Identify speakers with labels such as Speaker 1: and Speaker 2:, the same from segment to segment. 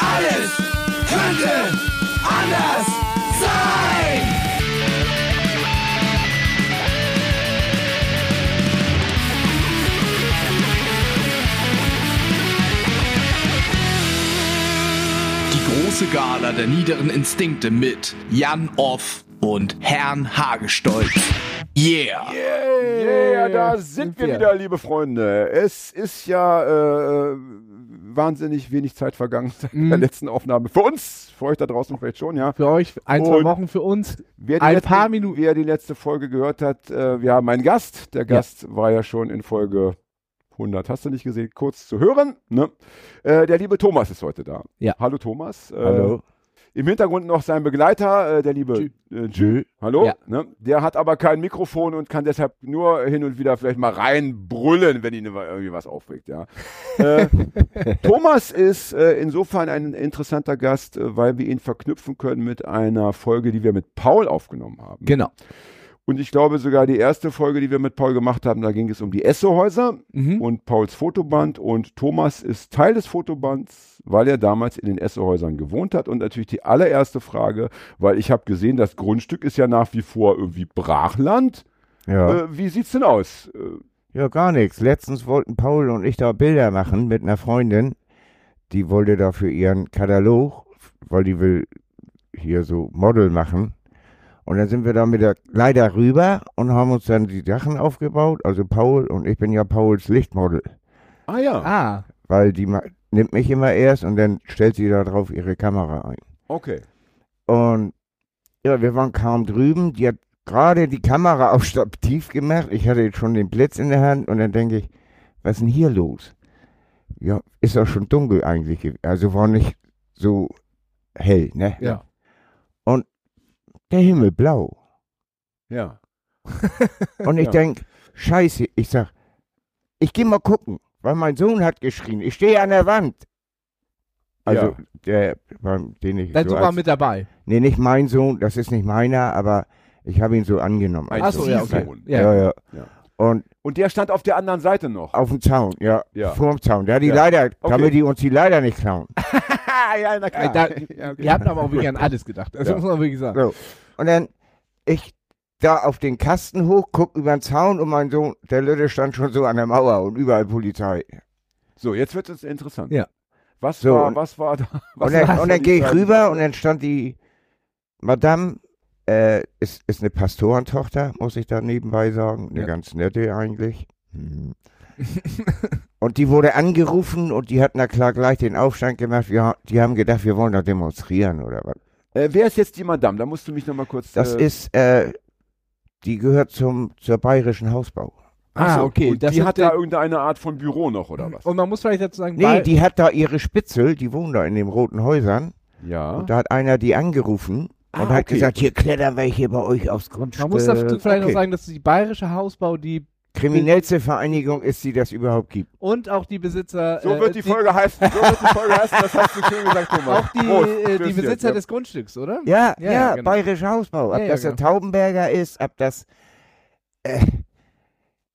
Speaker 1: Alles könnte anders sein. Die große Gala der niederen Instinkte mit Jan Off und Herrn Hagestolz. Yeah!
Speaker 2: Yeah, da sind wir wieder, liebe Freunde. Es ist ja äh, wahnsinnig wenig Zeit vergangen seit der letzten Aufnahme. Für uns, für euch da draußen vielleicht schon, ja.
Speaker 3: Für euch ein, zwei
Speaker 2: Und
Speaker 3: Wochen, für uns ein
Speaker 2: letzte,
Speaker 3: paar Minuten.
Speaker 2: Wer die letzte Folge gehört hat, äh, wir haben einen Gast. Der Gast war ja schon in Folge 100, hast du nicht gesehen, kurz zu hören. Ne? Äh, der liebe Thomas ist heute da.
Speaker 3: Ja.
Speaker 2: Hallo Thomas. Äh,
Speaker 4: Hallo.
Speaker 2: Im Hintergrund noch sein Begleiter, äh, der liebe
Speaker 3: Jü.
Speaker 2: äh, Jü. Hallo.
Speaker 3: Ja.
Speaker 2: Ne? Der hat aber kein Mikrofon und kann deshalb nur hin und wieder vielleicht mal reinbrüllen, wenn ihn irgendwie was aufregt. Ja. äh, Thomas ist äh, insofern ein interessanter Gast, äh, weil wir ihn verknüpfen können mit einer Folge, die wir mit Paul aufgenommen haben.
Speaker 3: Genau.
Speaker 2: Und ich glaube sogar die erste Folge, die wir mit Paul gemacht haben, da ging es um die Essohäuser
Speaker 3: Mhm.
Speaker 2: und Pauls Fotoband. Und Thomas ist Teil des Fotobands, weil er damals in den Essohäusern gewohnt hat. Und natürlich die allererste Frage, weil ich habe gesehen, das Grundstück ist ja nach wie vor irgendwie Brachland.
Speaker 4: Ja.
Speaker 2: Äh, wie sieht's denn aus? Äh,
Speaker 4: ja, gar nichts. Letztens wollten Paul und ich da Bilder machen mit einer Freundin. Die wollte da für ihren Katalog, weil die will hier so Model machen. Und dann sind wir da mit der Leiter rüber und haben uns dann die Sachen aufgebaut. Also Paul und ich bin ja Pauls Lichtmodel.
Speaker 2: ah ja,
Speaker 3: Ah,
Speaker 4: Weil die nimmt mich immer erst und dann stellt sie da drauf ihre Kamera ein.
Speaker 2: okay.
Speaker 4: Und ja, wir waren kaum drüben. Die hat gerade die Kamera auf Stativ gemacht. Ich hatte jetzt schon den Blitz in der Hand und dann denke ich, was ist denn hier los? Ja, ist auch schon dunkel eigentlich. Also war nicht so hell, ne?
Speaker 3: ja.
Speaker 4: Der Himmel blau.
Speaker 2: Ja.
Speaker 4: Und ich
Speaker 2: Ja.
Speaker 4: denk, scheiße, ich sag, ich geh mal gucken, weil mein Sohn hat geschrien, ich stehe an der Wand. Also,
Speaker 2: Ja.
Speaker 4: der, den ich
Speaker 3: Dein
Speaker 4: so
Speaker 3: Sohn war mit dabei.
Speaker 4: Nee, nicht mein Sohn, das ist nicht meiner, aber ich habe ihn so angenommen.
Speaker 2: Ein
Speaker 3: Ach so, ja, okay. Ja.
Speaker 4: Ja, ja.
Speaker 2: Ja.
Speaker 4: Und
Speaker 2: Und der stand auf der anderen Seite noch.
Speaker 4: auf dem Zaun, ja.
Speaker 2: Ja.
Speaker 4: Vor dem Zaun. Der hat die
Speaker 2: Ja.
Speaker 4: leider,
Speaker 2: Okay.
Speaker 4: damit die uns die leider nicht klauen.
Speaker 2: ja, na
Speaker 3: Äh, da,
Speaker 2: Ja, okay.
Speaker 3: Ihr habt aber auch wirklich an alles gedacht. Das
Speaker 2: Ja.
Speaker 3: muss man wirklich sagen.
Speaker 4: So. Und dann, ich da auf den Kasten hoch, guck über den Zaun und mein Sohn, der Lütte stand schon so an der Mauer und überall Polizei.
Speaker 2: So, jetzt wird es interessant.
Speaker 3: Ja.
Speaker 2: Was
Speaker 4: So,
Speaker 2: war,
Speaker 4: und-
Speaker 2: was war da? Was
Speaker 4: Und dann, und dann gehe ich rüber und dann stand die Madame, äh, ist, ist eine Pastorentochter, muss ich da nebenbei sagen. Eine
Speaker 3: Ja.
Speaker 4: ganz nette eigentlich. Hm. und die wurde angerufen und die hat na klar gleich den Aufstand gemacht. Wir, die haben gedacht, wir wollen da demonstrieren oder was.
Speaker 2: Äh, wer ist jetzt die Madame? Da musst du mich nochmal kurz.
Speaker 4: Das
Speaker 2: äh,
Speaker 4: ist, äh, die gehört zum, zur bayerischen Hausbau.
Speaker 2: Ach
Speaker 3: Ah,
Speaker 2: so,
Speaker 3: okay.
Speaker 2: Und
Speaker 3: Das
Speaker 2: die hat da irgendeine Art von Büro noch, oder was?
Speaker 3: Und man muss vielleicht dazu sagen,
Speaker 4: Nee, die hat da ihre Spitzel, die wohnen da in den roten Häusern.
Speaker 2: Ja.
Speaker 4: Und da hat einer die angerufen
Speaker 2: Ah,
Speaker 4: und hat
Speaker 2: okay.
Speaker 4: gesagt, hier klettern wir hier bei euch aufs Grundstück.
Speaker 3: man muss dazu vielleicht noch
Speaker 2: okay.
Speaker 3: sagen, dass die Bayerische Hausbau die
Speaker 4: Kriminellste Vereinigung ist, die das überhaupt gibt.
Speaker 3: und auch die Besitzer
Speaker 2: So
Speaker 3: äh,
Speaker 2: wird die Folge heißen. So wird die Folge heißen. Das hast du schön gesagt, Thomas.
Speaker 3: auch die,
Speaker 2: Prost.
Speaker 3: äh, die Besitzer
Speaker 2: jetzt,
Speaker 3: des Grundstücks, oder?
Speaker 4: Ja,
Speaker 3: Ja,
Speaker 4: ja,
Speaker 3: ja, genau.
Speaker 4: bayerische Hausbau. Ob
Speaker 3: Ja, ja,
Speaker 4: das der
Speaker 3: genau.
Speaker 4: Taubenberger ist, ob das. Äh,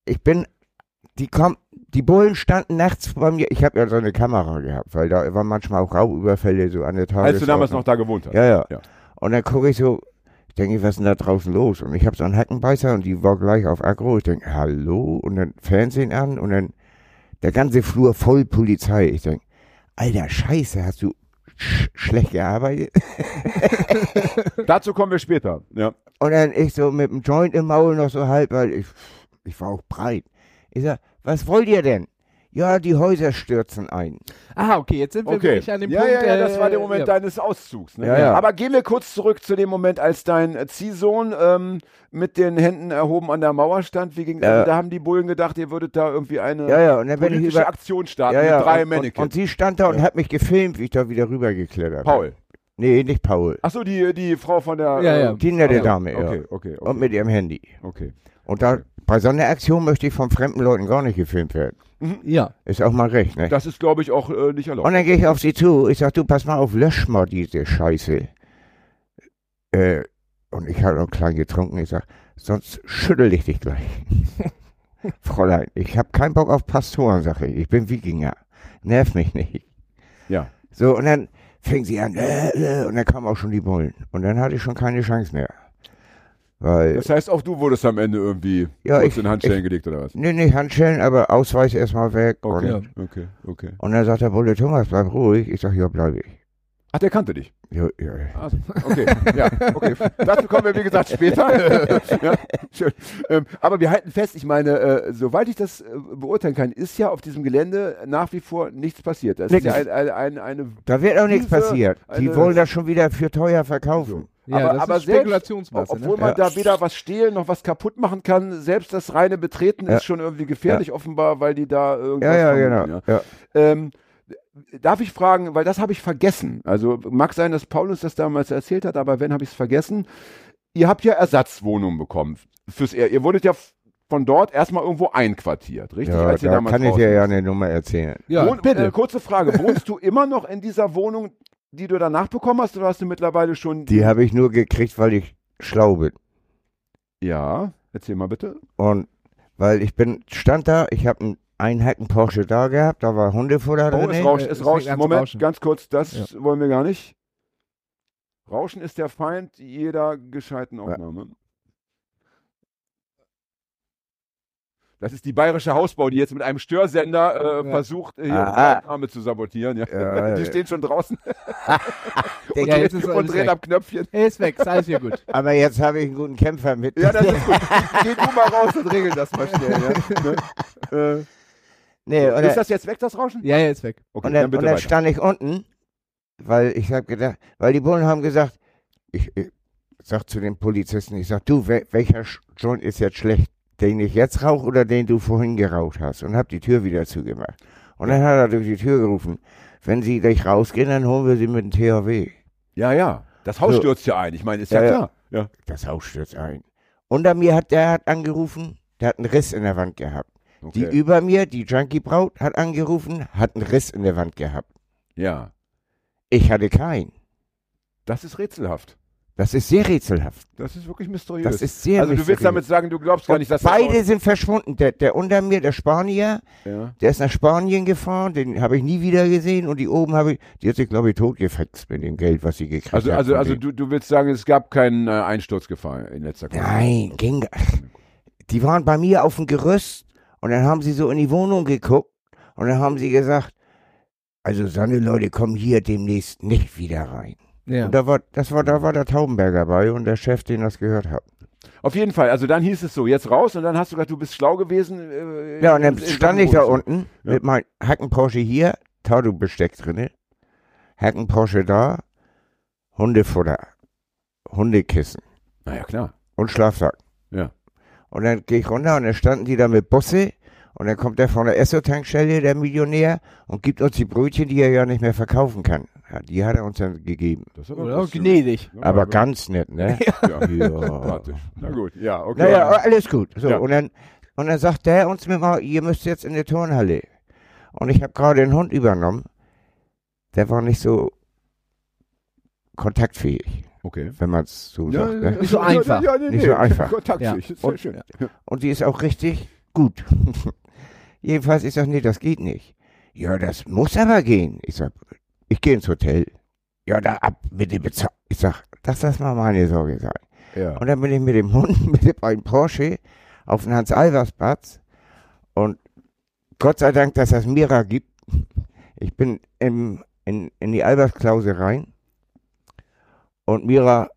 Speaker 4: ich bin. Die kommen. Die Bullen standen nachts bei mir. Ich habe ja so eine Kamera gehabt, weil da waren manchmal auch Raubüberfälle so an der Tagesordnung.
Speaker 2: Als du damals noch da gewohnt hast.
Speaker 4: Ja, ja.
Speaker 2: Ja.
Speaker 4: Und dann gucke ich so, ich denke, was ist denn da draußen los? Und ich habe so einen Hackenbeißer und die war gleich auf Agro. Ich denke, hallo? Und dann Fernsehen an und dann der ganze Flur voll Polizei. Ich denke, alter Scheiße, hast du sch schlecht gearbeitet?
Speaker 2: Dazu kommen wir später. Ja.
Speaker 4: Und dann ich so mit dem Joint im Maul noch so halb, weil ich, ich war auch breit. Ich sag, was wollt ihr denn? Ja, die Häuser stürzen ein.
Speaker 3: Ah, okay, jetzt sind wir
Speaker 2: Okay.
Speaker 3: wirklich an dem
Speaker 2: Ja,
Speaker 3: Punkt.
Speaker 2: ja, ja, das
Speaker 3: äh,
Speaker 2: war der Moment
Speaker 3: ja.
Speaker 2: deines Auszugs. Ne?
Speaker 4: Ja, ja.
Speaker 2: Aber gehen wir kurz zurück zu dem Moment, als dein äh, Ziehsohn ähm, mit den Händen erhoben an der Mauer stand. Wie ging
Speaker 4: Ja.
Speaker 2: Da haben die Bullen gedacht, ihr würdet da irgendwie eine
Speaker 4: Ja, ja, und dann bin ich
Speaker 2: politische
Speaker 4: über.
Speaker 2: Aktion starten
Speaker 4: Ja, ja,
Speaker 2: mit drei
Speaker 4: und,
Speaker 2: Mannequins.
Speaker 4: und, und sie stand da und hat mich gefilmt, wie ich da wieder rübergeklettert bin.
Speaker 2: Paul.
Speaker 4: Nee, nicht Paul.
Speaker 2: Achso, die, die Frau von der.
Speaker 3: Ja, ja.
Speaker 2: äh,
Speaker 4: Die nette
Speaker 2: okay.
Speaker 4: Dame, ja.
Speaker 2: Okay, okay, okay.
Speaker 4: Und mit ihrem Handy.
Speaker 2: okay.
Speaker 4: Und da, bei so einer Aktion möchte ich von fremden Leuten gar nicht gefilmt werden.
Speaker 3: Ja.
Speaker 4: Ist auch mal recht, ne?
Speaker 2: Das ist, glaube ich, auch äh, nicht erlaubt.
Speaker 4: Und dann gehe ich auf sie zu. Ich sag, du, pass mal auf, lösch mal diese Scheiße. Äh, und ich habe noch klein getrunken. Ich sag, sonst schüttel ich dich gleich. Fräulein, ich habe keinen Bock auf Pastoren, sag ich. Ich bin Wikinger. Nerv mich nicht.
Speaker 2: Ja.
Speaker 4: So, und dann fing sie an, äh, äh, und dann kamen auch schon die Bullen. Und dann hatte ich schon keine Chance mehr. Weil,
Speaker 2: Das heißt, auch du wurdest am Ende irgendwie
Speaker 4: Ja,
Speaker 2: kurz
Speaker 4: ich-
Speaker 2: in Handschellen
Speaker 4: ich-
Speaker 2: gelegt oder was?
Speaker 4: nee, nicht Handschellen, aber Ausweis erstmal weg.
Speaker 2: Okay,
Speaker 4: Und,
Speaker 2: okay, okay.
Speaker 4: und dann sagt der Bulle, Thomas, bleib ruhig. Ich sag, ja, bleib ich.
Speaker 2: Ach, der kannte dich.
Speaker 4: Ja, ja.
Speaker 2: Also, okay, ja, okay. Dazu kommen wir, wie gesagt, später. ja, schön. Ähm, aber wir halten fest, ich meine, äh, soweit ich das äh, beurteilen kann, ist ja auf diesem Gelände nach wie vor nichts passiert. Das ist
Speaker 4: Nichts.
Speaker 2: ja ein, ein, ein, eine.
Speaker 4: Da wird auch nichts passiert. Die wollen das schon wieder für teuer verkaufen.
Speaker 3: Ja,
Speaker 2: aber,
Speaker 3: das
Speaker 2: aber
Speaker 3: ist
Speaker 2: selbst,
Speaker 3: Spekulationsmasse.
Speaker 2: obwohl
Speaker 3: ne?
Speaker 2: man
Speaker 4: Ja.
Speaker 2: da weder was stehlen noch was kaputt machen kann, selbst das reine Betreten
Speaker 4: Ja.
Speaker 2: ist schon irgendwie gefährlich, offenbar, weil die da irgendwas
Speaker 4: Ja, ja,
Speaker 2: vermuten,
Speaker 4: genau.
Speaker 2: ja.
Speaker 4: Ja.
Speaker 2: Ähm, darf ich fragen, weil das habe ich vergessen. Also mag sein, dass Paulus das damals erzählt hat, aber wenn habe ich es vergessen. Ihr habt ja Ersatzwohnungen bekommen. Fürs, ihr, ihr wurdet ja von dort erstmal irgendwo einquartiert, richtig?
Speaker 4: Ja,
Speaker 2: Als ihr
Speaker 4: da kann ich dir ja eine Nummer erzählen.
Speaker 3: Ja,
Speaker 2: Wohn,
Speaker 3: bitte.
Speaker 2: Äh, kurze Frage, wohnst du immer noch in dieser Wohnung, die du danach bekommen hast, oder hast du mittlerweile schon...
Speaker 4: Die habe ich nur gekriegt, weil ich schlau bin.
Speaker 2: ja, erzähl mal bitte.
Speaker 4: Und weil ich bin, stand da, ich habe einen Einhecken Porsche da gehabt, da war Hundefutter
Speaker 2: Oh,
Speaker 4: drin.
Speaker 2: es rauscht,
Speaker 3: Äh,
Speaker 2: es
Speaker 3: es
Speaker 2: rauscht. Moment,
Speaker 3: rauschen.
Speaker 2: ganz kurz, das wollen wir gar nicht. Rauschen ist der Feind jeder gescheiten Aufnahme. Das ist die bayerische Hausbau, die jetzt mit einem Störsender äh,
Speaker 3: Ja.
Speaker 2: versucht, äh, hier die Aufnahme zu sabotieren. Ja.
Speaker 4: Ja,
Speaker 2: die
Speaker 4: ja.
Speaker 2: stehen schon draußen und,
Speaker 3: Ja, jetzt ist
Speaker 2: und drehen
Speaker 3: weg.
Speaker 2: am Knöpfchen.
Speaker 3: Er ist weg, ist alles hier gut.
Speaker 4: Aber jetzt habe ich einen guten Kämpfer mit.
Speaker 2: Ja, das ist gut. Geh du mal raus und regel das mal schnell. Ja. Ne? Äh,
Speaker 4: nee, und,
Speaker 2: ist das jetzt weg, das Rauschen?
Speaker 3: Ja, er ist weg.
Speaker 2: Okay,
Speaker 4: und,
Speaker 2: dann
Speaker 4: dann, und dann stand ich unten, weil ich habe gedacht, weil die Bullen haben gesagt, ich, ich sag zu den Polizisten, ich sag, du, wel, welcher Joint ist jetzt schlecht? Den ich jetzt rauche oder den du vorhin geraucht hast? Und hab die Tür wieder zugemacht. Und dann hat er durch die Tür gerufen, wenn sie gleich rausgehen, dann holen wir sie mit dem THW.
Speaker 2: Ja, ja. Das Haus
Speaker 4: So.
Speaker 2: stürzt ja ein. Ich meine, ist ja,
Speaker 4: Ja,
Speaker 2: klar. Ja.
Speaker 4: Das Haus stürzt ein. Unter mir hat der hat angerufen, der hat einen Riss in der Wand gehabt. Die
Speaker 2: Okay.
Speaker 4: über mir, die Junkie Braut, hat angerufen, hat einen Riss in der Wand gehabt.
Speaker 2: ja.
Speaker 4: Ich hatte keinen.
Speaker 2: Das ist rätselhaft.
Speaker 4: Das ist sehr rätselhaft.
Speaker 2: Das ist wirklich mysteriös.
Speaker 4: Das ist sehr
Speaker 2: also du willst damit sagen, du glaubst gar nicht, dass das
Speaker 4: beide sind verschwunden. Der, der unter mir, der Spanier,
Speaker 2: Ja.
Speaker 4: der ist nach Spanien gefahren, den habe ich nie wieder gesehen. Und die oben habe ich, die hat sich, glaube ich, totgefext mit dem Geld, was sie gekriegt
Speaker 2: Also,
Speaker 4: hat.
Speaker 2: also, also du, du willst sagen, es gab keinen äh, Einsturzgefahr in letzter Zeit.
Speaker 4: Nein, ging. Die waren bei mir auf dem Gerüst und dann haben sie so in die Wohnung geguckt und dann haben sie gesagt, also seine Leute kommen hier demnächst nicht wieder rein.
Speaker 3: Ja.
Speaker 4: Und da war, das war, da war der Taubenberger bei und der Chef, den das gehört hat.
Speaker 2: Auf jeden Fall, also dann hieß es so, jetzt raus und dann hast du gesagt, du bist schlau gewesen. Äh,
Speaker 4: Ja, und dann stand ich da unten
Speaker 2: Ja.
Speaker 4: mit meinem Hacken Porsche hier, Tattoo-Besteck drinne, Hacken Porsche da, Hundefutter, Hundekissen
Speaker 2: Naja, klar.
Speaker 4: und Schlafsack.
Speaker 2: Ja.
Speaker 4: Und dann gehe ich runter und dann standen die da mit Busse und dann kommt der von der Esso-Tankstelle, der Millionär, und gibt uns die Brötchen, die er ja nicht mehr verkaufen kann. Ja, die hat er uns dann gegeben.
Speaker 2: Das ist aber großzügig.
Speaker 3: gnädig.
Speaker 2: Ja,
Speaker 4: Aber ganz nett, ne?
Speaker 2: Ja,
Speaker 4: Ja.
Speaker 2: Na gut, ja, okay.
Speaker 4: Naja, alles gut. So,
Speaker 2: Ja.
Speaker 4: und, dann, und dann sagt der uns mir mal, ihr müsst jetzt in die Turnhalle. Und ich habe gerade den Hund übernommen. Der war nicht so kontaktfähig,
Speaker 2: okay.
Speaker 4: wenn man es so
Speaker 2: Ja,
Speaker 4: sagt.
Speaker 2: ja,
Speaker 4: Ne?
Speaker 3: Nicht so
Speaker 2: ja,
Speaker 3: einfach.
Speaker 2: Ja, nee,
Speaker 4: Nicht
Speaker 2: nee.
Speaker 4: so einfach.
Speaker 2: Kontaktfähig, ist sehr
Speaker 4: Und-
Speaker 2: schön.
Speaker 4: Und die ist auch richtig gut. Jedenfalls, ich sag, nee, das geht nicht. Ja, das muss aber gehen. Ich sag, ich gehe ins Hotel. Ja, da ab mit dem Bezahl. Ich sag, das lass mal meine Sorge sein.
Speaker 2: Ja.
Speaker 4: Und dann bin ich mit dem Hund, mit dem beiden Porsche auf den Hans-Albers-Platz. Und Gott sei Dank, dass das Mira gibt. Ich bin im, in, in die Albers-Klause rein. Und Mira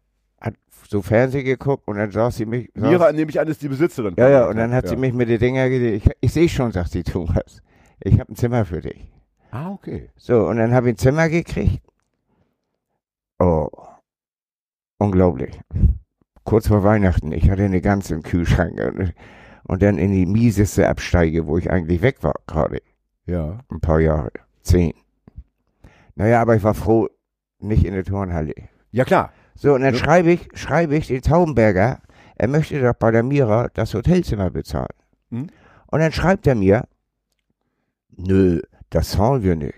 Speaker 4: hat so Fernsehen geguckt und dann saß sie mich. saß-
Speaker 2: Mira, nehme ich an, ist die Besitzerin.
Speaker 4: ja, ja, und dann hat
Speaker 2: ja.
Speaker 4: sie mich mit den Dinger gesehen. Ich, ich sehe schon, sagt sie, Thomas. Ich habe ein Zimmer für dich.
Speaker 2: Ah, okay.
Speaker 4: So, und dann habe ich ein Zimmer gekriegt. Oh, unglaublich. Kurz vor Weihnachten, ich hatte eine ganze im Kühlschrank und, und dann in die mieseste Absteige, wo ich eigentlich weg war gerade.
Speaker 2: Ja.
Speaker 4: Ein paar Jahre. Zehn. Naja, aber ich war froh, nicht in der Turnhalle.
Speaker 2: Ja, klar.
Speaker 4: So, und dann
Speaker 2: Ja.
Speaker 4: schreibe ich, schreibe ich den Taubenberger, er möchte doch bei der Mira das Hotelzimmer bezahlen.
Speaker 2: Hm?
Speaker 4: Und dann schreibt er mir, nö, das zahlen wir nicht.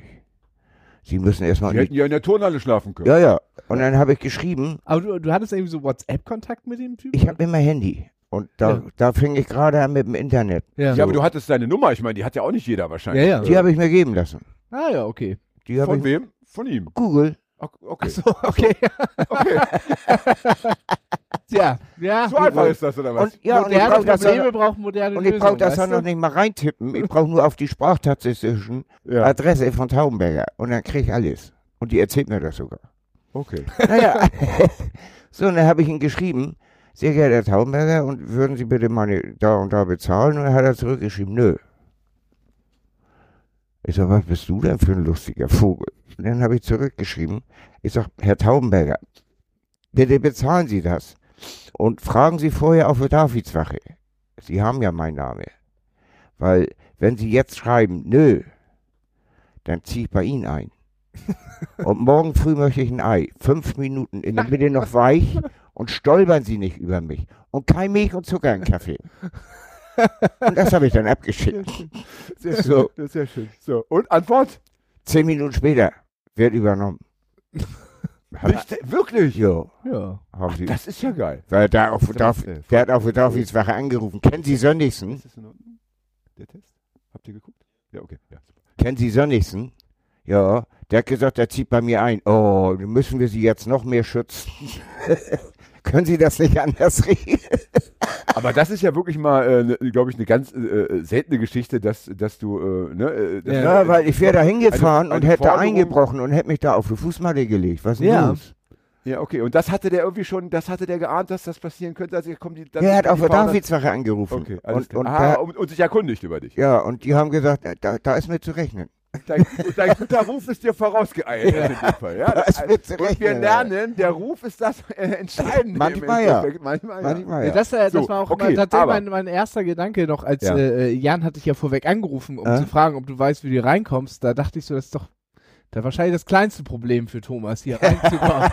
Speaker 4: Sie müssen erstmal
Speaker 2: Sie
Speaker 4: in
Speaker 2: hätten ja in der Turnhalle schlafen können.
Speaker 4: Ja, ja. Und dann habe ich geschrieben,
Speaker 3: Aber du, du hattest irgendwie so WhatsApp-Kontakt mit dem Typen?
Speaker 4: ich habe immer Handy. Und da,
Speaker 3: Ja.
Speaker 4: da fing ich gerade an mit dem Internet.
Speaker 3: Ja.
Speaker 2: Ja, aber du hattest deine Nummer. Ich meine, die hat ja auch nicht jeder wahrscheinlich.
Speaker 3: Ja, ja.
Speaker 4: Die habe ich mir geben lassen.
Speaker 3: Ah ja, okay.
Speaker 2: Von
Speaker 4: ich
Speaker 2: wem? Von ihm.
Speaker 4: Google.
Speaker 2: Ok- Okay.
Speaker 3: So, okay.
Speaker 2: okay.
Speaker 3: Tja, ja.
Speaker 2: So einfach ist das, oder was?
Speaker 4: Und, ja, und ich
Speaker 3: moderne
Speaker 4: brauche das,
Speaker 3: Probleme
Speaker 4: auch-
Speaker 3: brauchen moderne
Speaker 4: und ich
Speaker 3: Lösungen.
Speaker 4: brauch das auch noch nicht mal reintippen. Ich brauche nur auf die sprachtatistischen
Speaker 2: ja.
Speaker 4: Adresse von Taubenberger. Und dann kriege ich alles. Und die erzählt mir das sogar.
Speaker 2: Okay.
Speaker 4: Naja, so, und dann habe ich ihm geschrieben, sehr geehrter Herr Taubenberger, und würden Sie bitte meine da und da bezahlen? Und dann hat er zurückgeschrieben, nö. Ich sag, was bist du denn für ein lustiger Vogel? Und dann habe ich zurückgeschrieben, ich sag, Herr Taubenberger, bitte bezahlen Sie das. Und fragen Sie vorher auf der Davidswache. Sie haben ja meinen Namen. Weil, wenn Sie jetzt schreiben, nö, dann ziehe ich bei Ihnen ein. Und morgen früh möchte ich ein Ei. Fünf Minuten in der Mitte noch weich und stolpern Sie nicht über mich. Und kein Milch und Zucker im Kaffee. Und das habe ich dann abgeschickt.
Speaker 2: Sehr schön.
Speaker 4: So.
Speaker 2: Das ist sehr schön. So. Und Antwort?
Speaker 4: Zehn Minuten später wird übernommen.
Speaker 2: Nicht, wirklich?
Speaker 3: Ja.
Speaker 4: haben Sie.
Speaker 2: Das ist ja geil.
Speaker 4: Weil der, auf,
Speaker 2: ist, äh,
Speaker 4: der hat auf der Davidswache angerufen. Kennen Sie Sönnigsen?
Speaker 2: Ist das in Ordnung? Der Test? Habt ihr geguckt? Ja, okay. Ja.
Speaker 4: Kennen Sie Sönnigsen? Ja, der hat gesagt, er zieht bei mir ein. Oh, müssen wir Sie jetzt noch mehr schützen. Können Sie das nicht anders regeln?
Speaker 2: Aber das ist ja wirklich mal, äh, glaube ich, eine ganz äh, äh, seltene Geschichte, dass, dass du, äh, ne, äh, das,
Speaker 4: Ja, weil ich wäre da hingefahren und hätte
Speaker 2: Forderung-
Speaker 4: eingebrochen und hätte mich da auf die Fußmatte gelegt. Was ist denn
Speaker 3: Ja.
Speaker 4: los?
Speaker 2: Ja, okay. Und das hatte der irgendwie schon, das hatte der geahnt, dass das passieren könnte. Also kommt die,
Speaker 4: Der hat auf der Davidswache angerufen.
Speaker 2: Okay,
Speaker 4: und, und,
Speaker 2: Aha,
Speaker 4: da,
Speaker 2: und, und sich erkundigt über dich.
Speaker 4: ja, und die haben gesagt, äh, da, da ist mir zu rechnen.
Speaker 2: Dein, dein guter Ruf ist dir vorausgeeilt in dem Fall. Ja?
Speaker 4: Da ist mir zu
Speaker 2: und wir
Speaker 4: rechnen.
Speaker 2: lernen, der Ruf ist das äh, Entscheidende.
Speaker 4: Manchmal ja.
Speaker 2: Manchmal ja.
Speaker 4: Manchmal,
Speaker 3: Ja,
Speaker 4: ja.
Speaker 3: das, äh, das
Speaker 2: So,
Speaker 3: war auch
Speaker 2: okay,
Speaker 3: immer tatsächlich mein, mein erster Gedanke noch, als
Speaker 2: Ja.
Speaker 3: äh, Jan hat dich ja vorweg angerufen, um
Speaker 4: Äh?
Speaker 3: zu fragen, ob du weißt, wie du reinkommst. Da dachte ich so, das ist doch da wahrscheinlich das kleinste Problem für Thomas, hier reinzukommen,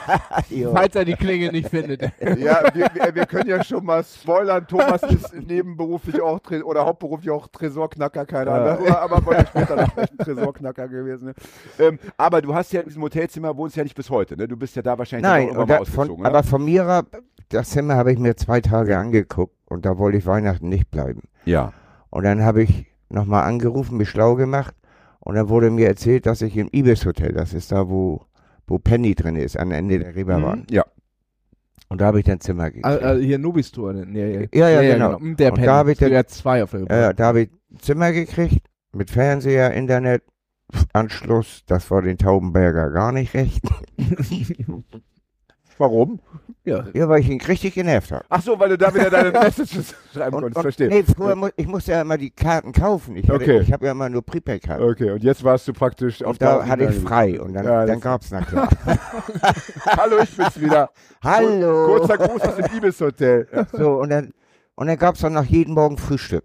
Speaker 3: falls er die Klinge nicht findet.
Speaker 2: Ja, wir, wir, wir können ja schon mal spoilern. Thomas ist nebenberuflich auch oder hauptberuflich auch Tresorknacker, keine Ahnung. Aber, aber wollte später noch ein Tresorknacker gewesen. Ne? Ähm, aber du hast ja in diesem Hotelzimmer wohnst ja nicht bis heute, ne? Du bist ja da wahrscheinlich
Speaker 4: Nein,
Speaker 2: auch
Speaker 4: da,
Speaker 2: ausgezogen,
Speaker 4: von,
Speaker 2: ne?
Speaker 4: aber von mir ab, das Zimmer habe ich mir zwei Tage angeguckt und da wollte ich Weihnachten nicht bleiben.
Speaker 2: ja.
Speaker 4: Und dann habe ich nochmal angerufen, mich schlau gemacht und dann wurde mir erzählt, dass ich im Ibis Hotel, das ist da, wo, wo Penny drin ist, am Ende der Reeperbahn.
Speaker 2: Mhm. Ja.
Speaker 4: Und da habe ich dann Zimmer gekriegt.
Speaker 3: Ah, ah, hier Nubis-Tour. Ne? Nee,
Speaker 4: Ja, ja, genau.
Speaker 3: Mm, Der
Speaker 4: Und
Speaker 3: Penny.
Speaker 4: da hab ich dann-
Speaker 3: ja zwei auf der
Speaker 4: Ja, ja, da habe ich Zimmer gekriegt mit Fernseher, Internet, Anschluss. Das war den Taubenberger gar nicht recht.
Speaker 2: Warum?
Speaker 3: ja.
Speaker 4: Ja, weil ich ihn richtig genervt habe.
Speaker 2: Ach so, weil du da wieder deine Messages schreiben
Speaker 4: Und,
Speaker 2: konntest.
Speaker 4: und,
Speaker 2: Verstehe.
Speaker 4: nee, früher mu ich musste ja immer die Karten kaufen. Ich, hatte-
Speaker 2: Okay.
Speaker 4: ich habe ja immer nur Prepaid-Karten.
Speaker 2: Okay, und jetzt warst du praktisch auf
Speaker 4: Und da
Speaker 2: Dauer
Speaker 4: hatte ich frei und dann,
Speaker 2: Ja,
Speaker 4: dann gab's na klar.
Speaker 2: Hallo, ich bin's wieder.
Speaker 4: Hallo!
Speaker 2: Kurzer Gruß aus dem Ibis-Hotel.
Speaker 4: So, und dann, und dann gab's dann nach jedem Morgen Frühstück.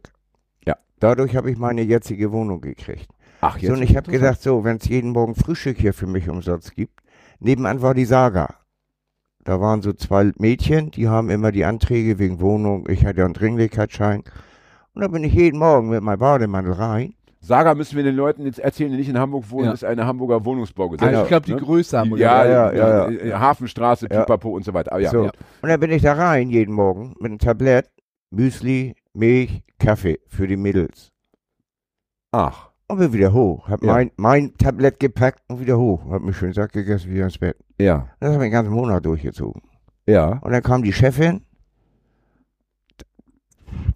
Speaker 2: Ja.
Speaker 4: Dadurch habe ich meine jetzige Wohnung gekriegt.
Speaker 2: Ach,
Speaker 4: So, und ich habe gedacht, so, wenn es jeden Morgen Frühstück hier für mich umsonst gibt, nebenan war die Saga. Da waren so zwei Mädchen, die haben immer die Anträge wegen Wohnung. Ich hatte ja einen Dringlichkeitsschein. Und da bin ich jeden Morgen mit meinem Bademantel rein.
Speaker 2: Saga müssen wir den Leuten jetzt erzählen, die nicht in Hamburg wohnen,
Speaker 3: Ja.
Speaker 2: ist eine Hamburger Wohnungsbaugesellschaft.
Speaker 3: Also ich glaube, die
Speaker 2: ne?
Speaker 3: größte haben wir
Speaker 2: ja, ja,
Speaker 4: ja,
Speaker 2: ja,
Speaker 4: ja,
Speaker 2: Hafenstraße,
Speaker 4: Ja.
Speaker 2: Pipapo und so weiter. Aber ja,
Speaker 4: so.
Speaker 2: ja.
Speaker 4: Und dann bin ich da rein jeden Morgen mit einem Tablett, Müsli, Milch, Kaffee für die Mädels.
Speaker 2: Ach,
Speaker 4: Und bin wieder hoch. Hab
Speaker 2: Ja.
Speaker 4: mein, mein Tablett gepackt und wieder hoch. Hab mich schön satt gegessen, wieder ins Bett.
Speaker 2: ja,
Speaker 4: Das habe ich den ganzen Monat durchgezogen.
Speaker 2: ja.
Speaker 4: Und dann kam die Chefin,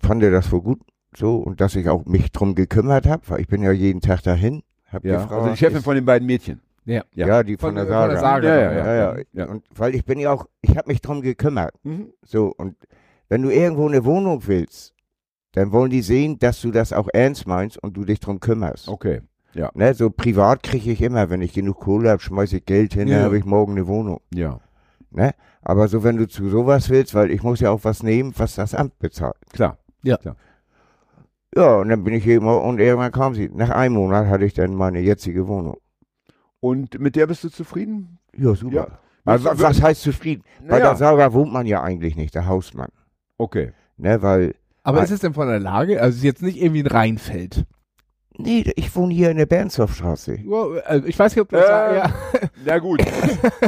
Speaker 4: fand er das wohl gut, so, und dass ich auch mich drum gekümmert habe, weil ich bin ja jeden Tag dahin. Hab
Speaker 2: ja.
Speaker 4: gefragt,
Speaker 2: Also die Chefin
Speaker 4: ist-
Speaker 2: von den beiden Mädchen.
Speaker 3: Ja.
Speaker 2: Ja.
Speaker 4: ja. die von,
Speaker 3: Von
Speaker 4: der
Speaker 3: der- von
Speaker 4: Saga.
Speaker 3: der Saga.
Speaker 2: Ja, ja,
Speaker 4: ja, ja,
Speaker 2: Ja.
Speaker 4: Und weil ich bin ja auch, ich habe mich drum gekümmert.
Speaker 2: Mhm.
Speaker 4: So, und wenn du irgendwo eine Wohnung willst, dann wollen die sehen, dass du das auch ernst meinst und du dich drum kümmerst.
Speaker 2: Okay.
Speaker 4: Ne, so privat kriege ich immer, wenn ich genug Kohle habe, schmeiße ich Geld hin,
Speaker 2: Ja.
Speaker 4: dann habe ich morgen eine Wohnung.
Speaker 2: Ja,
Speaker 4: Ne? Aber so, wenn du zu sowas willst, weil ich muss ja auch was nehmen, was das Amt bezahlt.
Speaker 2: klar.
Speaker 4: Ja, und dann bin ich hier immer, und irgendwann kam sie. Nach einem Monat hatte ich dann meine jetzige Wohnung.
Speaker 2: Und mit der bist du zufrieden?
Speaker 4: Ja, super.
Speaker 2: Ja.
Speaker 4: Also, was heißt zufrieden? Bei
Speaker 2: Naja.
Speaker 4: der Sauger wohnt man ja eigentlich nicht, der Hausmann.
Speaker 2: Okay.
Speaker 4: Ne, weil,
Speaker 3: Aber
Speaker 4: Nein.
Speaker 3: ist es denn von der Lage? Also es ist jetzt nicht irgendwie ein Rheinfeld.
Speaker 4: Nee, ich wohne hier in der Bernsdorfstraße.
Speaker 3: Äh, ich weiß nicht, ob du
Speaker 2: Äh,
Speaker 3: ja,
Speaker 2: Na gut.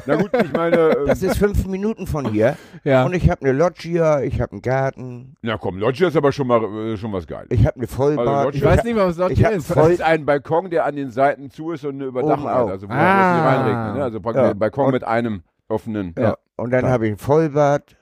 Speaker 2: Na gut, ich meine, äh,
Speaker 4: Das ist fünf Minuten von hier.
Speaker 3: ja.
Speaker 4: Und ich habe eine Loggia, ich habe einen Garten,
Speaker 2: na komm, Loggia ist aber schon mal äh, schon was Geiles.
Speaker 4: ich habe eine Vollbad.
Speaker 2: Also
Speaker 3: ich
Speaker 2: Loggia-
Speaker 3: weiß nicht mal, was
Speaker 4: hab
Speaker 3: ist.
Speaker 4: voll-
Speaker 2: Das ist ein Balkon, der an den Seiten zu ist und eine Überdachung hat. Also wo
Speaker 3: Ah.
Speaker 2: es nicht reinregnet. Ne? Also praktisch
Speaker 4: Ja.
Speaker 2: ein Balkon
Speaker 4: Und-
Speaker 2: mit einem offenen.
Speaker 4: ja. Und dann
Speaker 2: Ja.
Speaker 4: habe ich ein Vollbad.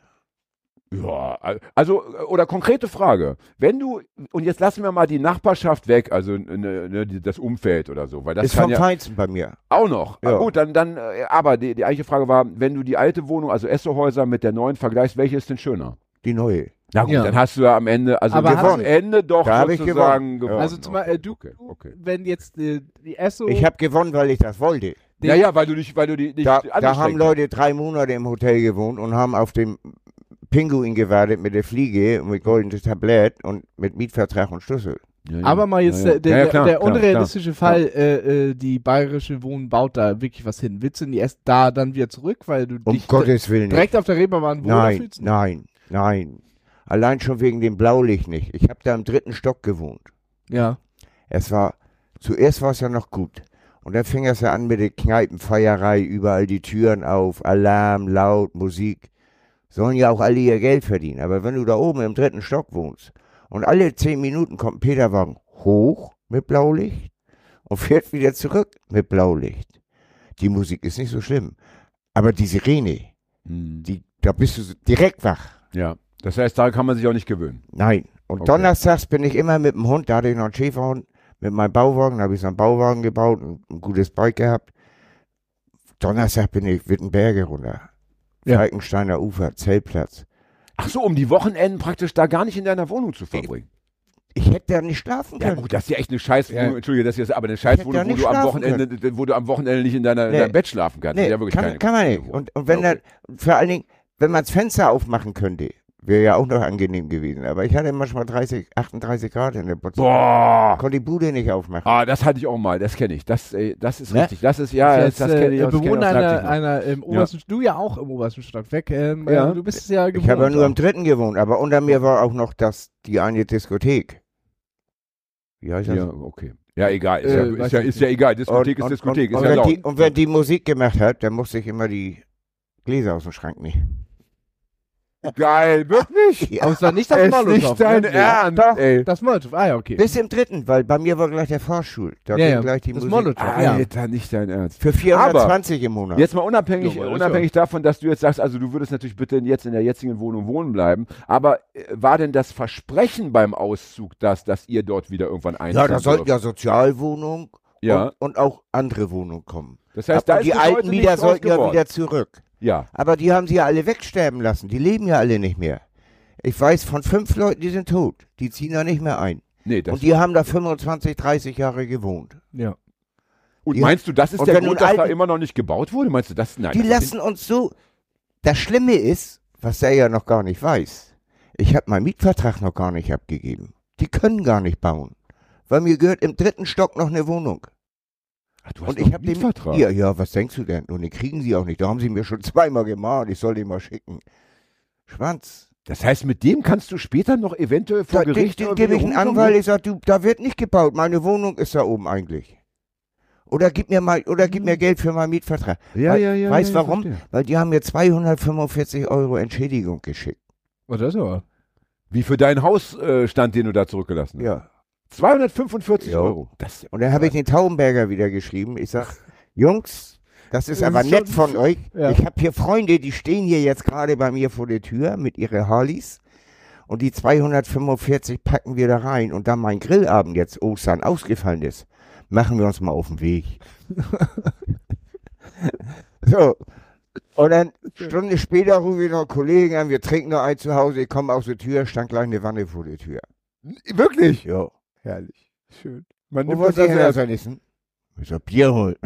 Speaker 2: Ja, also, äh, oder konkrete Frage. Wenn du, und jetzt lassen wir mal die Nachbarschaft weg, also ne, ne, das Umfeld oder so, weil das
Speaker 4: ist
Speaker 2: kann
Speaker 4: vom
Speaker 2: ja
Speaker 4: Feinsten bei mir.
Speaker 2: auch noch.
Speaker 4: Ja.
Speaker 2: Ah, gut, dann, dann, äh, aber die, die eigentliche Frage war, wenn du die alte Wohnung, also Essohäuser mit der neuen vergleichst, welche ist denn schöner?
Speaker 4: Die neue.
Speaker 2: Na gut,
Speaker 3: Ja.
Speaker 2: dann hast du ja am Ende, also
Speaker 3: Aber
Speaker 2: am Ende doch
Speaker 4: Da
Speaker 2: sozusagen
Speaker 4: gewonnen.
Speaker 2: gewonnen.
Speaker 3: Also zum Beispiel, äh, du,
Speaker 2: okay, okay.
Speaker 3: wenn jetzt äh, die Esso.
Speaker 4: Ich habe gewonnen, weil ich das wollte.
Speaker 2: Ja, ja, weil du dich, weil du die nicht
Speaker 4: Da, da haben Leute drei Monate im Hotel gewohnt und haben auf dem Pinguin gewartet mit der Fliege und mit goldenem Tablett und mit Mietvertrag und Schlüssel.
Speaker 2: Ja, ja.
Speaker 3: aber mal jetzt
Speaker 2: Ja, ja.
Speaker 3: der, der,
Speaker 2: Ja, ja, klar,
Speaker 3: der
Speaker 2: klar,
Speaker 3: unrealistische Fall, äh, äh, die bayerische Wohnen baut da wirklich was hin. Willst du die erst da dann wieder zurück, weil du
Speaker 4: Um
Speaker 3: dich
Speaker 4: Gottes Willen nicht.
Speaker 3: direkt auf der Reeperbahn wohler
Speaker 4: Nein,
Speaker 3: fühlst?
Speaker 4: nein, nein. Allein schon wegen dem Blaulicht nicht. Ich habe da im dritten Stock gewohnt.
Speaker 3: Ja.
Speaker 4: Es war, zuerst war es ja noch gut. Und dann fing es ja an mit der Kneipenfeierei, überall die Türen auf, Alarm, laut, Musik. Sollen ja auch alle ihr Geld verdienen. Aber wenn du da oben im dritten Stock wohnst und alle zehn Minuten kommt ein Peterwagen hoch mit Blaulicht und fährt wieder zurück mit Blaulicht. Die Musik ist nicht so schlimm. Aber die Sirene,
Speaker 2: Hm.
Speaker 4: die, da bist du direkt wach.
Speaker 2: ja, das heißt, da kann man sich auch nicht gewöhnen.
Speaker 4: Nein. Und
Speaker 2: Okay.
Speaker 4: donnerstags bin ich immer mit dem Hund, da hatte ich noch einen Schäferhund, mit meinem Bauwagen, da habe ich so einen Bauwagen gebaut und ein gutes Bike gehabt. Donnerstag bin ich Wittenberge runter.
Speaker 3: Ja.
Speaker 4: Falkensteiner Ufer, Zeltplatz.
Speaker 2: Ach so, um die Wochenenden praktisch da gar nicht in deiner Wohnung zu verbringen.
Speaker 4: Ich hätte da nicht schlafen
Speaker 2: Ja
Speaker 4: können.
Speaker 2: gut, das ist ja echt eine Scheißwohnung.
Speaker 3: Ja.
Speaker 2: Entschuldige, das ist aber eine
Speaker 4: da
Speaker 2: Scheißwohnung, wo du am Wochenende, wo du am Wochenende nicht in deiner, in
Speaker 4: Nee.
Speaker 2: deinem Bett schlafen kannst.
Speaker 4: Nee,
Speaker 2: ja wirklich
Speaker 4: kann,
Speaker 2: keine
Speaker 4: kann man nicht. Und, und wenn
Speaker 2: Ja, okay.
Speaker 4: dann, vor allen Dingen, wenn man das Fenster aufmachen könnte, wäre ja auch noch angenehm gewesen. Aber ich hatte manchmal 30, 38 Grad in der Butze.
Speaker 2: Boah!
Speaker 4: Konnte die Bude nicht aufmachen.
Speaker 2: Ah, das hatte ich auch mal, das kenne ich. Das, äh, das ist
Speaker 4: Ne?
Speaker 2: richtig. Das ist, ja, das,
Speaker 3: Jetzt,
Speaker 2: das kenne ich
Speaker 3: äh,
Speaker 2: das
Speaker 3: Bewohner einer, einer im obersten, du ja auch im obersten Stockwerk. Ähm,
Speaker 2: Ja.
Speaker 3: du bist ja gewohnt.
Speaker 4: Ich habe ja nur im dritten gewohnt, aber unter mir war auch noch das, die eine Diskothek. Wie heißt das?
Speaker 2: Ja, okay. Ja, egal. Ist,
Speaker 3: Äh,
Speaker 2: ja, ist, ja, ist ja egal. Diskothek ist Diskothek.
Speaker 4: Und,
Speaker 2: ist
Speaker 4: und,
Speaker 2: ja
Speaker 4: wenn die, und wenn die Musik gemacht hat, dann musste ich immer die Gläser aus dem Schrank nehmen.
Speaker 2: Geil, wirklich?
Speaker 3: Aber es war nicht das
Speaker 2: ist
Speaker 3: Molotow.
Speaker 2: nicht dein
Speaker 3: ne?
Speaker 2: Ernst,
Speaker 4: Doch.
Speaker 2: ey.
Speaker 3: Das Molotow, ah ja, okay.
Speaker 4: Bis im dritten, weil bei mir war gleich der Fahrstuhl. Da
Speaker 3: Ja,
Speaker 4: ging
Speaker 3: ja,
Speaker 4: gleich die
Speaker 3: das
Speaker 4: Musik.
Speaker 3: Molotow. ja.
Speaker 2: Alter, nicht dein Ernst.
Speaker 4: Für 420 im Monat.
Speaker 2: Jetzt mal unabhängig,
Speaker 3: Ja, aber das
Speaker 2: unabhängig davon, dass du jetzt sagst, also du würdest natürlich bitte jetzt in der jetzigen Wohnung wohnen bleiben, aber äh, war denn das Versprechen beim Auszug das, dass ihr dort wieder irgendwann einziehen
Speaker 4: ja, da sollten ja Sozialwohnungen
Speaker 2: Ja.
Speaker 4: und, und auch andere Wohnungen kommen.
Speaker 2: Das heißt, da
Speaker 4: Aber
Speaker 2: ist
Speaker 4: die alten Mieter sollten ja wieder zurück.
Speaker 2: Ja.
Speaker 4: Aber die haben sie ja alle wegsterben lassen. Die leben ja alle nicht mehr. Ich weiß von fünf Leuten, die sind tot. Die ziehen da nicht mehr ein.
Speaker 2: Nee, das
Speaker 4: und die haben da 25, 30 Jahre gewohnt.
Speaker 3: Ja.
Speaker 2: Und
Speaker 4: Die-
Speaker 2: meinst du, das ist der Grund, dass da immer noch nicht gebaut wurde? Meinst du das? Nein.
Speaker 4: Die
Speaker 2: das
Speaker 4: lassen uns so. Das Schlimme ist, was er ja noch gar nicht weiß. Ich habe meinen Mietvertrag noch gar nicht abgegeben. Die können gar nicht bauen. Weil mir gehört im dritten Stock noch eine Wohnung.
Speaker 2: Ach, du hast
Speaker 4: Und ich habe den
Speaker 2: Mietvertrag.
Speaker 4: Ja, ja, was denkst du denn? Und den kriegen sie auch nicht. Da haben sie mir schon zweimal gemahnt. Ich soll den mal schicken. Schwanz.
Speaker 2: Das heißt, mit dem kannst du später noch eventuell vor
Speaker 4: Da, den
Speaker 2: Gericht
Speaker 4: den
Speaker 2: irgendwie
Speaker 4: gebe ich einen? Anwalt. Ich sag, du, da wird nicht gebaut. Meine Wohnung ist da oben eigentlich. Oder gib mir mal, oder gib mir Geld für meinen Mietvertrag.
Speaker 2: Ja,
Speaker 4: Wei-
Speaker 2: ja, ja.
Speaker 4: Weißt
Speaker 2: ja,
Speaker 4: warum?
Speaker 2: verstehe.
Speaker 4: Weil die haben mir 245 Euro Entschädigung geschickt.
Speaker 3: Oh, das ist aber.
Speaker 2: Wie für deinen Hausstand, den du da zurückgelassen hast.
Speaker 4: Ja.
Speaker 2: 245
Speaker 4: Jo.
Speaker 2: Euro. Das,
Speaker 4: Und dann habe ich den Taubenberger wieder geschrieben. Ich sag, Jungs, das ist aber nett von euch.
Speaker 3: Ja.
Speaker 4: Ich habe hier Freunde, die stehen hier jetzt gerade bei mir vor der Tür mit ihren Harleys. Und die 245 packen wir da rein. Und da mein Grillabend jetzt Ostern ausgefallen ist, machen wir uns mal auf den Weg. so. Und dann Stunde später rufe ich noch einen Kollegen an, wir trinken noch ein zu Hause, ich komme aus der Tür, stand gleich eine Wanne vor der Tür.
Speaker 2: wirklich?
Speaker 4: Ja.
Speaker 2: Herrlich. Schön. Man
Speaker 4: Wo
Speaker 2: nimmt
Speaker 4: wollt
Speaker 2: das
Speaker 4: ihr her? Ich sag, Bier holen.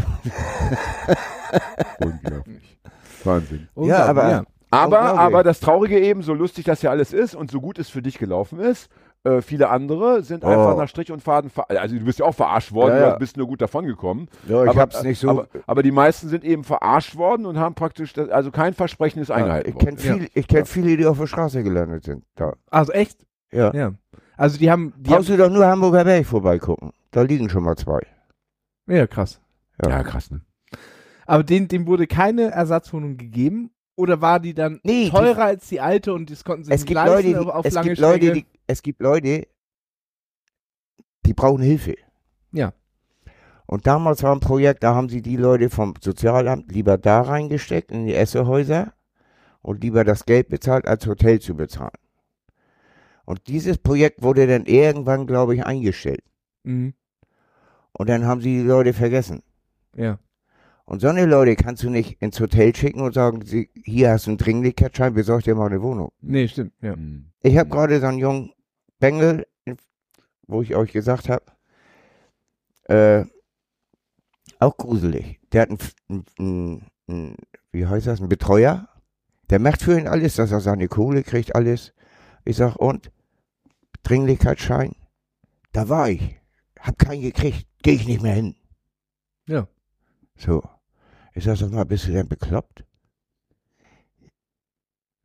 Speaker 2: Unglaublich. Wahnsinn.
Speaker 4: Ja, aber-
Speaker 3: Ja.
Speaker 2: Aber,
Speaker 4: Unglaublich.
Speaker 2: aber das Traurige eben, so lustig das ja alles ist und so gut es für dich gelaufen ist, äh, viele andere sind
Speaker 4: Oh.
Speaker 2: einfach nach Strich und Faden, ver also du bist ja auch verarscht worden,
Speaker 4: Ja, ja.
Speaker 2: du bist nur gut davon gekommen.
Speaker 4: Ja, ich
Speaker 2: aber,
Speaker 4: hab's nicht so.
Speaker 2: Aber, aber die meisten sind eben verarscht worden und haben praktisch, das, also kein Versprechen ist eingehalten
Speaker 4: ich
Speaker 2: worden.
Speaker 4: kenne viele, ich kenn viele, die auf der Straße gelandet sind. Da.
Speaker 3: Also echt?
Speaker 4: Ja.
Speaker 3: Ja. Also die haben, die haben
Speaker 4: Brauchst du doch nur Hamburger Berg vorbeigucken. da liegen schon mal zwei.
Speaker 3: Ja, krass.
Speaker 2: Ja, krass, ne?
Speaker 3: Aber dem, dem wurde keine Ersatzwohnung gegeben? Oder war die dann
Speaker 4: Nee, die-
Speaker 3: teurer als die alte und das konnten sie
Speaker 4: Es
Speaker 3: nicht
Speaker 4: gibt
Speaker 3: leisten
Speaker 4: Leute, die,
Speaker 3: auf,
Speaker 4: es
Speaker 3: lange
Speaker 4: gibt Leute, die, es gibt Leute, die brauchen Hilfe.
Speaker 3: Ja.
Speaker 4: Und damals war ein Projekt, da haben sie die Leute vom Sozialamt lieber da reingesteckt in die Essehäuser und lieber das Geld bezahlt, als Hotel zu bezahlen. Und dieses Projekt wurde dann irgendwann, glaube ich, eingestellt.
Speaker 3: Mhm.
Speaker 4: Und dann haben sie die Leute vergessen.
Speaker 3: Ja.
Speaker 4: Und so eine Leute kannst du nicht ins Hotel schicken und sagen, sie, hier hast du einen Dringlichkeitsschein, besorg dir mal eine Wohnung.
Speaker 3: Nee, stimmt. Ja.
Speaker 2: Mhm.
Speaker 4: Ich habe gerade so einen jungen Bengel, wo ich euch gesagt habe, äh, auch gruselig. Der hat einen, einen, einen, einen, wie heißt das, einen Betreuer. Der macht für ihn alles, dass er seine Kohle kriegt, alles. Ich sag, und? Dringlichkeitsschein? Da war ich. Hab keinen gekriegt. Gehe ich nicht mehr hin.
Speaker 3: Ja.
Speaker 4: So. Ich sag, sag mal, bist du denn bekloppt?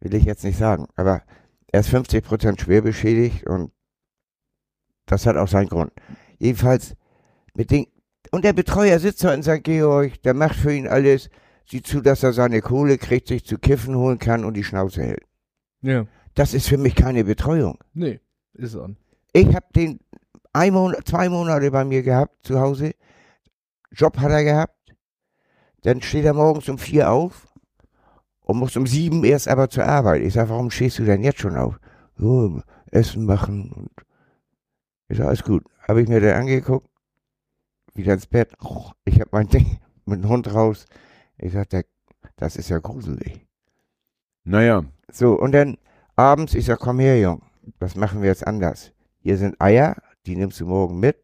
Speaker 4: Will ich jetzt nicht sagen, aber er ist 50% schwer beschädigt und das hat auch seinen Grund. Jedenfalls mit den, und der Betreuer sitzt da in St. Georg, der macht für ihn alles, sieht zu, dass er seine Kohle kriegt, sich zu kiffen holen kann und die Schnauze hält.
Speaker 3: Ja.
Speaker 4: Das ist für mich keine Betreuung.
Speaker 3: Nee, ist on.
Speaker 4: Ich habe den ein Monat, zwei Monate bei mir gehabt zu Hause. Job hat er gehabt. Dann steht er morgens um vier auf und muss um sieben erst aber zur Arbeit. Ich sage, warum stehst du denn jetzt schon auf? So, Essen machen und ich sage, alles gut. Habe ich mir dann angeguckt, wieder ins Bett. Ich habe mein Ding mit dem Hund raus. Ich sage, das ist ja gruselig.
Speaker 2: Naja,
Speaker 4: So, und dann abends, ich sag, komm her, Jung, das machen wir jetzt anders. Hier sind Eier, die nimmst du morgen mit.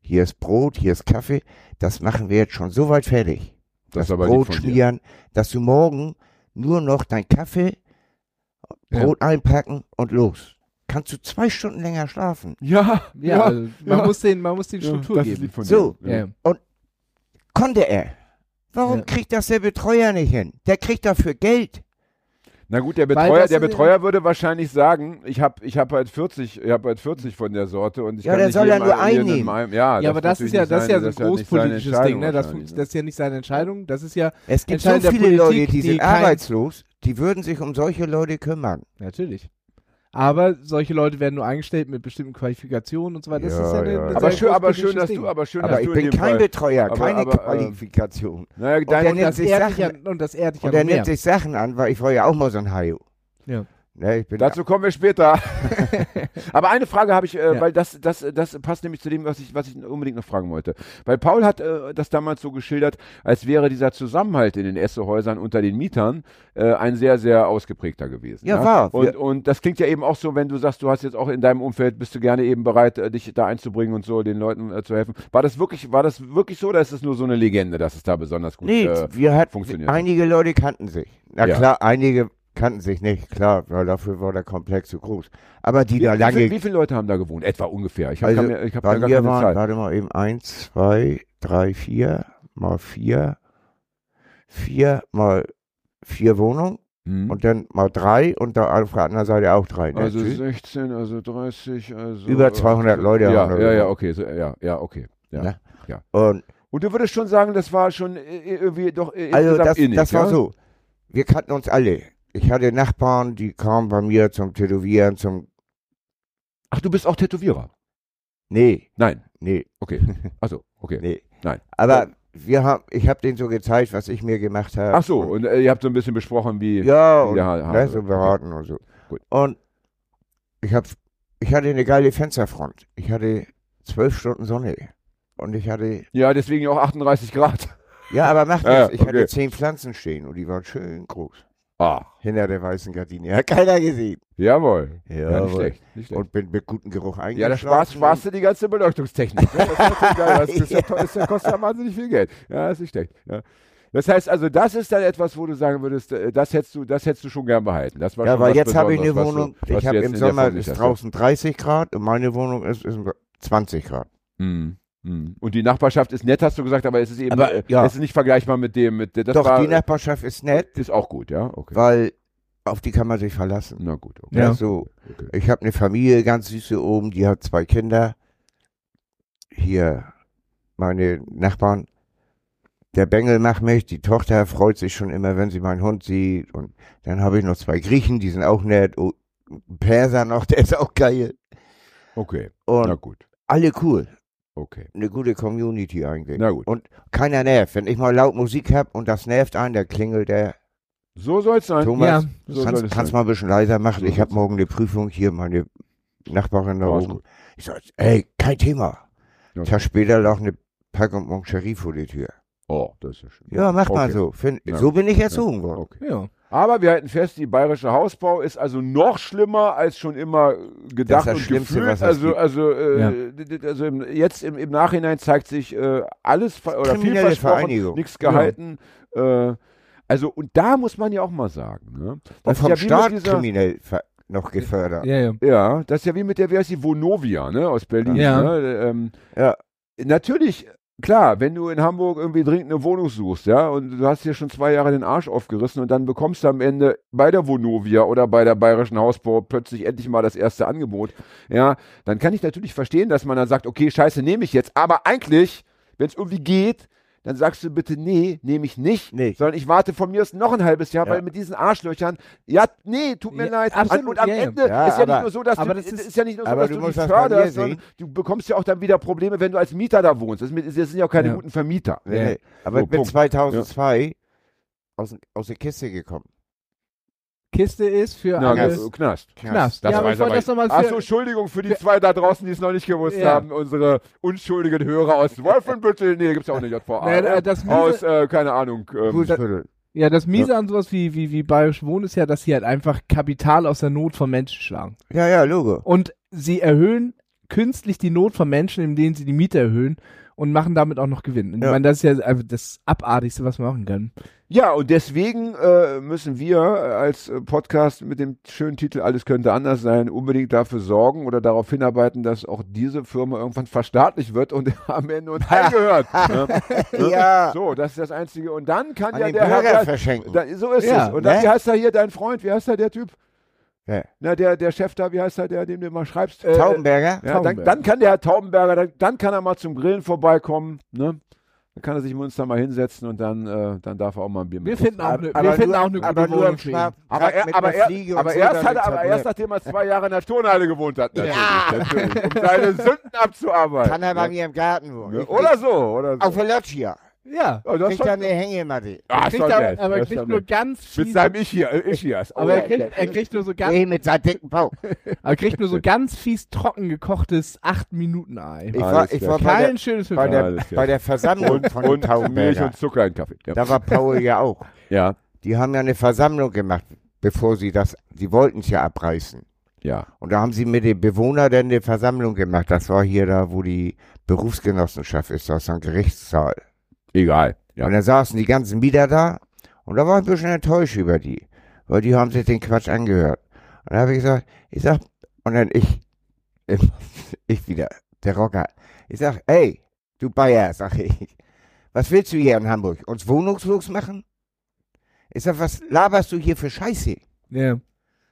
Speaker 4: Hier ist Brot, hier ist Kaffee. Das machen wir jetzt schon so weit fertig.
Speaker 2: das ist
Speaker 4: Das Brot schmieren, dass du morgen nur noch dein Kaffee,
Speaker 3: Ja.
Speaker 4: Brot einpacken und los. Kannst du zwei Stunden länger schlafen.
Speaker 2: Ja,
Speaker 3: Ja, also man,
Speaker 2: ja.
Speaker 3: muss den, man muss den
Speaker 2: ja,
Speaker 3: Struktur geben.
Speaker 4: So.
Speaker 3: Ja.
Speaker 4: Konnte er. Warum
Speaker 3: Ja.
Speaker 4: kriegt das der Betreuer nicht hin? Der kriegt dafür Geld.
Speaker 2: Na gut, der Betreuer, der Betreuer würde wahrscheinlich sagen, ich habe ich hab halt 40, ich habe halt 40 von der Sorte und ich
Speaker 4: Ja,
Speaker 2: kann
Speaker 4: der
Speaker 2: nicht
Speaker 4: soll ja nur
Speaker 2: einen- meinem- ja,
Speaker 3: Ja, aber das ist ja, das ist ja so ein großpolitisches Ding, ne? Das, fun- das ist ja nicht seine Entscheidung, das ist ja,
Speaker 4: Es gibt so viele
Speaker 3: Politik,
Speaker 4: Leute, die,
Speaker 3: die
Speaker 4: sind arbeitslos, die würden sich um solche Leute kümmern.
Speaker 3: natürlich. Aber solche Leute werden nur eingestellt mit bestimmten Qualifikationen und so weiter. Das
Speaker 4: Ja,
Speaker 3: ist ja, eine,
Speaker 4: ja.
Speaker 2: aber schön, aber schön, dass
Speaker 3: Ding.
Speaker 2: du, aber schön,
Speaker 4: Aber
Speaker 2: dass
Speaker 4: ich
Speaker 2: du
Speaker 4: bin kein
Speaker 2: Fall,
Speaker 4: Betreuer,
Speaker 2: Aber-
Speaker 4: keine
Speaker 2: aber, ähm,
Speaker 4: Qualifikation.
Speaker 2: naja,
Speaker 4: der
Speaker 2: dein,
Speaker 4: nimmt
Speaker 3: das
Speaker 4: sich Sachen-
Speaker 3: und das ehrt dich ja
Speaker 4: Und er nimmt sich Sachen an, weil ich war ja auch mal so ein Hajo.
Speaker 3: Ja.
Speaker 4: Ne, bin
Speaker 2: Dazu kommen wir später. Aber eine Frage habe ich, äh,
Speaker 3: Ja.
Speaker 2: weil das, das, das passt nämlich zu dem, was ich, was ich unbedingt noch fragen wollte. Weil Paul hat äh, das damals so geschildert, als wäre dieser Zusammenhalt in den Essehäusern unter den Mietern äh, ein sehr, sehr ausgeprägter gewesen.
Speaker 4: Ja, war.
Speaker 2: Und, und das klingt ja eben auch so, wenn du sagst, du hast jetzt auch in deinem Umfeld, bist du gerne eben bereit, äh, dich da einzubringen und so den Leuten äh, zu helfen. War das wirklich, war das wirklich so oder ist es nur so eine Legende, dass es da besonders gut
Speaker 4: Nee,
Speaker 2: äh,
Speaker 4: wir hatten,
Speaker 2: funktioniert?
Speaker 4: einige Leute kannten sich. Na
Speaker 2: Ja.
Speaker 4: klar, einige kannten sich nicht, klar, weil dafür war der Komplex zu groß. Aber die
Speaker 2: wie,
Speaker 4: da
Speaker 2: wie,
Speaker 4: lange,
Speaker 2: viel, wie viele Leute haben da gewohnt? Etwa ungefähr. Ich habe
Speaker 4: Also,
Speaker 2: ich hab
Speaker 4: bei
Speaker 2: da gar
Speaker 4: mir
Speaker 2: keine
Speaker 4: waren,
Speaker 2: Zahl.
Speaker 4: warte mal eben, eins, zwei, drei, vier, mal vier, vier mal vier Wohnungen
Speaker 2: Mhm.
Speaker 4: und dann mal drei und da auf der anderen Seite auch drei. Ne?
Speaker 2: Also
Speaker 4: Tschüss.
Speaker 2: 16, also 30, also
Speaker 4: Über 200
Speaker 2: äh,
Speaker 4: Leute
Speaker 2: Ja,
Speaker 4: haben
Speaker 2: ja, ja, okay, so, ja, ja, okay. Ja.
Speaker 4: Ne?
Speaker 2: ja.
Speaker 4: Und
Speaker 2: Und du würdest schon sagen, das war schon irgendwie doch
Speaker 4: Also das,
Speaker 2: innig,
Speaker 4: das war
Speaker 2: ja?
Speaker 4: so. Wir kannten uns alle. Ich hatte Nachbarn, die kamen bei mir zum Tätowieren, zum.
Speaker 2: Ach, du bist auch Tätowierer?
Speaker 4: Nee,
Speaker 2: Nein,
Speaker 4: nee,
Speaker 2: okay. Achso, okay.
Speaker 4: nee.
Speaker 2: Nein.
Speaker 4: Aber wir haben, ich habe denen so gezeigt, was ich mir gemacht habe.
Speaker 2: Ach so, und äh, ihr habt so ein bisschen besprochen, wie.
Speaker 4: Ja,
Speaker 2: wie
Speaker 4: und
Speaker 2: der
Speaker 4: ne, so beraten und so.
Speaker 2: Gut.
Speaker 4: Und ich hab, ich hatte eine geile Fensterfront. Ich hatte zwölf Stunden Sonne. Und ich hatte,
Speaker 2: Ja, deswegen auch 38 Grad.
Speaker 4: ja, aber macht
Speaker 2: Ja,
Speaker 4: nichts. Ich
Speaker 2: okay.
Speaker 4: hatte zehn Pflanzen stehen und die waren schön groß.
Speaker 2: Ah,
Speaker 4: Hinter der weißen Gardine. Hat keiner gesehen.
Speaker 2: jawohl. Ja, nicht
Speaker 4: Jawohl.
Speaker 2: schlecht. Nicht schlecht.
Speaker 4: Und bin mit gutem Geruch eingeschlafen.
Speaker 2: ja, da sparst, sparst du die ganze Beleuchtungstechnik. Ne? Das geil. Das, ja, das kostet ja wahnsinnig viel Geld. Ja, ist nicht schlecht. Ja. Das heißt also, das ist dann etwas, wo du sagen würdest, äh, das hättest du, das hättest du schon gern behalten. Das war
Speaker 4: Ja, weil jetzt habe ich eine
Speaker 2: was
Speaker 4: Wohnung,
Speaker 2: Du, was
Speaker 4: ich habe im Sommer ist draußen 30 Grad und meine Wohnung ist, ist 20 Grad.
Speaker 2: Mhm. Mhm. Und die Nachbarschaft ist nett, hast du gesagt, aber es ist eben
Speaker 4: Aber,
Speaker 2: äh,
Speaker 4: ja.
Speaker 2: es ist nicht vergleichbar mit dem, mit das
Speaker 4: Doch,
Speaker 2: war,
Speaker 4: die Nachbarschaft ist nett,
Speaker 2: ist auch gut, ja, okay.
Speaker 4: weil auf die kann man sich verlassen.
Speaker 2: Na gut, okay.
Speaker 3: Ja.
Speaker 4: Ja. So,
Speaker 2: okay.
Speaker 4: ich habe eine Familie, ganz süße oben, die hat zwei Kinder. hier meine Nachbarn, der Bengel macht mich, die Tochter freut sich schon immer, wenn sie meinen Hund sieht. Und dann habe ich noch zwei Griechen, die sind auch nett. Oh, ein Perser noch, der ist auch geil.
Speaker 2: Okay,
Speaker 4: Und
Speaker 2: na gut.
Speaker 4: alle cool.
Speaker 2: Okay.
Speaker 4: Eine gute Community eigentlich.
Speaker 2: Na gut.
Speaker 4: Und keiner nervt. Wenn ich mal laut Musik hab und das nervt einen, der klingelt der.
Speaker 2: So soll's sein.
Speaker 4: Thomas,
Speaker 3: Ja,
Speaker 2: so soll
Speaker 4: kannst,
Speaker 2: es
Speaker 4: kannst
Speaker 2: sein.
Speaker 4: mal ein bisschen leiser machen.
Speaker 2: So
Speaker 4: ich habe morgen eine Prüfung hier, meine Nachbarin da oben. Ich sag, ey, kein Thema.
Speaker 2: Ja.
Speaker 4: Tag später lag eine Packung Moncherie vor die Tür.
Speaker 2: Oh, das ist ja schön.
Speaker 4: Ja, mach mal
Speaker 2: Okay.
Speaker 4: so. Find, so bin ich erzogen worden.
Speaker 2: Okay.
Speaker 3: Ja.
Speaker 2: Aber wir halten fest, die bayerische Hausbau ist also noch schlimmer als schon immer gedacht
Speaker 4: das
Speaker 2: und gefühlt. also, also, äh, d- also im, jetzt im, im Nachhinein zeigt sich äh, alles oder viel versprochen, nichts gehalten. Äh, also und da muss man ja auch mal sagen, ne?
Speaker 4: Und
Speaker 2: Das
Speaker 4: vom
Speaker 2: ist ja wie
Speaker 4: Staat kriminell ver- noch gefördert.
Speaker 3: Ja, ja.
Speaker 2: Ja, das ist ja wie mit der, wie heißt die, Vonovia, ne, aus Berlin.
Speaker 3: Ja.
Speaker 2: Ne? Ähm,
Speaker 4: Ja.
Speaker 2: Natürlich, klar, wenn du in Hamburg irgendwie dringend eine Wohnung suchst, ja, und du hast dir schon zwei Jahre den Arsch aufgerissen und dann bekommst du am Ende bei der Vonovia oder bei der Bayerischen Hausbau plötzlich endlich mal das erste Angebot, ja, dann kann ich natürlich verstehen, dass man dann sagt, okay, scheiße, nehme ich jetzt, aber eigentlich, wenn es irgendwie geht, dann sagst du bitte, nee, nehme ich nicht,
Speaker 4: Nicht.
Speaker 2: sondern ich warte von mir aus noch ein halbes Jahr,
Speaker 4: Ja.
Speaker 2: weil mit diesen Arschlöchern, ja, nee, tut mir
Speaker 3: Ja,
Speaker 2: leid.
Speaker 3: absolut,
Speaker 2: und am
Speaker 3: ja.
Speaker 2: Ende ist ja
Speaker 4: aber-
Speaker 2: nicht nur so, dass du,
Speaker 3: das
Speaker 2: ist,
Speaker 3: ist-
Speaker 2: ja nicht nur so, dass
Speaker 4: du
Speaker 2: du, förderst, sondern du bekommst ja auch dann wieder Probleme, wenn du als Mieter da wohnst. Das, sind ja auch keine guten Vermieter.
Speaker 4: Nee, nee. Aber
Speaker 2: So,
Speaker 4: ich bin
Speaker 2: Punkt.
Speaker 4: 2002 aus, aus der Kiste gekommen.
Speaker 3: Kiste ist für
Speaker 2: Na,
Speaker 3: alle
Speaker 2: Knast. Knast.
Speaker 3: Knast.
Speaker 2: Das
Speaker 3: ja,
Speaker 2: weiß
Speaker 3: ich das nochmal
Speaker 2: Achso. Entschuldigung für die zwei da draußen, die es noch nicht gewusst
Speaker 3: Ja.
Speaker 2: haben. Unsere unschuldigen Hörer aus Wolfenbüttel. Nee, da gibt's ja auch eine JVA.
Speaker 3: Nee,
Speaker 2: ne?
Speaker 3: das Miese-
Speaker 2: aus, äh, keine Ahnung. Ähm,
Speaker 4: Fußviertel.
Speaker 3: Ja, das Miese an sowas wie, wie, wie Bayerisch Wohnen ist ja, dass sie halt einfach Kapital aus der Not von Menschen schlagen.
Speaker 4: Ja, ja, Logo.
Speaker 3: Und sie erhöhen künstlich die Not von Menschen, indem sie die Miete erhöhen und machen damit auch noch Gewinn. Und Ich
Speaker 4: Ja.
Speaker 3: meine, das ist ja einfach das Abartigste, was man machen kann.
Speaker 2: Ja, und deswegen äh, müssen wir äh, als äh, Podcast mit dem schönen Titel Alles könnte anders sein unbedingt dafür sorgen oder darauf hinarbeiten, dass auch diese Firma irgendwann verstaatlicht wird und am Ende uns eingehört. ne? Ne?
Speaker 4: Ja.
Speaker 2: So, das ist das Einzige. Und dann kann
Speaker 4: An
Speaker 2: ja der
Speaker 4: Bürger
Speaker 2: Herr...
Speaker 4: verschenken.
Speaker 2: Da, so ist
Speaker 3: Ja,
Speaker 2: es. Und dann,
Speaker 4: ne?
Speaker 2: wie heißt er hier, dein Freund? Wie heißt er, der Typ?
Speaker 4: Ja.
Speaker 2: Na, der, der Chef da, wie heißt er, der, dem du mal schreibst?
Speaker 3: Äh,
Speaker 4: Taubenberger?
Speaker 2: Ja, dann,
Speaker 3: Taubenberger.
Speaker 2: dann kann der Herr Taubenberger, dann, dann kann er mal zum Grillen vorbeikommen, ne? Dann kann er sich mit uns da mal hinsetzen und dann, äh, dann darf er auch mal ein Bier mit
Speaker 3: Wir
Speaker 2: uns
Speaker 3: finden auch eine,
Speaker 4: aber
Speaker 3: wir finden
Speaker 4: nur,
Speaker 3: auch eine gute
Speaker 4: aber
Speaker 3: Wohnung
Speaker 4: im
Speaker 3: für ihn.
Speaker 2: Aber, er, aber, er, aber
Speaker 4: so,
Speaker 2: erst, hat er, aber
Speaker 4: er-
Speaker 2: erst nachdem er zwei Jahre in der Turnhalle gewohnt hat, natürlich, natürlich, um seine Sünden abzuarbeiten.
Speaker 4: Kann er bei
Speaker 2: ne?
Speaker 4: mir im Garten wohnen.
Speaker 2: Ne? Oder so, oder so.
Speaker 4: Auf der Loggia.
Speaker 3: Ja.
Speaker 2: Oh, das
Speaker 4: Kriegt er eine Hängematte.
Speaker 2: ah,
Speaker 3: Kriegt
Speaker 2: doch
Speaker 3: aber, aber er kriegt nur ganz
Speaker 2: Mit
Speaker 3: fies,
Speaker 2: seinem Ich hier, äh, Ich hier.
Speaker 3: aber er kriegt, er kriegt nur so ganz,
Speaker 4: Nee, mit seinem dicken Bauch.
Speaker 3: er kriegt nur so ganz fies trocken gekochtes 8-Minuten-Ei.
Speaker 4: Ich war, ich war bei,
Speaker 3: Kein
Speaker 4: der,
Speaker 3: schönes
Speaker 4: bei, der, bei der Versammlung
Speaker 2: Und,
Speaker 4: von
Speaker 2: und Milch und Zucker in Kaffee. Ja.
Speaker 4: Da war Paul ja auch.
Speaker 2: ja,
Speaker 4: Die haben ja eine Versammlung gemacht, bevor sie das, sie wollten es ja abreißen.
Speaker 2: ja.
Speaker 4: Und da haben sie mit den Bewohnern dann eine Versammlung gemacht. Das war hier da, wo die Berufsgenossenschaft ist, das ist ein Gerichtssaal.
Speaker 2: Egal. Ja.
Speaker 4: Und dann saßen die ganzen Mieter da und da war ich ein bisschen enttäuscht über die, weil die haben sich den Quatsch angehört. Und dann habe ich gesagt, ich sag, und dann ich, ich wieder, der Rocker, ich sag, ey, du Bayer, sag ich, was willst du hier in Hamburg? Uns wohnungslos machen? Ich sag, was laberst du hier für Scheiße?
Speaker 3: Ja.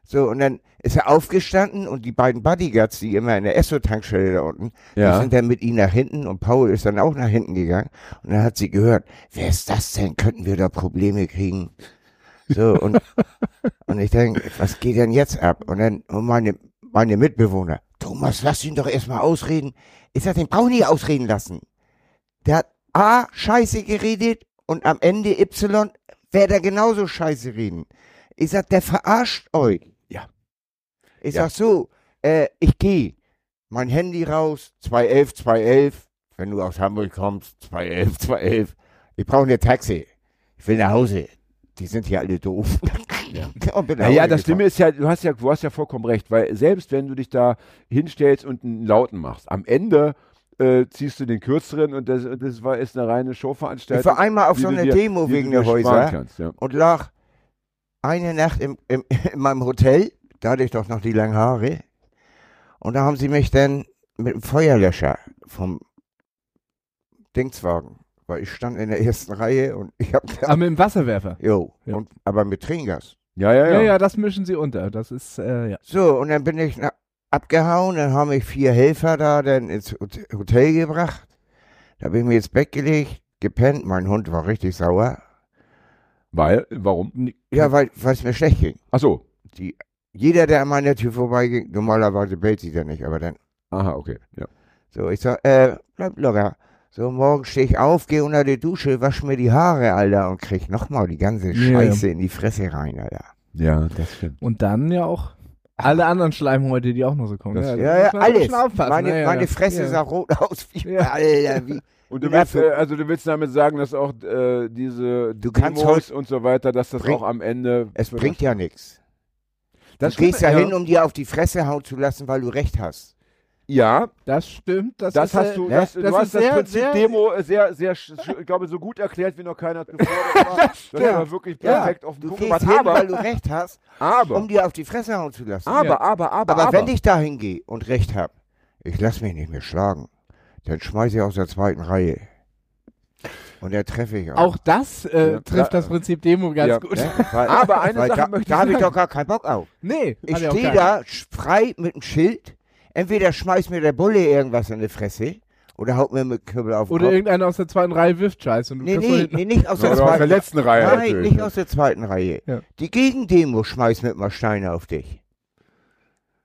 Speaker 4: So, und dann ist er aufgestanden und die beiden Bodyguards, die immer in der Esso-Tankstelle da unten, die sind dann mit ihm nach hinten und Paul ist dann auch nach hinten gegangen und dann hat sie gehört, wer ist das denn? Könnten wir da Probleme kriegen? So, und, und ich denke, was geht denn jetzt ab? Und dann und meine, meine Mitbewohner, Thomas, lass ihn doch erstmal ausreden. Ich sag, den brauch ich nicht ausreden lassen. Der hat A, Scheiße geredet und am Ende Y, wer genauso Scheiße reden. Ich sag, der verarscht euch.
Speaker 2: Ja.
Speaker 4: Ich
Speaker 2: Ja.
Speaker 4: sag so, äh, ich geh. Mein Handy raus, 211, 211. Wenn du aus Hamburg kommst, 211, 211. Ich brauche eine Taxi. Ich will nach Hause. Die sind hier alle doof. Ja.
Speaker 2: Naja,
Speaker 4: Hause
Speaker 2: das Schlimme
Speaker 4: gefahren.
Speaker 2: ist ja, du hast ja, du hast ja vollkommen recht, weil selbst wenn du dich da hinstellst und einen Lauten machst, am Ende äh, ziehst du den kürzeren und das, das war, ist eine reine
Speaker 4: Ich
Speaker 2: Showveranstaltung.
Speaker 4: war einmal auf so einer Demo wegen der Häuser
Speaker 2: Kannst, ja.
Speaker 4: und lag eine Nacht im, im, in meinem Hotel. Da hatte ich doch noch die langen Haare. Und da haben sie mich dann mit dem Feuerlöscher vom Dingswagen, weil ich stand in der ersten Reihe und ich hab
Speaker 3: Aber mit dem Wasserwerfer.
Speaker 4: Jo,
Speaker 3: Ja.
Speaker 4: und, aber mit Tränengas.
Speaker 2: Ja, ja,
Speaker 3: Ja,
Speaker 2: ja.
Speaker 3: ja, das mischen sie unter. Das ist, äh, ja.
Speaker 4: So, und dann bin ich na, abgehauen, dann haben mich vier Helfer da dann ins Hot- Hotel gebracht. Da habe ich mir ins Bett gelegt, gepennt, mein Hund war richtig sauer.
Speaker 2: Weil, warum?
Speaker 4: Ja, weil weil es mir schlecht ging.
Speaker 2: Ach so.
Speaker 4: Die, jeder, der an meiner Tür vorbeiging, normalerweise bellt sich der nicht, aber dann
Speaker 2: Aha, okay. Ja.
Speaker 4: So, ich sag, äh, bleib locker. So, morgen steh ich auf, geh unter die Dusche, wasch mir die Haare, Alter, und krieg nochmal die ganze
Speaker 3: Ja.
Speaker 4: Scheiße in die Fresse rein, Alter.
Speaker 2: ja, das stimmt.
Speaker 3: Und dann ja auch alle anderen Schleimhäute, die auch noch so kommen.
Speaker 2: Das-
Speaker 3: da
Speaker 4: Ja, ja,
Speaker 3: ein
Speaker 4: alles. Meine,
Speaker 3: ja, ja.
Speaker 4: meine Fresse
Speaker 3: ja.
Speaker 4: sah rot aus, wie,
Speaker 3: Ja.
Speaker 4: Alter, wie.
Speaker 2: Und du
Speaker 4: Ja,
Speaker 2: willst, äh, also du willst damit sagen, dass auch äh, diese
Speaker 4: Du
Speaker 2: Demos und so weiter, dass das
Speaker 4: Bring-
Speaker 2: auch am Ende.
Speaker 4: Es bringt ja nichts.
Speaker 2: Das,
Speaker 4: Du gehst ja hin, um dir auf die Fresse hauen zu lassen, weil du recht hast.
Speaker 2: Ja,
Speaker 3: Das stimmt. Das,
Speaker 2: das
Speaker 3: ist,
Speaker 2: hast du,
Speaker 4: ne?
Speaker 2: das,
Speaker 3: Das
Speaker 2: du hast
Speaker 3: ist
Speaker 2: das
Speaker 3: sehr,
Speaker 2: Prinzip
Speaker 3: sehr-
Speaker 2: Demo äh, sehr, sehr, ich glaube, so gut erklärt, wie noch keiner zuvor das war. Das war wirklich
Speaker 4: Ja,
Speaker 2: perfekt auf den
Speaker 4: Du
Speaker 2: Punkt
Speaker 4: gehst
Speaker 2: gebracht.
Speaker 4: hin, weil
Speaker 2: Aber,
Speaker 4: du recht hast,
Speaker 2: aber,
Speaker 4: um dir auf die Fresse hauen zu lassen.
Speaker 2: aber,
Speaker 3: Ja.
Speaker 2: aber, aber,
Speaker 4: Aber
Speaker 2: aber,
Speaker 4: wenn ich da hingehe und recht hab, ich lass mich nicht mehr schlagen, dann schmeiße ich aus der zweiten Reihe. Und da treffe ich
Speaker 3: Auch das äh,
Speaker 2: Ja.
Speaker 3: trifft das Prinzip Demo ganz
Speaker 2: Ja.
Speaker 3: gut.
Speaker 4: Ne? Weil,
Speaker 2: Aber eine Sache
Speaker 4: da,
Speaker 2: möchte ich
Speaker 4: da habe ich doch gar keinen Bock auf.
Speaker 3: Nee,
Speaker 4: Ich
Speaker 3: auch
Speaker 4: stehe da frei mit dem Schild. Entweder schmeißt mir der Bulle irgendwas in die Fresse oder haut mir mit Kübel auf den
Speaker 3: Oder
Speaker 4: Kopf.
Speaker 3: irgendeiner aus der zweiten Reihe wirft Scheiße. Und du
Speaker 4: Nee, nee, nee, nicht aus der
Speaker 2: Oder aus der
Speaker 4: zweiten
Speaker 2: letzten Reihe
Speaker 4: Nein,
Speaker 2: natürlich.
Speaker 4: nicht aus der zweiten Reihe.
Speaker 3: Ja.
Speaker 4: Die Gegendemo schmeißt mit mal Steine auf dich.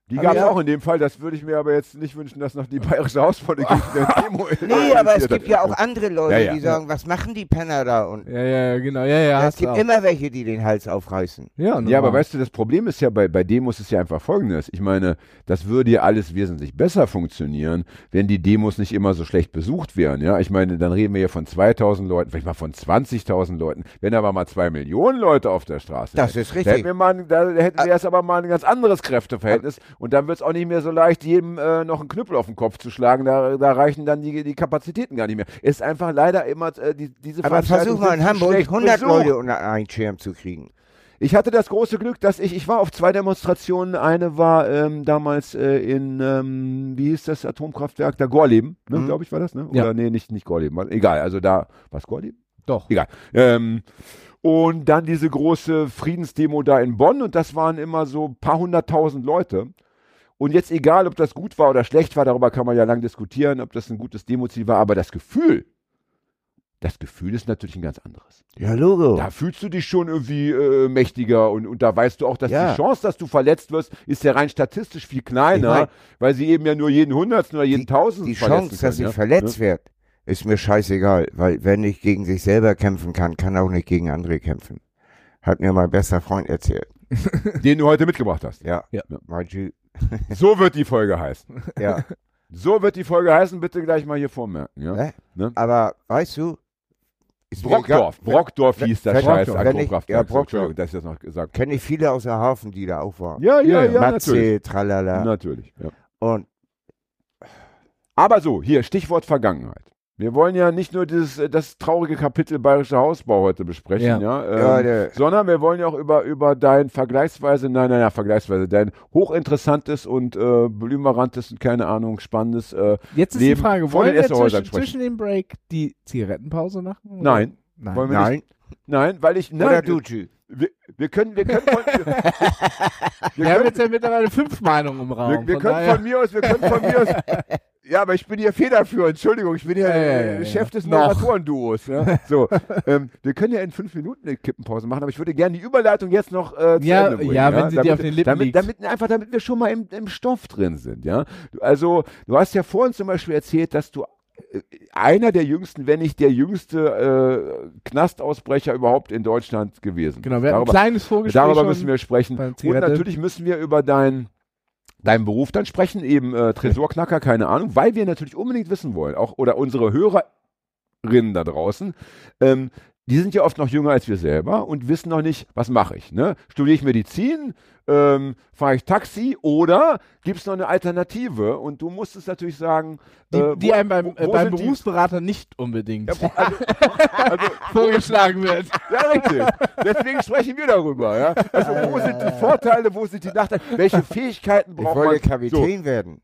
Speaker 2: Die gab es
Speaker 4: Ja.
Speaker 2: auch in dem Fall. Das würde ich mir aber jetzt nicht wünschen, dass noch die bayerische Hausfront gegen eine Demo
Speaker 4: Nee, aber es gibt ja auch andere Leute,
Speaker 2: Ja, ja.
Speaker 4: die sagen, was machen die Penner da? Und
Speaker 3: Ja, ja, genau. Ja, ja,
Speaker 4: es gibt
Speaker 3: auch.
Speaker 4: immer welche, die den Hals aufreißen.
Speaker 3: Ja,
Speaker 2: Ja, aber weißt du, das Problem ist ja bei, bei Demos ist ja einfach folgendes. Ich meine, das würde ja alles wesentlich besser funktionieren, wenn die Demos nicht immer so schlecht besucht wären. Ja, ich meine, dann reden wir ja von 2000 Leuten, vielleicht mal von 20.000 Leuten. Wenn aber mal zwei Millionen Leute auf der Straße
Speaker 4: Das
Speaker 2: wären,
Speaker 4: ist
Speaker 2: Da
Speaker 4: richtig.
Speaker 2: hätten wir, mal, ein- da hätten wir jetzt aber mal ein ganz anderes Kräfteverhältnis und dann wird es auch nicht mehr so leicht, jedem äh, noch einen Knüppel auf den Kopf zu schlagen. Da, da reichen dann die, die Kapazitäten gar nicht mehr. Ist einfach leider immer äh, die, diese
Speaker 4: Aber versuch mal in Hamburg
Speaker 2: schlecht
Speaker 4: 100
Speaker 2: besucht.
Speaker 4: Leute unter einen Schirm zu kriegen.
Speaker 2: Ich hatte das große Glück, dass ich, ich war auf zwei Demonstrationen. Eine war ähm, damals äh, in, ähm, wie hieß das Atomkraftwerk? Da Gorleben, ne,
Speaker 4: Mhm.
Speaker 2: glaube ich, war das, ne?
Speaker 3: Ja.
Speaker 2: Oder nee, nicht, nicht Gorleben. war- Egal, also da, was Gorleben?
Speaker 3: Doch.
Speaker 2: Egal. Ähm, und dann diese große Friedensdemo da in Bonn und das waren immer so ein paar hunderttausend Leute. Und jetzt egal, ob das gut war oder schlecht war, darüber kann man ja lang diskutieren, ob das ein gutes Demoziel war, aber das Gefühl, das Gefühl ist natürlich ein ganz anderes.
Speaker 4: Ja, Logo.
Speaker 2: Da fühlst du dich schon irgendwie äh, mächtiger und, und da weißt du auch, dass
Speaker 4: Ja.
Speaker 2: die Chance, dass du verletzt wirst, ist ja rein statistisch viel kleiner,
Speaker 4: Ich mein,
Speaker 2: weil sie eben ja nur jeden Hundertsten oder jeden Tausendsten
Speaker 4: Die
Speaker 2: verletzen
Speaker 4: Chance, dass
Speaker 2: können,
Speaker 4: ich
Speaker 2: ja?
Speaker 4: verletzt werde, ist mir scheißegal. Weil wenn ich gegen sich selber kämpfen kann, kann auch nicht gegen andere kämpfen. Hat mir mein bester Freund erzählt.
Speaker 2: Den du heute mitgebracht hast.
Speaker 4: Ja.
Speaker 3: Ja.
Speaker 4: Mein
Speaker 2: So wird die Folge heißen.
Speaker 4: ja.
Speaker 2: So wird die Folge heißen, bitte gleich mal hier vormerken. Ja?
Speaker 4: Ne?
Speaker 2: Ne?
Speaker 4: Aber weißt du,
Speaker 2: Brockdorf.
Speaker 4: egal-
Speaker 2: Brockdorf hieß
Speaker 4: wenn-
Speaker 2: scheiß Atomkraftwerk.
Speaker 4: ja, Brockdorf.
Speaker 2: Dass ich das noch gesagt
Speaker 4: Kenne ich viele aus der Hafen, die da auch waren.
Speaker 2: Ja, ja,
Speaker 3: Ja,
Speaker 2: ja,
Speaker 3: ja.
Speaker 2: natürlich.
Speaker 4: Matze, tralala.
Speaker 2: Natürlich. Ja.
Speaker 4: Und
Speaker 2: Aber so, hier, Stichwort Vergangenheit. Wir wollen ja nicht nur dieses, äh, das traurige Kapitel Bayerischer Hausbau heute besprechen, ja,
Speaker 3: Ja.
Speaker 2: ähm,
Speaker 4: Ja, der-
Speaker 2: sondern wir wollen ja auch über, über dein vergleichsweise, nein, nein, ja, vergleichsweise, dein hochinteressantes und äh, blümerantes und keine Ahnung, spannendes, äh,
Speaker 3: Jetzt ist
Speaker 2: Leben
Speaker 3: die Frage, wollen wir zwischen, zwischen dem Break die Zigarettenpause machen? oder?
Speaker 2: nein,
Speaker 3: Nein.
Speaker 2: wollen wir
Speaker 4: nein,
Speaker 2: nicht, nein, weil ich,
Speaker 4: oder
Speaker 2: nein,
Speaker 4: du, Ju.
Speaker 2: wir, wir können, wir können von, wir,
Speaker 3: Wir
Speaker 2: wir
Speaker 3: haben
Speaker 2: können,
Speaker 3: jetzt ja mittlerweile fünf Meinungen im Raum.
Speaker 2: wir, wir
Speaker 3: von
Speaker 2: können
Speaker 3: daher-
Speaker 2: von mir aus, wir können von mir aus, ja, aber ich bin hier federführend, Entschuldigung, ich bin hier äh. Chef des. Moderatoren-Duos, ja, so, ähm, wir können ja in fünf Minuten eine Kippenpause machen, aber ich würde gerne die Überleitung jetzt noch äh, zu
Speaker 3: Ja,
Speaker 2: Ende bringen,
Speaker 3: ja, wenn sie dir
Speaker 2: damit,
Speaker 3: auf den Lippen
Speaker 2: damit,
Speaker 3: liegt.
Speaker 2: damit, einfach damit wir schon mal im, im Stoff drin sind, ja, also, du hast ja vorhin zum Beispiel erzählt, dass du äh, einer der jüngsten, wenn nicht der jüngste äh, Knastausbrecher überhaupt in Deutschland gewesen.
Speaker 3: Genau, wir hatten ein
Speaker 2: darüber,
Speaker 3: kleines Vorgespräch
Speaker 2: darüber müssen wir sprechen. Und natürlich müssen wir über dein, deinen Beruf dann sprechen, eben äh, Tresorknacker, keine Ahnung, weil wir natürlich unbedingt wissen wollen, auch oder unsere Hörerinnen da draußen, ähm, die sind ja oft noch jünger als wir selber und wissen noch nicht, was mache ich. Ne? Studiere ich Medizin, ähm, fahre ich Taxi oder gibt es noch eine Alternative? Und du musst es natürlich sagen,
Speaker 3: Die,
Speaker 2: äh,
Speaker 3: die
Speaker 2: wo-
Speaker 3: einem beim,
Speaker 2: wo-
Speaker 3: äh,
Speaker 2: wo
Speaker 3: beim
Speaker 2: sind die-
Speaker 3: Berufsberater nicht unbedingt
Speaker 2: Ja, also, also,
Speaker 3: vorgeschlagen wird.
Speaker 2: ja, richtig. Deswegen sprechen wir darüber. Ja? Also, wo sind die Vorteile, wo sind die Nachteile? Welche Fähigkeiten
Speaker 4: Ich
Speaker 2: braucht
Speaker 4: wollte
Speaker 2: man?
Speaker 4: Kapitän werden.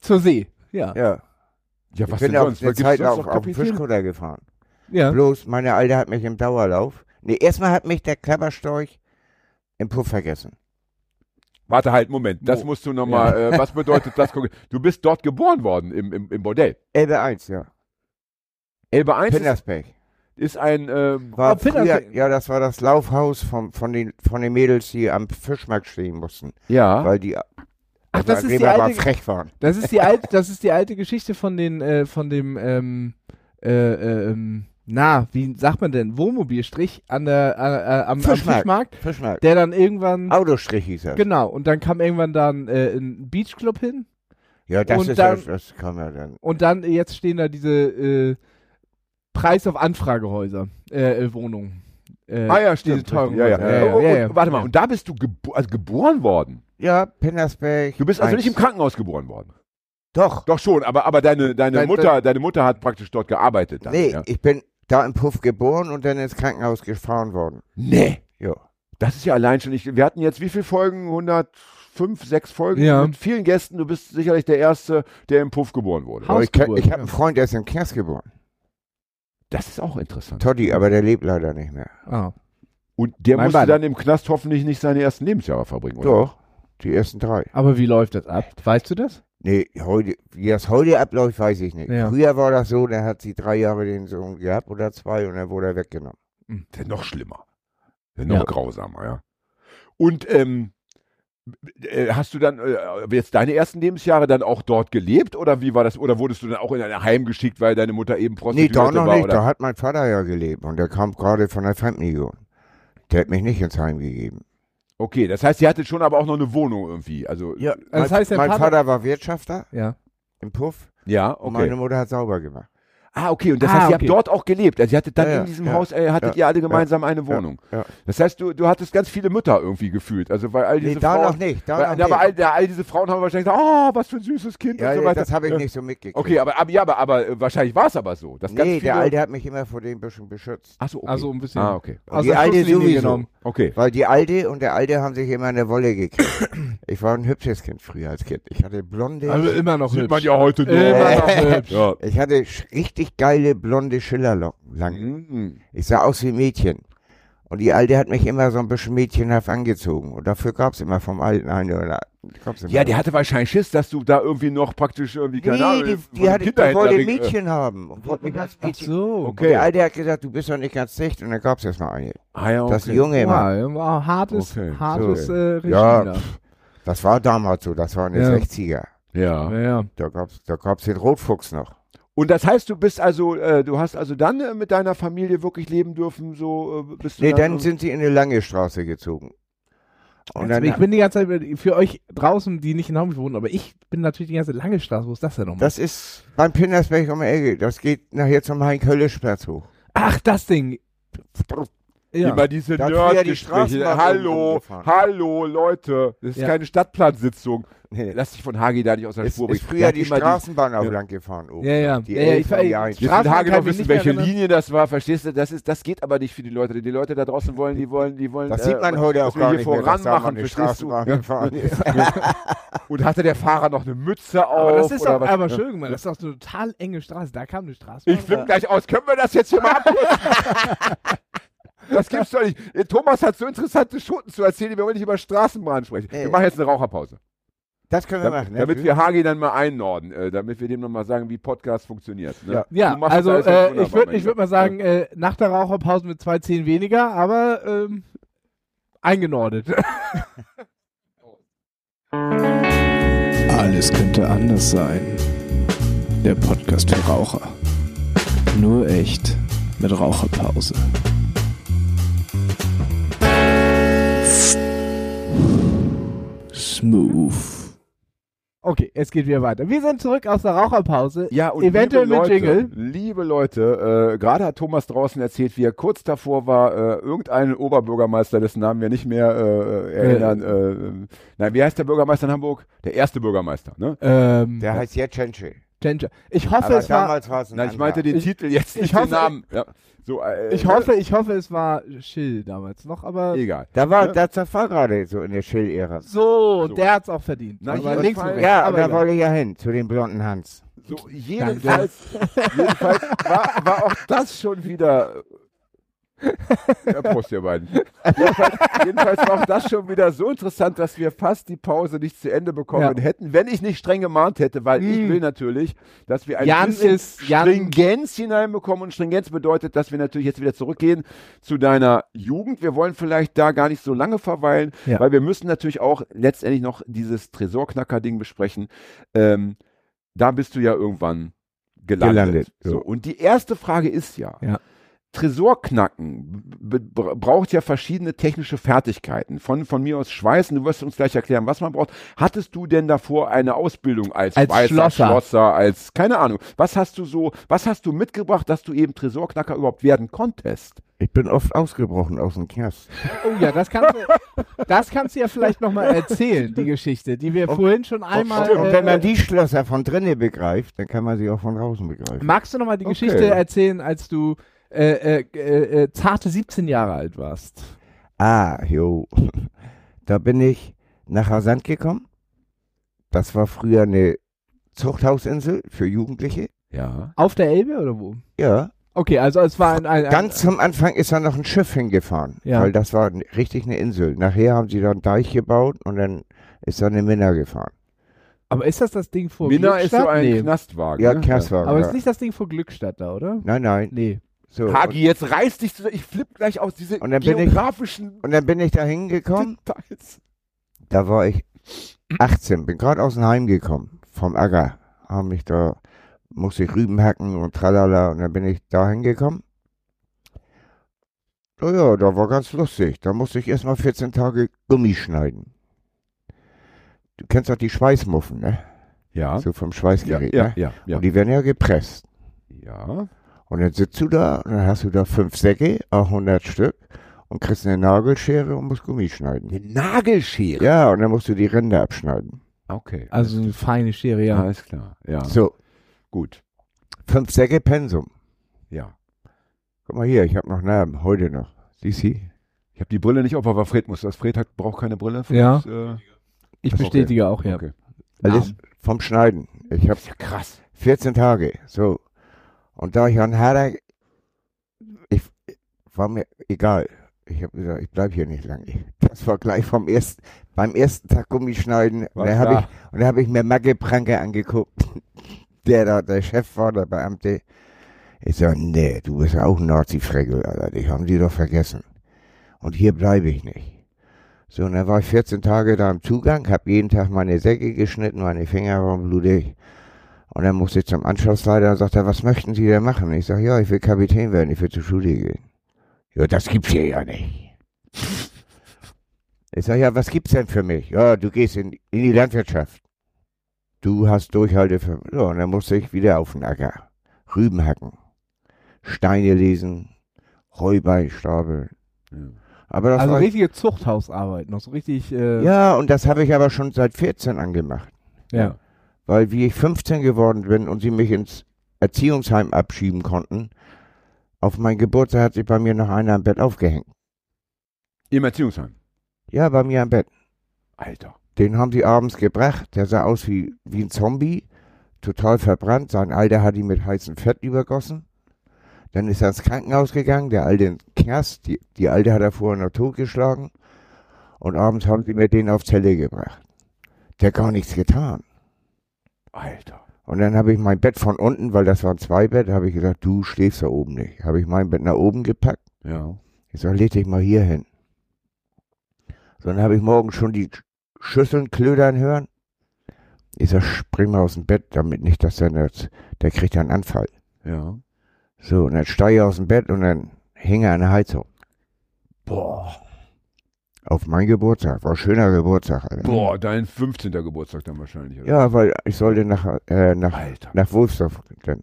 Speaker 3: Zur See. Ja.
Speaker 4: Ja.
Speaker 2: Ja,
Speaker 4: Ich
Speaker 2: was
Speaker 4: bin
Speaker 2: denn
Speaker 4: auf
Speaker 2: sonst?
Speaker 4: der Zeit auf,
Speaker 2: noch
Speaker 4: auf dem
Speaker 2: Kapitän?
Speaker 4: Fischkutter gefahren.
Speaker 3: Ja.
Speaker 4: Bloß meine Alte hat mich im Dauerlauf. Nee, erstmal hat mich der Klapperstorch im Puff vergessen.
Speaker 2: Warte halt, Moment, das
Speaker 3: Wo?
Speaker 2: musst du nochmal, äh, was bedeutet das? Du bist dort geboren worden, im, im, im Bordell.
Speaker 4: Elbe 1, ja.
Speaker 2: Elbe 1 ist,
Speaker 4: Pinnersberg.
Speaker 2: ist ein, ähm,
Speaker 4: War früher, ja, das war das Laufhaus von, von, den, von den Mädels, die am Fischmarkt stehen mussten.
Speaker 2: ja,
Speaker 4: Weil die
Speaker 3: Ach, das ist die alte-
Speaker 4: frech waren.
Speaker 3: Das ist die alte, das ist die alte Geschichte von den, äh, von dem, ähm, äh, äh, ähm, na, wie sagt man denn, Wohnmobilstrich an der, äh, äh, am, am
Speaker 4: Fischmarkt.
Speaker 3: Fischmarkt,
Speaker 4: Fischmarkt.
Speaker 3: der dann irgendwann,
Speaker 4: Autostrich hieß das.
Speaker 3: genau, und dann kam irgendwann dann äh, ein Beachclub hin
Speaker 4: Ja, das
Speaker 3: Und
Speaker 4: ist
Speaker 3: dann-
Speaker 4: ja, das kann man dann.
Speaker 3: und dann, äh, jetzt stehen da diese, äh, Preis auf Anfragehäuser, Wohnungen.
Speaker 2: Ah ja, stimmt.
Speaker 3: diese teuren
Speaker 2: ja, ja.
Speaker 3: Ja, ja,
Speaker 2: Oh,
Speaker 3: ja,
Speaker 2: oh,
Speaker 3: ja.
Speaker 2: Warte mal, und da bist du gebo also geboren worden?
Speaker 4: Ja, Pinnersberg.
Speaker 2: Du bist also nicht im Krankenhaus geboren worden?
Speaker 4: Doch.
Speaker 2: Doch schon, aber, aber deine, deine
Speaker 3: Dein-
Speaker 2: Mutter, deine Mutter hat praktisch dort gearbeitet. Dann,
Speaker 4: nee,
Speaker 2: ja?
Speaker 4: ich bin da im Puff geboren und dann ins Krankenhaus gefahren worden.
Speaker 2: Nee.
Speaker 4: Ja.
Speaker 2: Das ist ja allein schon nicht. Wir hatten jetzt wie viele Folgen? 105, 6 Folgen
Speaker 3: Ja.
Speaker 2: mit vielen Gästen. Du bist sicherlich der Erste, der im Puff geboren wurde.
Speaker 4: Ich, ich habe
Speaker 3: ja.
Speaker 4: einen Freund, der ist im Knast geboren.
Speaker 2: Das ist auch interessant.
Speaker 4: Toddy, aber der lebt leider nicht mehr.
Speaker 3: Ah.
Speaker 2: Und der
Speaker 3: Mein
Speaker 2: musste
Speaker 3: Beileid.
Speaker 2: dann im Knast hoffentlich nicht seine ersten Lebensjahre verbringen, oder?
Speaker 4: Doch, die ersten drei.
Speaker 3: Aber wie läuft das ab? Weißt du das?
Speaker 4: Nee, heute, wie das heute abläuft, weiß ich nicht.
Speaker 3: Ja.
Speaker 4: Früher war das so, der hat sie drei Jahre den Sohn gehabt oder zwei und dann wurde er weggenommen.
Speaker 2: Das ist noch schlimmer. Ist noch
Speaker 3: Ja.
Speaker 2: grausamer, ja. Und ähm, äh, hast du dann äh, jetzt deine ersten Lebensjahre dann auch dort gelebt oder wie war das? Oder wurdest du dann auch in ein Heim geschickt, weil deine Mutter eben
Speaker 4: Nee,
Speaker 2: Prostituierte
Speaker 4: da noch
Speaker 2: war?
Speaker 4: nicht.
Speaker 2: Oder?
Speaker 4: Da hat mein Vater ja gelebt und der kam gerade von der Fremdenlegion. Der hat mich nicht ins Heim gegeben.
Speaker 2: Okay, das heißt, sie hatte schon aber auch noch eine Wohnung irgendwie. Also
Speaker 4: Ja,
Speaker 3: das
Speaker 4: mein,
Speaker 3: heißt, der
Speaker 4: mein
Speaker 3: Vater-
Speaker 4: Vater war Wirtschafter
Speaker 3: Ja.
Speaker 4: im Puff
Speaker 2: ja,
Speaker 4: und
Speaker 2: okay.
Speaker 4: meine Mutter hat sauber gemacht.
Speaker 2: Ah, okay. Und das
Speaker 3: Ah,
Speaker 2: heißt, ihr
Speaker 3: okay.
Speaker 2: habt dort auch gelebt. Also ihr hattet dann
Speaker 4: Ja,
Speaker 2: in diesem
Speaker 4: ja,
Speaker 2: Haus, äh, hattet
Speaker 4: ja,
Speaker 2: ihr alle gemeinsam eine Wohnung.
Speaker 4: ja.
Speaker 2: Das heißt, du, du hattest ganz viele Mütter irgendwie gefühlt. Also weil all diese
Speaker 4: Nee, da
Speaker 2: Frauen.
Speaker 4: noch nicht. Da
Speaker 2: weil,
Speaker 4: noch
Speaker 2: ja,
Speaker 4: nicht.
Speaker 2: aber all, all diese Frauen haben wahrscheinlich gesagt, oh, was für ein süßes Kind
Speaker 4: ja,
Speaker 2: und so weiter.
Speaker 4: das habe ich nicht so mitgekriegt.
Speaker 2: Okay, aber, aber ja, aber, aber äh, wahrscheinlich war es aber so. Dass ganz
Speaker 4: nee,
Speaker 2: viele,
Speaker 4: der Alte hat mich immer vor dem bisschen beschützt.
Speaker 2: Ach so, okay.
Speaker 3: Also ein bisschen.
Speaker 2: ah, okay.
Speaker 3: Aus
Speaker 4: die Alte sowieso.
Speaker 3: genommen.
Speaker 2: Okay.
Speaker 4: Weil die Alte und der Alte haben sich immer eine Wolle gekriegt. ich war ein hübsches Kind früher als Kind. Ich hatte blonde,
Speaker 3: Also immer noch
Speaker 2: Sieht
Speaker 3: hübsch.
Speaker 2: man ja heute nur.
Speaker 3: Immer noch hübsch.
Speaker 4: Ich hatte sch- richtig geile blonde Schillerlocken. Lang.
Speaker 2: Mhm.
Speaker 4: Ich sah aus wie ein Mädchen. Und die Alte hat mich immer so ein bisschen mädchenhaft angezogen. Und dafür gab's immer vom Alten eine oder
Speaker 2: Ja, der hatte wahrscheinlich Schiss, dass du da irgendwie noch praktisch irgendwie, keine
Speaker 4: Nee,
Speaker 2: Ahnung,
Speaker 4: die, die, hatte, die wollte ein
Speaker 2: äh,
Speaker 4: Mädchen haben. Und wollte mich als
Speaker 3: Ach
Speaker 4: Mädchen.
Speaker 3: so.
Speaker 4: Und
Speaker 2: Okay.
Speaker 4: der Alte hat gesagt, du bist doch nicht ganz dicht. Und dann gab's erst mal eine.
Speaker 2: Ah, ja, okay.
Speaker 4: Das ist ein Junge immer.
Speaker 3: Ja, war hartes,
Speaker 2: Okay,
Speaker 3: hartes
Speaker 4: so.
Speaker 3: äh, Regime.
Speaker 4: Ja, pff, das war damals so. Das waren die
Speaker 3: Ja.
Speaker 4: 60er.
Speaker 2: Ja.
Speaker 3: Ja, ja.
Speaker 4: Da gab's, da gab's den Rotfuchs noch.
Speaker 2: Und das heißt, du bist also, äh, du hast also dann äh, mit deiner Familie wirklich leben dürfen, so äh, bist du
Speaker 4: Nee,
Speaker 2: dann,
Speaker 4: dann sind sie in eine lange Straße gezogen. Und dann,
Speaker 3: ich bin die ganze Zeit für euch draußen, die nicht in Hamburg wohnen, aber ich bin natürlich die ganze lange Straße. Wo ist das denn nochmal?
Speaker 4: das ist beim Pinnersberg um die Ecke. Das geht nachher zum Heinz-Hölle-Platz hoch.
Speaker 3: Ach, das Ding. Ja.
Speaker 2: Immer diese
Speaker 4: die
Speaker 2: Nerdgespräche.
Speaker 4: Straßenbahn
Speaker 2: Hallo, hallo, Leute. Das ist
Speaker 3: Ja.
Speaker 2: keine Stadtplansitzung.
Speaker 4: Nee.
Speaker 2: Lass dich von Hagi da nicht aus der
Speaker 4: Es
Speaker 2: Spur
Speaker 4: ist
Speaker 2: bringen.
Speaker 4: früher
Speaker 2: Der hat
Speaker 4: die Straßenbahn auch
Speaker 2: Ja.
Speaker 4: lang gefahren oben.
Speaker 3: Ja, ja.
Speaker 4: Die
Speaker 3: ja, ja, ich,
Speaker 4: die
Speaker 3: ich, Straßenbahn
Speaker 2: Hagi noch
Speaker 3: ich
Speaker 2: wissen, welche
Speaker 3: erinnern.
Speaker 2: Linie das war, verstehst du? Das, ist, das geht aber nicht für die Leute. Die Leute da draußen wollen, die wollen, die wollen.
Speaker 4: Das
Speaker 2: äh,
Speaker 4: sieht man heute
Speaker 2: was
Speaker 4: auch
Speaker 2: wir
Speaker 4: gar
Speaker 2: hier
Speaker 4: nicht mehr, dass da mal
Speaker 2: voran machen,
Speaker 4: eine
Speaker 2: verstehst du?
Speaker 4: Straßenbahn gefahren ist.
Speaker 2: Und hatte der Fahrer noch eine Mütze auf?
Speaker 3: Aber das ist
Speaker 2: oder
Speaker 3: doch
Speaker 2: was?
Speaker 3: aber schön gemacht. Das ist doch eine total enge Straße. Da kam eine Straßenbahn.
Speaker 2: Ich flippe gleich aus. Können wir das jetzt hier mal abkürzen? Das gibt's doch nicht. Thomas hat so interessante Schoten zu erzählen, wir wollen nicht über Straßenbahn sprechen. Wir machen jetzt eine Raucherpause.
Speaker 4: Das können wir
Speaker 2: Dam-
Speaker 4: machen. ne?
Speaker 2: damit wir Hagi dann mal einnorden, äh, damit wir dem nochmal sagen, wie Podcast funktioniert. Ne?
Speaker 4: Ja.
Speaker 3: Ja, also äh, ich würde ich würd mal sagen, äh, nach der Raucherpause mit zwei Zehen weniger, aber ähm, eingenordet.
Speaker 1: Alles könnte anders sein. Der Podcast für Raucher. Nur echt mit Raucherpause. Smooth.
Speaker 3: Okay, es geht wieder weiter. Wir sind zurück aus der Raucherpause.
Speaker 2: Ja, und
Speaker 3: Eventuell
Speaker 2: liebe
Speaker 3: mit
Speaker 2: Leute,
Speaker 3: Jingle.
Speaker 2: Liebe Leute, äh, gerade hat Thomas draußen erzählt, wie er kurz davor war, äh, irgendeinen Oberbürgermeister, dessen Namen wir nicht mehr äh, erinnern. Äh, nein, wie heißt der Bürgermeister in Hamburg? Der erste Bürgermeister, ne?
Speaker 3: Ähm,
Speaker 4: Der heißt jetzt
Speaker 3: Ginger. Ich hoffe,
Speaker 4: Aber
Speaker 3: es war.
Speaker 4: damals war es ein
Speaker 2: Nein, ich meinte den
Speaker 3: Ich-
Speaker 2: Titel jetzt,
Speaker 3: ich
Speaker 2: nicht
Speaker 3: hoffe-
Speaker 2: den Namen. Ja. So, äh,
Speaker 3: Ich hoffe, ich hoffe, es war Schill damals noch, aber
Speaker 2: Egal.
Speaker 4: Da war,
Speaker 2: Ja.
Speaker 4: das, war gerade so in der Schill-Ära.
Speaker 3: so,
Speaker 2: So.
Speaker 3: der hat's auch verdient.
Speaker 2: Na,
Speaker 3: aber links rechts.
Speaker 4: Ja,
Speaker 3: aber
Speaker 4: da wollte ich ja hin, zu dem blonden Hans.
Speaker 2: So, jedenfalls, jedenfalls war, war auch das schon wieder Ja, Prost, ihr beiden. Jedenfalls, jedenfalls war auch das schon wieder so interessant, dass wir fast die Pause nicht zu Ende bekommen
Speaker 3: Ja.
Speaker 2: hätten, wenn ich nicht streng gemahnt hätte, weil ich
Speaker 3: Mm.
Speaker 2: will natürlich, dass wir ein
Speaker 3: Jan
Speaker 2: bisschen
Speaker 3: ist- Jan-
Speaker 2: Stringenz hineinbekommen. Und Stringenz bedeutet, dass wir natürlich jetzt wieder zurückgehen zu deiner Jugend. Wir wollen vielleicht da gar nicht so lange verweilen,
Speaker 3: Ja.
Speaker 2: weil wir müssen natürlich auch letztendlich noch dieses Tresorknacker-Ding besprechen. Ähm, da bist du ja irgendwann gelandet.
Speaker 4: Gelandet,
Speaker 2: So. Und die erste Frage ist ja,
Speaker 3: Ja.
Speaker 2: Tresorknacken braucht ja verschiedene technische Fertigkeiten. Von, von mir aus Schweißen, du wirst uns gleich erklären, was man braucht. Hattest du denn davor eine Ausbildung als,
Speaker 3: Als
Speaker 2: Schweißer,
Speaker 3: Schlosser.
Speaker 2: Schlosser, als, keine Ahnung. Was hast du so, was hast du mitgebracht, dass du eben Tresorknacker überhaupt werden konntest?
Speaker 4: Ich bin oft ausgebrochen aus dem Knast.
Speaker 3: Oh ja, das kannst du, das kannst du ja vielleicht nochmal erzählen, die Geschichte, die wir vorhin schon einmal.
Speaker 4: Und wenn
Speaker 3: Äh,
Speaker 4: man die Schlösser von drinnen begreift, dann kann man sie auch von draußen begreifen.
Speaker 3: magst du nochmal die
Speaker 2: Okay.
Speaker 3: Geschichte erzählen, als du äh, äh, äh, äh, zarte 17 Jahre alt warst?
Speaker 4: Ah, jo. Da bin ich nach Rasant gekommen. Das war früher eine Zuchthausinsel für Jugendliche.
Speaker 2: Ja.
Speaker 3: Auf der Elbe oder wo?
Speaker 4: Ja.
Speaker 3: Okay, also es war ein, ein, ein
Speaker 4: Ganz zum Anfang ist da noch ein Schiff hingefahren,
Speaker 3: Ja.
Speaker 4: weil das war richtig eine Insel. Nachher haben sie da einen Deich gebaut und dann ist da eine Minna gefahren.
Speaker 3: Aber ist das das Ding vor
Speaker 2: Minna ist
Speaker 3: Glückstadt?
Speaker 2: so ein
Speaker 3: nee.
Speaker 2: Knastwagen.
Speaker 4: Ja,
Speaker 2: ne?
Speaker 4: Knastwagen.
Speaker 3: Aber
Speaker 4: ja.
Speaker 3: ist nicht das Ding vor Glückstadt da, oder?
Speaker 4: Nein, nein.
Speaker 3: Nee.
Speaker 4: So.
Speaker 2: Hagi, jetzt reiß dich zusammen. Ich flipp gleich aus diese
Speaker 4: Und dann bin ich-
Speaker 2: geografischen
Speaker 4: Und dann bin ich da hingekommen.
Speaker 2: Details.
Speaker 4: Da war ich 18, bin gerade aus dem Heim gekommen, vom Acker. Haben mich da, musste ich Rüben hacken und tralala. Und dann bin ich da hingekommen. Na ja, da war ganz lustig. Da musste ich erstmal 14 Tage Gummi schneiden. Du kennst doch die Schweißmuffen, ne?
Speaker 2: Ja.
Speaker 4: So vom
Speaker 2: Ja,
Speaker 4: Schweißgerät,
Speaker 2: ja,
Speaker 4: ne?
Speaker 2: ja, ja.
Speaker 4: Und die werden ja gepresst.
Speaker 2: ja.
Speaker 4: Und dann sitzt du da und dann hast du da fünf Säcke, auch 100 Stück, und kriegst eine Nagelschere und musst Gummi schneiden.
Speaker 2: Eine Nagelschere.
Speaker 4: Ja, und dann musst du die Ränder abschneiden.
Speaker 2: Okay.
Speaker 3: Also eine feine Schere, ja.
Speaker 2: Alles klar. Ja.
Speaker 4: So,
Speaker 2: Gut.
Speaker 4: fünf Säcke Pensum.
Speaker 2: Ja.
Speaker 4: Guck mal hier, ich habe noch Narben, heute noch. Siehst du?
Speaker 2: Ich habe die Brille nicht auf, aber Fred muss das. Fred hat, braucht keine Brille. Für
Speaker 3: Ja.
Speaker 2: uns, äh,
Speaker 3: Ich
Speaker 2: Okay.
Speaker 3: bestätige auch, ja.
Speaker 2: Okay.
Speaker 4: Alles vom Schneiden. Ich habe
Speaker 2: Ja, krass.
Speaker 4: 14 Tage. So. Und da ich an Hader, ich war mir egal. Ich habe gesagt, ich bleib hier nicht lange. Das war gleich vom ersten, beim ersten Tag Gummischneiden. Und dann habe ich, und habe ich mir Magge Pranke angeguckt, der da der Chef war, der Beamte. Ich sag, nee, du bist auch ein Nazi-Fregel, Alter. Die haben die doch vergessen. Und hier bleibe ich nicht. So, und dann war ich 14 Tage da im Zugang, habe jeden Tag meine Säcke geschnitten, meine Finger waren blutig. Und dann musste ich zum Anschlussleiter und sagte, was möchten Sie denn machen? Ich sage, ja, ich will Kapitän werden, ich will zur Schule gehen. Ja, das gibt's hier ja nicht. Ich sage, ja, was gibt's denn für mich? Ja, du gehst in, in die Landwirtschaft. Du hast Durchhalte für. Ja, und dann musste ich wieder auf den Acker. Rüben hacken. Steine lesen. Heubein stapeln.
Speaker 2: Ja.
Speaker 4: Aber das
Speaker 3: Also richtige Zuchthausarbeit, noch so richtig. Äh,
Speaker 4: ja, und das habe ich aber schon seit 14 angemacht.
Speaker 3: ja.
Speaker 4: Weil wie ich 15 geworden bin und sie mich ins Erziehungsheim abschieben konnten, auf mein Geburtstag hat sich bei mir noch einer im Bett aufgehängt.
Speaker 2: Im Erziehungsheim.
Speaker 4: Ja, bei mir im Bett.
Speaker 2: Alter.
Speaker 4: Den haben sie abends gebracht. Der sah aus wie, wie ein Zombie. Total verbrannt. Sein Alter hat ihn mit heißem Fett übergossen. Dann ist er ins Krankenhaus gegangen. Der Alte in Knast. Die, die Alte hat er vorher noch totgeschlagen. Und abends haben sie mir den auf Zelle gebracht. Der hat gar nichts getan.
Speaker 2: Alter.
Speaker 4: Und dann habe ich mein Bett von unten, weil das waren zwei Bett, habe ich gesagt, du schläfst da oben nicht. Habe ich mein Bett nach oben gepackt.
Speaker 2: Ja.
Speaker 4: Ich sag, leg dich mal hier hin. So, dann habe ich morgen schon die Schüsseln klödern hören. Ich sag, spring mal aus dem Bett, damit nicht, dass der, das- der kriegt einen Anfall.
Speaker 2: Ja.
Speaker 4: So, und dann steige ich aus dem Bett und dann hing er an der Heizung.
Speaker 2: Boah.
Speaker 4: Auf mein Geburtstag. War ein schöner Geburtstag. Alter.
Speaker 2: Boah, dein 15. Geburtstag dann wahrscheinlich. Oder?
Speaker 4: Ja, weil ich sollte nach, äh, nach,
Speaker 2: Alter.
Speaker 4: nach Wolfsdorf dann.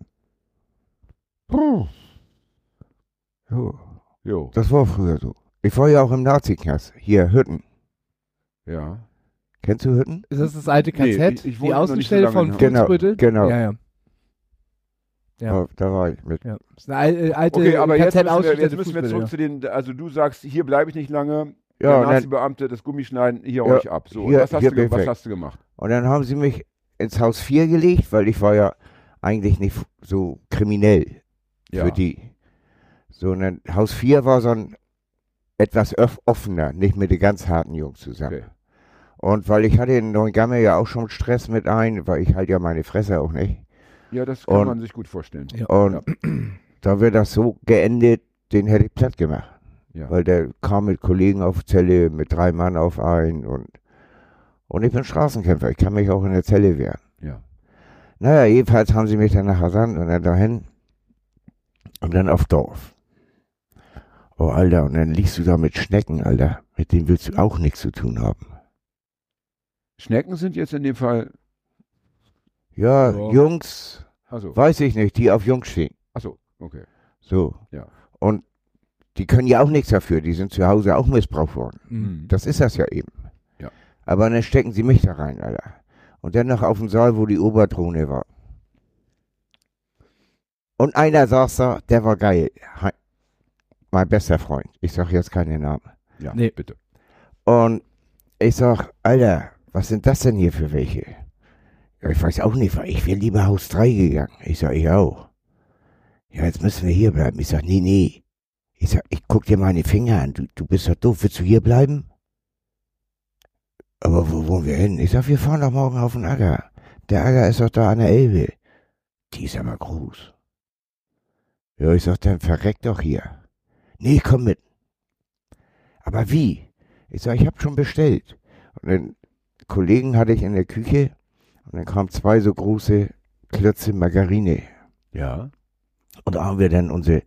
Speaker 4: So,
Speaker 2: Jo.
Speaker 4: das war früher so. Ich war ja auch im Nazi-Knast. Hier, Hütten.
Speaker 2: Ja.
Speaker 4: Kennst du Hütten?
Speaker 3: Ist das das alte
Speaker 2: Nee,
Speaker 3: KZ?
Speaker 2: ich- ich
Speaker 3: die
Speaker 2: wohne noch nicht so
Speaker 3: Außenstelle
Speaker 2: lange
Speaker 3: von
Speaker 2: in Hamburg.
Speaker 4: Genau,
Speaker 3: Fuchsbüttel?
Speaker 4: genau.
Speaker 3: Ja, ja. Ja.
Speaker 4: Da, da war ich mit.
Speaker 3: ja. Das ist eine alte, alte
Speaker 2: Okay, aber jetzt müssen, wir, jetzt müssen wir zurück zu den, also du sagst, hier bleibe ich nicht lange.
Speaker 4: Ja,
Speaker 2: der
Speaker 4: und dann,
Speaker 2: Nazi-Beamte, das Gummischneiden, hier
Speaker 4: Ja,
Speaker 2: euch ab. So, und
Speaker 4: hier-
Speaker 2: was, hast du, was hast du gemacht?
Speaker 4: und dann haben sie mich ins Haus 4 gelegt, weil ich war ja eigentlich nicht so kriminell
Speaker 2: Ja.
Speaker 4: für die. So, und dann Haus 4 war so ein etwas offener, nicht mit den ganz harten Jungs zusammen.
Speaker 2: Okay.
Speaker 4: Und weil ich hatte in Neuengamme ja auch schon Stress mit ein, weil ich halt ja meine Fresse auch nicht.
Speaker 2: Ja, das kann
Speaker 4: Und-
Speaker 2: man sich gut vorstellen.
Speaker 3: Ja.
Speaker 4: Und da wird das so geendet, den hätte ich platt gemacht.
Speaker 2: Ja.
Speaker 4: Weil der kam mit Kollegen auf Zelle, mit drei Mann auf ein und, und ich bin Straßenkämpfer, ich kann mich auch in der Zelle wehren.
Speaker 2: Ja.
Speaker 4: Naja, jedenfalls haben sie mich dann nach Hassan und dann dahin und dann auf Dorf. Oh, Alter, und dann liegst du da mit Schnecken, Alter. Mit denen willst du auch nichts zu tun haben.
Speaker 2: Schnecken sind jetzt in dem Fall,
Speaker 4: Ja,
Speaker 3: Ja.
Speaker 4: Jungs,
Speaker 2: also,
Speaker 4: weiß ich nicht, die auf Jungs stehen.
Speaker 2: achso, okay.
Speaker 4: So.
Speaker 2: Ja.
Speaker 4: Und die können ja auch nichts dafür, die sind zu Hause auch missbraucht worden.
Speaker 3: Mhm.
Speaker 4: Das ist das ja eben.
Speaker 2: Ja.
Speaker 4: Aber dann stecken sie mich da rein, Alter. Und dann noch auf dem Saal, wo die Oberdrohne war. Und einer saß da, der war geil. Mein bester Freund. Ich sag jetzt keinen Namen.
Speaker 2: Ja,
Speaker 3: Nee.
Speaker 2: bitte.
Speaker 4: Und ich sag, Alter, was sind das denn hier für welche? Ja, ich weiß auch nicht, weil ich wäre lieber Haus 3 gegangen. Ich sag, ich auch. Ja, jetzt müssen wir hier bleiben. Ich sag, nee, nee. Ich sag, ich guck dir meine Finger an. Du, du bist doch doof. Willst du hier bleiben? Aber wo wollen wir hin? Ich sag, wir fahren doch morgen auf den Acker. Der Acker ist doch da an der Elbe. Die ist aber groß. Ja, ich sag, dann verreck doch hier. Nee, komm mit. Aber wie? Ich sag, ich hab schon bestellt. Und den Kollegen hatte ich in der Küche und dann kamen zwei so große Klötze Margarine.
Speaker 2: Ja,
Speaker 4: Und da haben wir dann unsere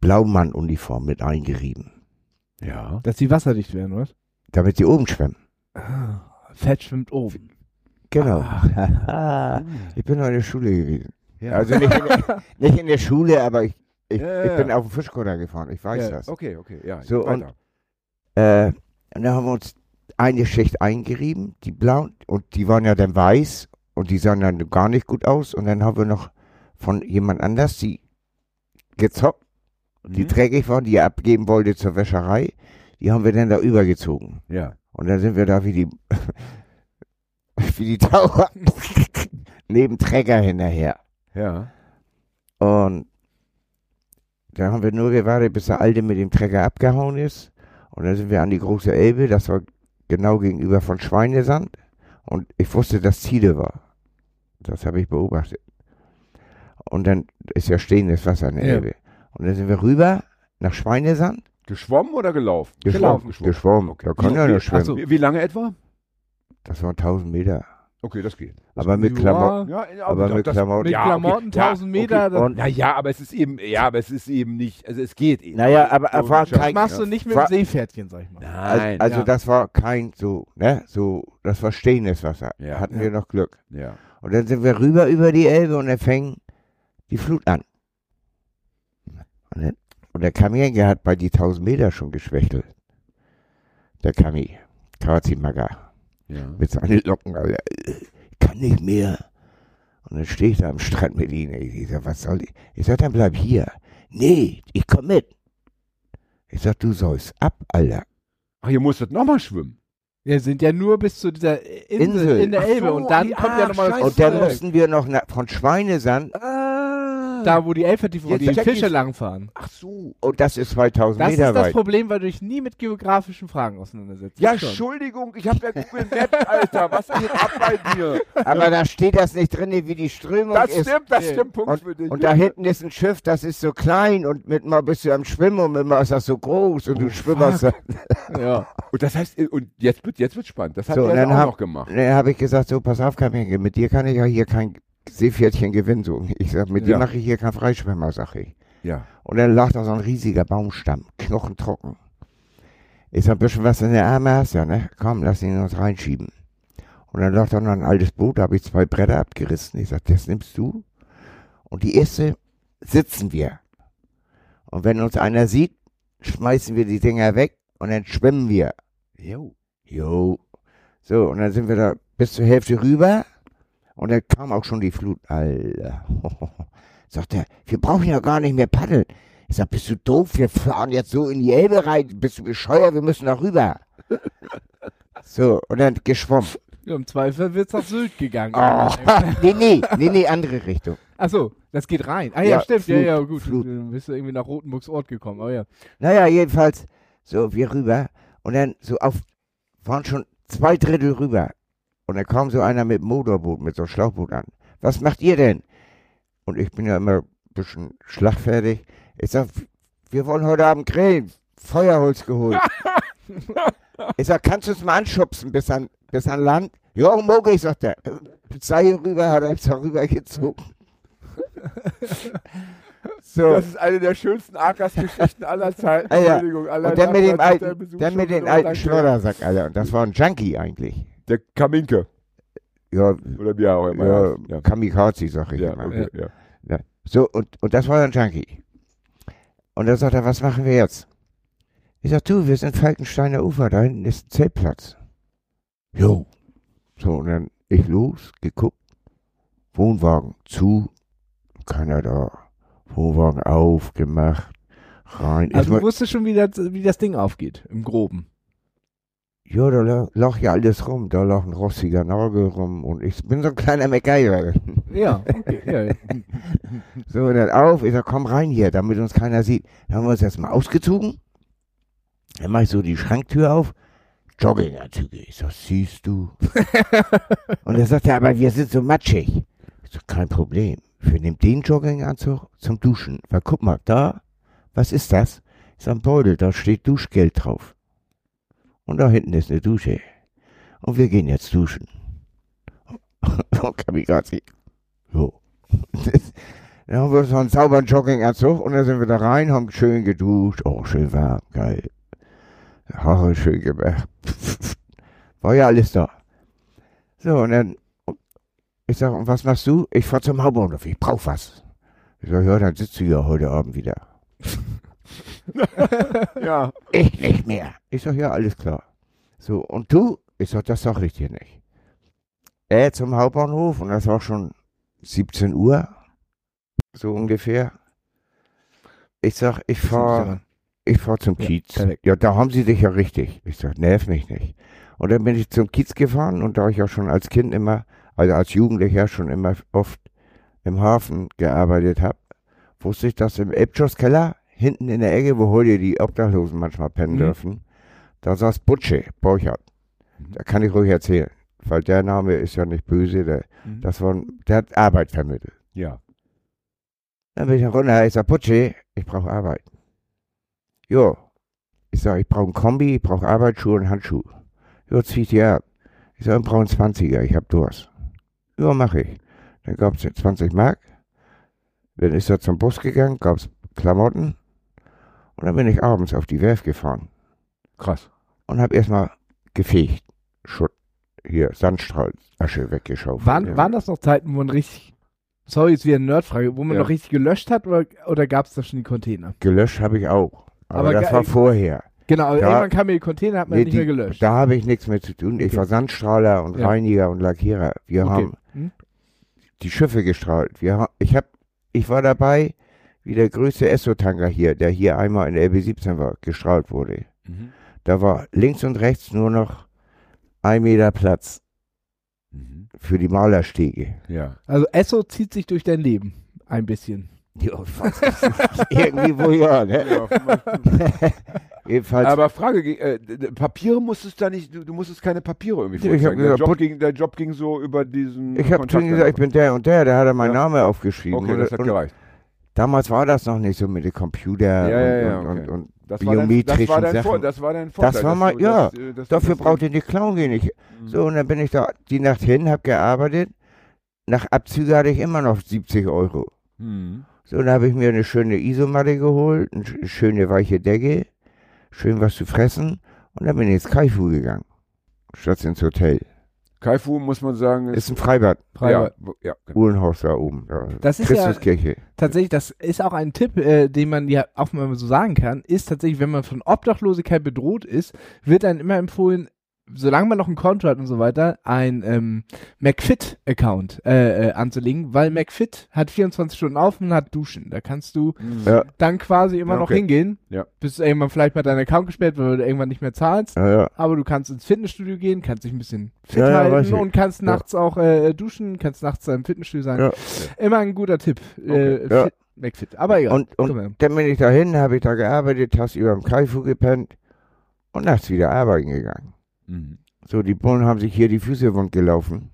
Speaker 4: Blaumann-Uniform mit eingerieben,
Speaker 2: ja.
Speaker 3: Dass die wasserdicht werden, oder?
Speaker 4: damit sie oben schwimmen.
Speaker 3: Ah, Fett schwimmt oben.
Speaker 4: Genau.
Speaker 2: Ah.
Speaker 4: ich bin noch in der Schule gewesen.
Speaker 2: ja.
Speaker 4: Also nicht in der, nicht in der Schule, aber ich, ich,
Speaker 2: Ja, ja,
Speaker 4: ich bin
Speaker 2: ja.
Speaker 4: auf dem Fischkutter gefahren. Ich weiß
Speaker 2: ja,
Speaker 4: das.
Speaker 2: Okay, okay, ja.
Speaker 4: So,
Speaker 2: weiter.
Speaker 4: Äh, und dann haben wir uns eine Schicht eingerieben, die blauen, und die waren ja dann weiß und die sahen dann gar nicht gut aus. Und dann haben wir noch von jemand anders die gezockt, die
Speaker 2: Mhm.
Speaker 4: dreckig waren, die er abgeben wollte zur Wäscherei. Die haben wir dann da übergezogen.
Speaker 2: Ja.
Speaker 4: Und dann sind wir da wie die, wie die Taucher neben Träger hinterher.
Speaker 2: Ja.
Speaker 4: Und da haben wir nur gewartet, bis der Alte mit dem Trecker abgehauen ist. Und dann sind wir an die große Elbe, das war genau gegenüber von Schweinesand. Und ich wusste, dass Ziele war. Das habe ich beobachtet. Und dann ist ja stehendes Wasser in der
Speaker 3: Ja.
Speaker 4: Elbe. Und dann sind wir rüber nach Schweinesand.
Speaker 2: Geschwommen oder gelaufen?
Speaker 4: Geschwommen.
Speaker 2: Geschwommen.
Speaker 4: Geschwommen.
Speaker 2: Okay.
Speaker 4: Da kann
Speaker 2: Wie-
Speaker 4: ja nur schwimmen.
Speaker 3: ach so.
Speaker 2: Wie, lange etwa?
Speaker 4: Das waren 1000 Meter.
Speaker 2: Okay, das geht. Das
Speaker 4: Aber mit. Klamotten.
Speaker 2: Ja, ja,
Speaker 4: Aber mit
Speaker 2: das-
Speaker 4: Klamotten.
Speaker 3: Mit
Speaker 2: ja,
Speaker 3: Klamotten
Speaker 2: okay, ja,
Speaker 3: 1000 Meter.
Speaker 2: Okay.
Speaker 3: das-
Speaker 4: Und-
Speaker 2: Na ja, aber es ist eben, ja, aber es ist eben nicht, also es geht eben.
Speaker 4: Naja, aber er war
Speaker 3: das
Speaker 4: kein,
Speaker 3: machst du nicht mit dem Seepferdchen, sag ich mal.
Speaker 2: Nein.
Speaker 4: Also
Speaker 3: Ja.
Speaker 4: das war kein so, ne, so, das war stehendes Wasser.
Speaker 2: Ja.
Speaker 4: Hatten
Speaker 3: Ja.
Speaker 4: wir noch Glück.
Speaker 2: ja.
Speaker 4: Und dann sind wir rüber über die Elbe und dann fing die Flut an. Und, dann, und der Kamienke hat bei die 1000 Meter schon geschwächtelt. Der Kami, Kawazimaga,
Speaker 2: ja.
Speaker 4: mit seinen Locken, Alter. Ich kann nicht mehr. Und dann stehe ich da am Strand mit ihnen. Ich sag, was soll ich? Ich sag, dann bleib hier. Nee, ich komm mit. Ich sag, du sollst ab, Alter.
Speaker 2: Ach, ihr musstet nochmal schwimmen.
Speaker 3: Wir sind ja nur bis zu dieser Insel,
Speaker 4: Insel.
Speaker 3: in der
Speaker 2: Ach
Speaker 3: Elbe
Speaker 2: so,
Speaker 3: und dann kommt ja nochmal das.
Speaker 4: Und dann mussten wir noch na, von Schweinesand,
Speaker 2: Ah.
Speaker 3: Da, wo die
Speaker 2: Jetzt
Speaker 3: die Fische langfahren.
Speaker 2: Ach so.
Speaker 4: und das ist 2000
Speaker 3: Das
Speaker 4: Meter
Speaker 3: ist das
Speaker 4: weit.
Speaker 3: Problem, weil du dich nie mit geografischen Fragen auseinandersetzt.
Speaker 2: Ja,
Speaker 3: Das schon.
Speaker 2: Entschuldigung, ich habe ja Google Maps, Alter. Was geht ab bei dir?
Speaker 4: Aber da steht das nicht drin, wie die Strömung
Speaker 2: Das
Speaker 4: ist.
Speaker 2: stimmt, das stimmt, Punkt
Speaker 4: Und,
Speaker 2: für dich.
Speaker 4: und da hinten ist ein Schiff, das ist so klein und mit mal bist du am Schwimmen und mit mal ist das so groß und
Speaker 2: Oh,
Speaker 4: du schwimmerst.
Speaker 2: fuck.
Speaker 3: Ja.
Speaker 2: Und das heißt, und jetzt wird, jetzt wird spannend. Das hat
Speaker 4: So,
Speaker 2: er dann auch
Speaker 4: hab-
Speaker 2: noch gemacht.
Speaker 4: Dann habe ich gesagt, so pass auf, Kaminke, mit dir kann ich ja hier kein Seepferdchen gewinnen. So. Ich sag, mit
Speaker 2: Ja.
Speaker 4: mache ich hier keinen Freischwimmer, sag ich.
Speaker 2: Ja.
Speaker 4: Und dann lag da so ein riesiger Baumstamm, knochentrocken. Ich sag, ein bisschen was in der Arme hast du, ne? Komm, lass ihn uns reinschieben. Und dann lag da noch ein altes Boot, da habe ich zwei Bretter abgerissen. Ich sag, das nimmst du. Und die erste sitzen wir. Und wenn uns einer sieht, schmeißen wir die Dinger weg und dann schwimmen wir.
Speaker 2: Jo.
Speaker 4: Jo. So, und dann sind wir da bis zur Hälfte rüber und dann kam auch schon die Flut. Alter. Sagt er, wir brauchen ja gar nicht mehr paddeln. Ich sag, bist du doof? Wir fahren jetzt so in die Elbe rein. Bist du bescheuert? Wir müssen da rüber. So, und dann geschwommen.
Speaker 3: Ja, Im Zweifel wird's nach Sylt gegangen.
Speaker 4: Oh, nee, nee, nee, nee, andere Richtung.
Speaker 3: Achso, das geht rein. Ah ja,
Speaker 4: Ja,
Speaker 3: stimmt.
Speaker 4: Flut,
Speaker 3: ja, ja, gut.
Speaker 4: Flut.
Speaker 3: Dann bist du irgendwie nach Rotenburgs Ort gekommen. Aber ja.
Speaker 4: Naja, jedenfalls, so, wir rüber. Und dann so auf, waren schon zwei Drittel rüber. Und dann kam so einer mit Motorboot, mit so einem Schlauchboot an. Was macht ihr denn? Und ich bin ja immer ein bisschen schlagfertig. Ich sag, wir wollen heute Abend grillen. Feuerholz geholt. ich sag, kannst du es mal anschubsen bis an, bis an Land? Ja, moglich, sagt er. Sei rüber, hat er da rübergezogen. so.
Speaker 2: Das ist eine der schönsten Akas-Geschichten aller Zeiten.
Speaker 4: Ah.
Speaker 2: Entschuldigung, aller
Speaker 4: Und dann mit dem alten, dann mit alten Schleudersack, Alter. Und das war ein Junkie eigentlich.
Speaker 2: Der Kaminke.
Speaker 4: Ja,
Speaker 2: Oder wie auch immer.
Speaker 4: ja,
Speaker 2: ja.
Speaker 4: Kamikaze, sag ich
Speaker 2: Ja,
Speaker 4: immer.
Speaker 2: okay, ja.
Speaker 4: Ja. So, und, und das war ein Junkie. Und dann sagt er, was machen wir jetzt? Ich sag, du, wir sind Falkensteiner Ufer, da hinten ist ein Zeltplatz. Jo. So, und dann ich los, geguckt, Wohnwagen zu, keiner da. Wohnwagen aufgemacht, rein.
Speaker 3: Also du wusstest schon, wie das, wie das Ding aufgeht. Im Groben.
Speaker 4: Ja, da lag, ja alles rum. Da lag ein rostiger Nagel rum und ich bin so ein kleiner MacGyver.
Speaker 3: Ja, okay. ja, ja.
Speaker 4: So, dann auf. Ich sag, komm rein hier, damit uns keiner sieht. Dann haben wir uns erstmal ausgezogen. Dann mach ich so die Schranktür auf. Jogginganzüge. Ich sag, siehst du? und er sagt er, aber wir sind so matschig. Ich sag, kein Problem. Wir nehmen den Jogginganzug zum Duschen. Weil guck mal, da, was ist das? Sag, ein Beutel, da steht Duschgeld drauf. Und da hinten ist eine Dusche. Und wir gehen jetzt duschen. Und Kamikaze. So. Dann haben wir so einen sauberen Jogginganzug und dann sind wir da rein, haben schön geduscht. Oh, schön warm, geil. Haare schön gemacht. War ja alles da. So, und dann, ich sag, und was machst du? Ich fahr zum Hauptbahnhof, ich brauch was. Ich sag, ja, dann sitzt du ja heute Abend wieder.
Speaker 2: ja.
Speaker 4: Ich nicht mehr. Ich sag, ja, alles klar. So, und du? Ich sag, das sag ich dir nicht. Er zum Hauptbahnhof und das war schon 17 Uhr. So ungefähr. Ich sag, ich fahr, ich fahr zum
Speaker 3: Ja,
Speaker 4: Kiez.
Speaker 3: perfekt.
Speaker 4: Ja, da haben sie dich ja richtig. Ich sag, nerv mich nicht. Und dann bin ich zum Kiez gefahren und da ich ja schon als Kind immer, also als Jugendlicher schon immer oft im Hafen gearbeitet habe, wusste ich, dass im Elbschusskeller, hinten in der Ecke, wo heute die Obdachlosen manchmal pennen
Speaker 3: Mhm.
Speaker 4: dürfen, da saß Butsche, Borchardt. Da kann ich ruhig erzählen, weil der Name ist ja nicht böse, der,
Speaker 3: Mhm.
Speaker 4: das war, ein- der hat Arbeit vermittelt.
Speaker 2: Ja.
Speaker 4: Dann bin ich runter, ich sag, Butsche, ich brauche Arbeit. Jo. Ich sag, ich brauche einen Kombi, ich brauche Arbeitsschuhe und Handschuhe. Jo, zieh ich dir ab. Ich sag, ich brauche einen 20er, ich hab Durst. Jo, mach ich. Dann gab's 20 Mark. Dann ist er zum Bus gegangen, gab's Klamotten. Und dann bin ich abends auf die Werft gefahren
Speaker 2: Krass.
Speaker 4: und hab erstmal gefegt. Schutt, hier, Sandstrahl, Asche weggeschaufelt.
Speaker 3: Waren,
Speaker 4: ja.
Speaker 3: waren das noch Zeiten, wo man richtig, sorry, jetzt wieder eine Nerdfrage, wo man
Speaker 2: Ja.
Speaker 3: noch richtig gelöscht hat oder, oder gab es da schon die Container?
Speaker 4: Gelöscht habe ich auch. Aber,
Speaker 3: Aber
Speaker 4: das war vorher.
Speaker 3: Genau,
Speaker 4: Da-
Speaker 3: irgendwann kam mir die Container, hat man
Speaker 4: Nee,
Speaker 3: nicht
Speaker 4: die-
Speaker 3: mehr gelöscht.
Speaker 4: Da habe ich nichts mehr zu tun. Ich
Speaker 3: Okay.
Speaker 4: war Sandstrahler und
Speaker 3: Ja.
Speaker 4: Reiniger und Lackierer. Wir
Speaker 3: Okay.
Speaker 4: haben
Speaker 3: Hm?
Speaker 4: die Schiffe gestrahlt. Wir ich, hab, ich war dabei, wie der größte Esso-Tanker hier, der hier einmal in der LB17 war, gestrahlt wurde.
Speaker 2: Mhm.
Speaker 4: Da war links und rechts nur noch ein Meter Platz
Speaker 2: Mhm.
Speaker 4: für die Malerstege.
Speaker 2: Ja.
Speaker 3: Also Esso zieht sich durch dein Leben. Ein bisschen.
Speaker 4: Ja, Irgendwie wohl ja, ne? Jedenfalls,
Speaker 2: Aber Frage, äh, Papiere musstest du da nicht, du, du musstest keine Papiere irgendwie
Speaker 4: Ja, ich hab
Speaker 2: vorzeigen. Der,
Speaker 4: gesagt,
Speaker 2: Job ging, der Job ging so über diesen
Speaker 4: ich habe zu ihm gesagt, ich bin der und der, der hat er meinen
Speaker 2: Ja.
Speaker 4: Namen aufgeschrieben.
Speaker 2: Okay, das hat
Speaker 4: und
Speaker 2: gereicht.
Speaker 4: Damals war das noch nicht so mit den Computer
Speaker 2: Ja, ja, ja,
Speaker 4: und,
Speaker 2: okay.
Speaker 4: und, und,
Speaker 2: Das war, dein, das,
Speaker 4: biometrischen
Speaker 2: war
Speaker 4: Sachen.
Speaker 2: Das war dein Vorteil.
Speaker 4: Das war mal-
Speaker 2: du-
Speaker 4: ja,
Speaker 2: äh, dass du
Speaker 4: Dafür
Speaker 2: das-
Speaker 4: brauchte ich nicht klauen gehen. Ich,
Speaker 2: Mhm.
Speaker 4: so, und dann bin ich da die Nacht hin, hab gearbeitet. Nach Abzüge hatte ich immer noch 70 Euro.
Speaker 2: Mhm.
Speaker 4: So, dann habe ich mir eine schöne Isomatte geholt, eine sch- schöne weiche Decke, schön was zu fressen. Und dann bin ich ins Kaifu gegangen. Statt ins Hotel.
Speaker 2: Kaifu, muss man sagen,
Speaker 4: Ist ein Freibad.
Speaker 3: Freibad.
Speaker 2: Ja, ja, genau.
Speaker 4: Uhlenhaus da oben. Da.
Speaker 3: Das ist ja-
Speaker 4: Christuskirche.
Speaker 3: Tatsächlich, das ist auch ein Tipp, äh, den man ja auch mal so sagen kann, ist tatsächlich, wenn man von Obdachlosigkeit bedroht ist, wird dann immer empfohlen, solange man noch ein Konto hat und so weiter, ein ähm, McFit-Account äh, äh, anzulegen, weil McFit hat 24 Stunden auf und hat Duschen. Da kannst du
Speaker 4: Ja,
Speaker 3: dann quasi immer
Speaker 2: Ja,
Speaker 3: noch
Speaker 2: okay.
Speaker 3: hingehen,
Speaker 2: Ja.
Speaker 3: bis irgendwann vielleicht mal dein Account gesperrt wird, weil du irgendwann nicht mehr zahlst.
Speaker 4: ja, ja.
Speaker 3: Aber du kannst ins Fitnessstudio gehen, kannst dich ein bisschen fit halten und kannst
Speaker 4: Ja.
Speaker 3: nachts auch äh, duschen, kannst nachts im Fitnessstudio sein.
Speaker 4: Ja.
Speaker 3: Immer ein guter Tipp. Äh,
Speaker 4: Ja.
Speaker 3: Fit, McFit. Aber egal.
Speaker 4: Und, und dann bin ich dahin, habe ich da gearbeitet, hast über dem Kaifu gepennt und nachts wieder arbeiten gegangen.
Speaker 2: Mhm.
Speaker 4: So, die Bullen haben sich hier die Füße wund gelaufen.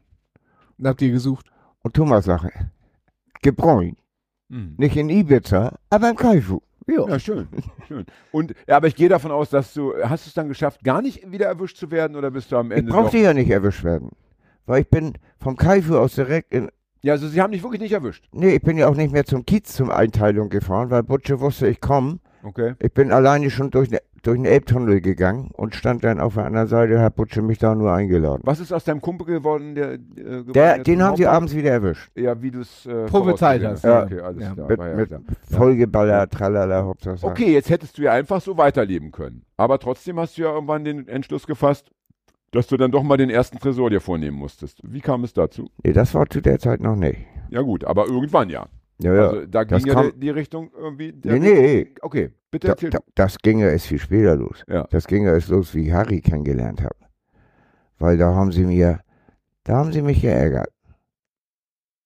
Speaker 3: Und habt ihr gesucht?
Speaker 4: Und Thomas Sache. Gebräunt.
Speaker 2: Mhm.
Speaker 4: Nicht in Ibiza, aber im Kaifu.
Speaker 3: Ja.
Speaker 2: Ja, schön. schön. Und, ja, aber ich gehe davon aus, dass du, hast du es dann geschafft, gar nicht wieder erwischt zu werden oder bist du am
Speaker 4: Ich
Speaker 2: Ende
Speaker 4: brauchte
Speaker 2: doch?
Speaker 4: ja nicht erwischt werden. Weil ich bin vom Kaifu aus direkt in.
Speaker 2: Ja, also sie haben dich wirklich nicht erwischt.
Speaker 4: Nee, ich bin ja auch nicht mehr zum Kiez zum Einteilung gefahren, weil Butche wusste, ich komme.
Speaker 2: Okay.
Speaker 4: Ich bin alleine schon durch, ne, durch den Elbtunnel gegangen und stand dann auf der anderen Seite, hat Butche mich da nur eingeladen.
Speaker 2: Was ist aus deinem Kumpel geworden, der, äh, geworden
Speaker 4: Der,
Speaker 2: jetzt
Speaker 4: den haben sie abends wieder erwischt.
Speaker 2: Ja, wie du es äh,
Speaker 3: Prophezeit hast.
Speaker 2: Ja,
Speaker 4: Ja.
Speaker 2: okay, alles
Speaker 3: Ja.
Speaker 2: klar.
Speaker 4: Mit,
Speaker 2: ja
Speaker 4: mit
Speaker 2: klar.
Speaker 4: Vollgeballer, tralala, Hauptsache.
Speaker 2: Okay, jetzt hättest du ja einfach so weiterleben können. Aber trotzdem hast du ja irgendwann den Entschluss gefasst, dass du dann doch mal den ersten Tresor dir vornehmen musstest. Wie kam es dazu?
Speaker 4: Nee, das war zu der Zeit noch nicht.
Speaker 2: Ja gut, aber irgendwann ja.
Speaker 4: Ja, ja.
Speaker 2: Also da
Speaker 4: das
Speaker 2: ging ja
Speaker 4: kam-
Speaker 2: die, Richtung irgendwie.
Speaker 4: nee, nee.
Speaker 2: Okay, bitte
Speaker 4: Da,
Speaker 2: erzähl.
Speaker 4: da, das ging ja erst viel später los.
Speaker 2: Ja.
Speaker 4: Das ging ja erst los, wie ich Harry kennengelernt habe. Weil da haben sie mir, da haben sie mich geärgert.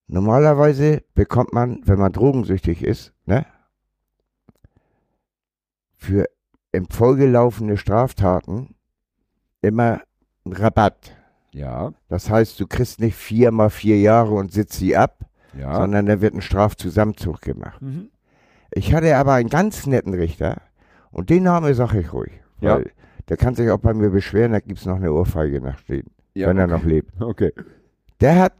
Speaker 4: Normalerweise bekommt man, wenn man drogensüchtig ist, ne, für im Folge laufende Straftaten immer einen Rabatt.
Speaker 2: Ja,
Speaker 4: Das heißt, du kriegst nicht vier mal vier Jahre und sitzt sie ab,
Speaker 2: ja.
Speaker 4: sondern da wird ein Strafzusammenzug gemacht.
Speaker 2: Mhm.
Speaker 4: Ich hatte aber einen ganz netten Richter und den Name sage ich ruhig.
Speaker 2: Ja.
Speaker 4: Weil der kann sich auch bei mir beschweren, da gibt es noch eine Ohrfeige nachstehen,
Speaker 2: ja,
Speaker 4: wenn er
Speaker 2: okay.
Speaker 4: noch lebt.
Speaker 2: Okay.
Speaker 4: Der hat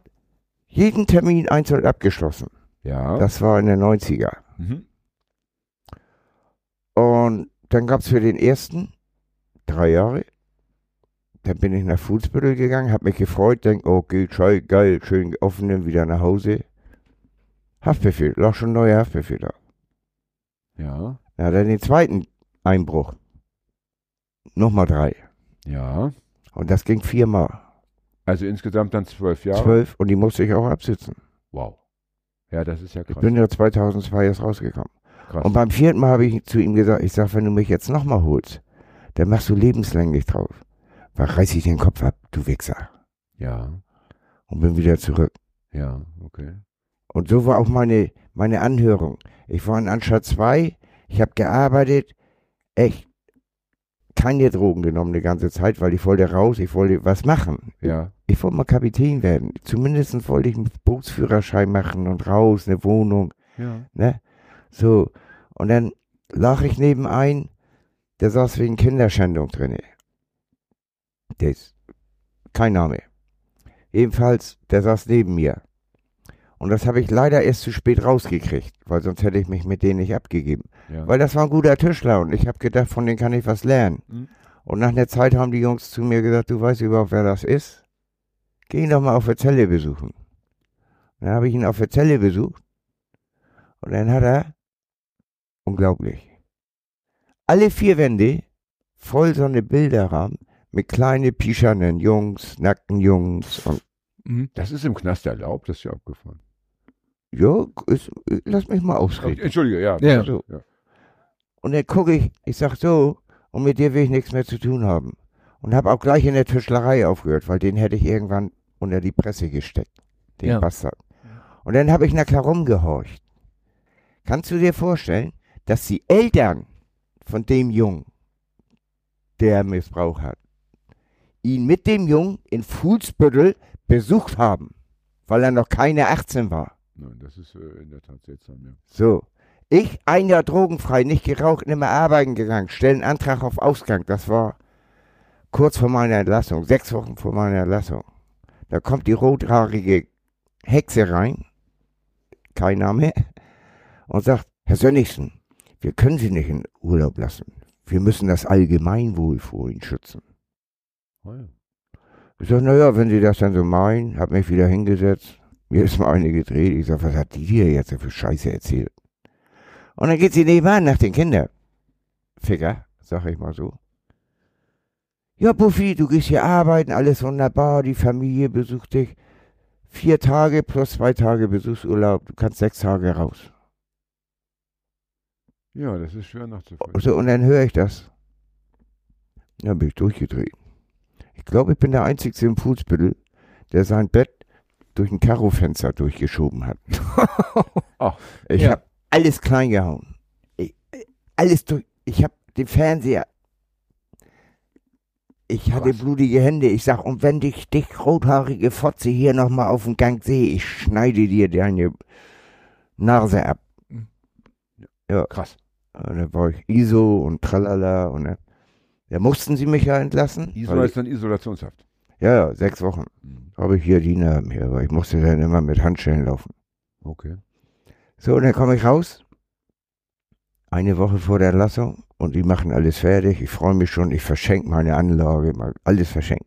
Speaker 4: jeden Termin einzeln abgeschlossen.
Speaker 2: Ja.
Speaker 4: Das war in den 90er.
Speaker 2: mhm.
Speaker 4: Und dann gab es für den ersten drei Jahre. Dann bin ich nach Fußbüttel gegangen, habe mich gefreut, denk, oh, geht schei- geil, schön offen, wieder nach Hause. Haftbefehl, lag schon ein neuer Haftbefehl da.
Speaker 2: Ja.
Speaker 4: Dann hat er den zweiten Einbruch. Nochmal drei.
Speaker 2: Ja.
Speaker 4: Und das ging viermal.
Speaker 2: Also insgesamt dann zwölf Jahre.
Speaker 4: Zwölf und die musste ich auch absitzen.
Speaker 2: Wow. Ja, das ist ja
Speaker 4: Ich
Speaker 2: krass.
Speaker 4: bin ja 2002 erst rausgekommen.
Speaker 2: krass.
Speaker 4: Und beim vierten Mal habe ich zu ihm gesagt, ich sag, wenn du mich jetzt nochmal holst, dann machst du lebenslänglich drauf. Weil reiß ich den Kopf ab, du Wichser.
Speaker 2: ja.
Speaker 4: Und bin wieder zurück.
Speaker 2: Ja, okay.
Speaker 4: Und so war auch meine, meine Anhörung. Ich war in Anstalt 2, ich habe gearbeitet, echt keine Drogen genommen die ganze Zeit, weil ich wollte raus, ich wollte was machen.
Speaker 2: Ja.
Speaker 4: Ich wollte mal Kapitän werden. Zumindest wollte ich einen Bootsführerschein machen und raus, eine Wohnung,
Speaker 2: Ja.
Speaker 4: ne? So. Und dann lag ich nebenein, der saß wegen Kinderschändung drinne. Der ist kein Name. Jedenfalls, der saß neben mir. Und das habe ich leider erst zu spät rausgekriegt, weil sonst hätte ich mich mit denen nicht abgegeben.
Speaker 2: Ja.
Speaker 4: Weil das war ein guter Tischler und ich habe gedacht, von denen kann ich was lernen.
Speaker 2: Mhm.
Speaker 4: Und nach einer Zeit haben die Jungs zu mir gesagt, du weißt überhaupt, wer das ist? Geh ihn doch mal auf der Zelle besuchen. Dann habe ich ihn auf der Zelle besucht und dann hat er, unglaublich, alle vier Wände voll so eine Bilderrahmen mit kleinen pischernen Jungs, nackten Jungs und
Speaker 3: Mhm.
Speaker 2: Das ist im Knast erlaubt, das ist ja abgefahren.
Speaker 4: Ja, ist, lass mich mal ausreden.
Speaker 2: Entschuldige, ja.
Speaker 3: Ja.
Speaker 4: So.
Speaker 2: Ja.
Speaker 4: Und dann gucke ich, ich sag so, und mit dir will ich nichts mehr zu tun haben. Und habe auch gleich in der Tischlerei aufgehört, weil den hätte ich irgendwann unter die Presse gesteckt. Den
Speaker 3: Ja.
Speaker 4: Bastard. Und dann habe ich nach klar rumgehorcht. Kannst du dir vorstellen, dass die Eltern von dem Jungen, der Missbrauch hat, ihn mit dem Jungen in Fußbüttel besucht haben, weil er noch keine 18 war?
Speaker 2: Nein, das ist äh, in der Tat seltsam, ja.
Speaker 4: So. Ich, ein Jahr drogenfrei, nicht geraucht, nicht mehr arbeiten gegangen, stellen Antrag auf Ausgang. Das war kurz vor meiner Entlassung, sechs Wochen vor meiner Entlassung. Da kommt die rothaarige Hexe rein, kein Name, und sagt, Herr Sönnigsen, wir können Sie nicht in Urlaub lassen. Wir müssen das Allgemeinwohl vor Ihnen schützen.
Speaker 2: Oh, ja.
Speaker 4: Ich sag, naja, wenn Sie das dann so meinen, hab mich wieder hingesetzt, mir ist mal eine gedreht. Ich sag, was hat die dir jetzt für Scheiße erzählt? Und dann geht sie nebenan nach den Kindern. Ficker, sag ich mal so. Ja, Buffy, du gehst hier arbeiten, alles wunderbar, die Familie besucht dich. Vier Tage plus zwei Tage Besuchsurlaub, du kannst sechs Tage raus.
Speaker 2: Ja, das ist schwer nachzuvollziehen.
Speaker 4: So, und dann höre ich das. Ja, bin ich durchgedreht. Ich glaube, ich bin der Einzige im Fußbüttel, der sein Bett durch ein Karofenster durchgeschoben hat.
Speaker 2: Ach,
Speaker 4: Ich
Speaker 3: Ja.
Speaker 4: habe alles klein gehauen. Ich, alles durch. Ich habe den Fernseher. Ich hatte
Speaker 2: Was?
Speaker 4: blutige Hände. Ich sag, und wenn dich dich rothaarige Fotze hier nochmal auf dem Gang sehe, ich schneide dir deine Nase ab.
Speaker 2: krass.
Speaker 4: Und dann war ich ISO und tralala und dann, ja, mussten sie mich ja entlassen.
Speaker 2: ISO ist dann Isolationshaft.
Speaker 4: Ja, sechs Wochen
Speaker 2: Mhm.
Speaker 4: habe ich hier die Narben hier, weil ich musste dann immer mit Handschellen laufen.
Speaker 2: Okay.
Speaker 4: So, und dann komme ich raus. Eine Woche vor der Entlassung und die machen alles fertig. Ich freue mich schon, ich verschenke meine Anlage, alles verschenkt.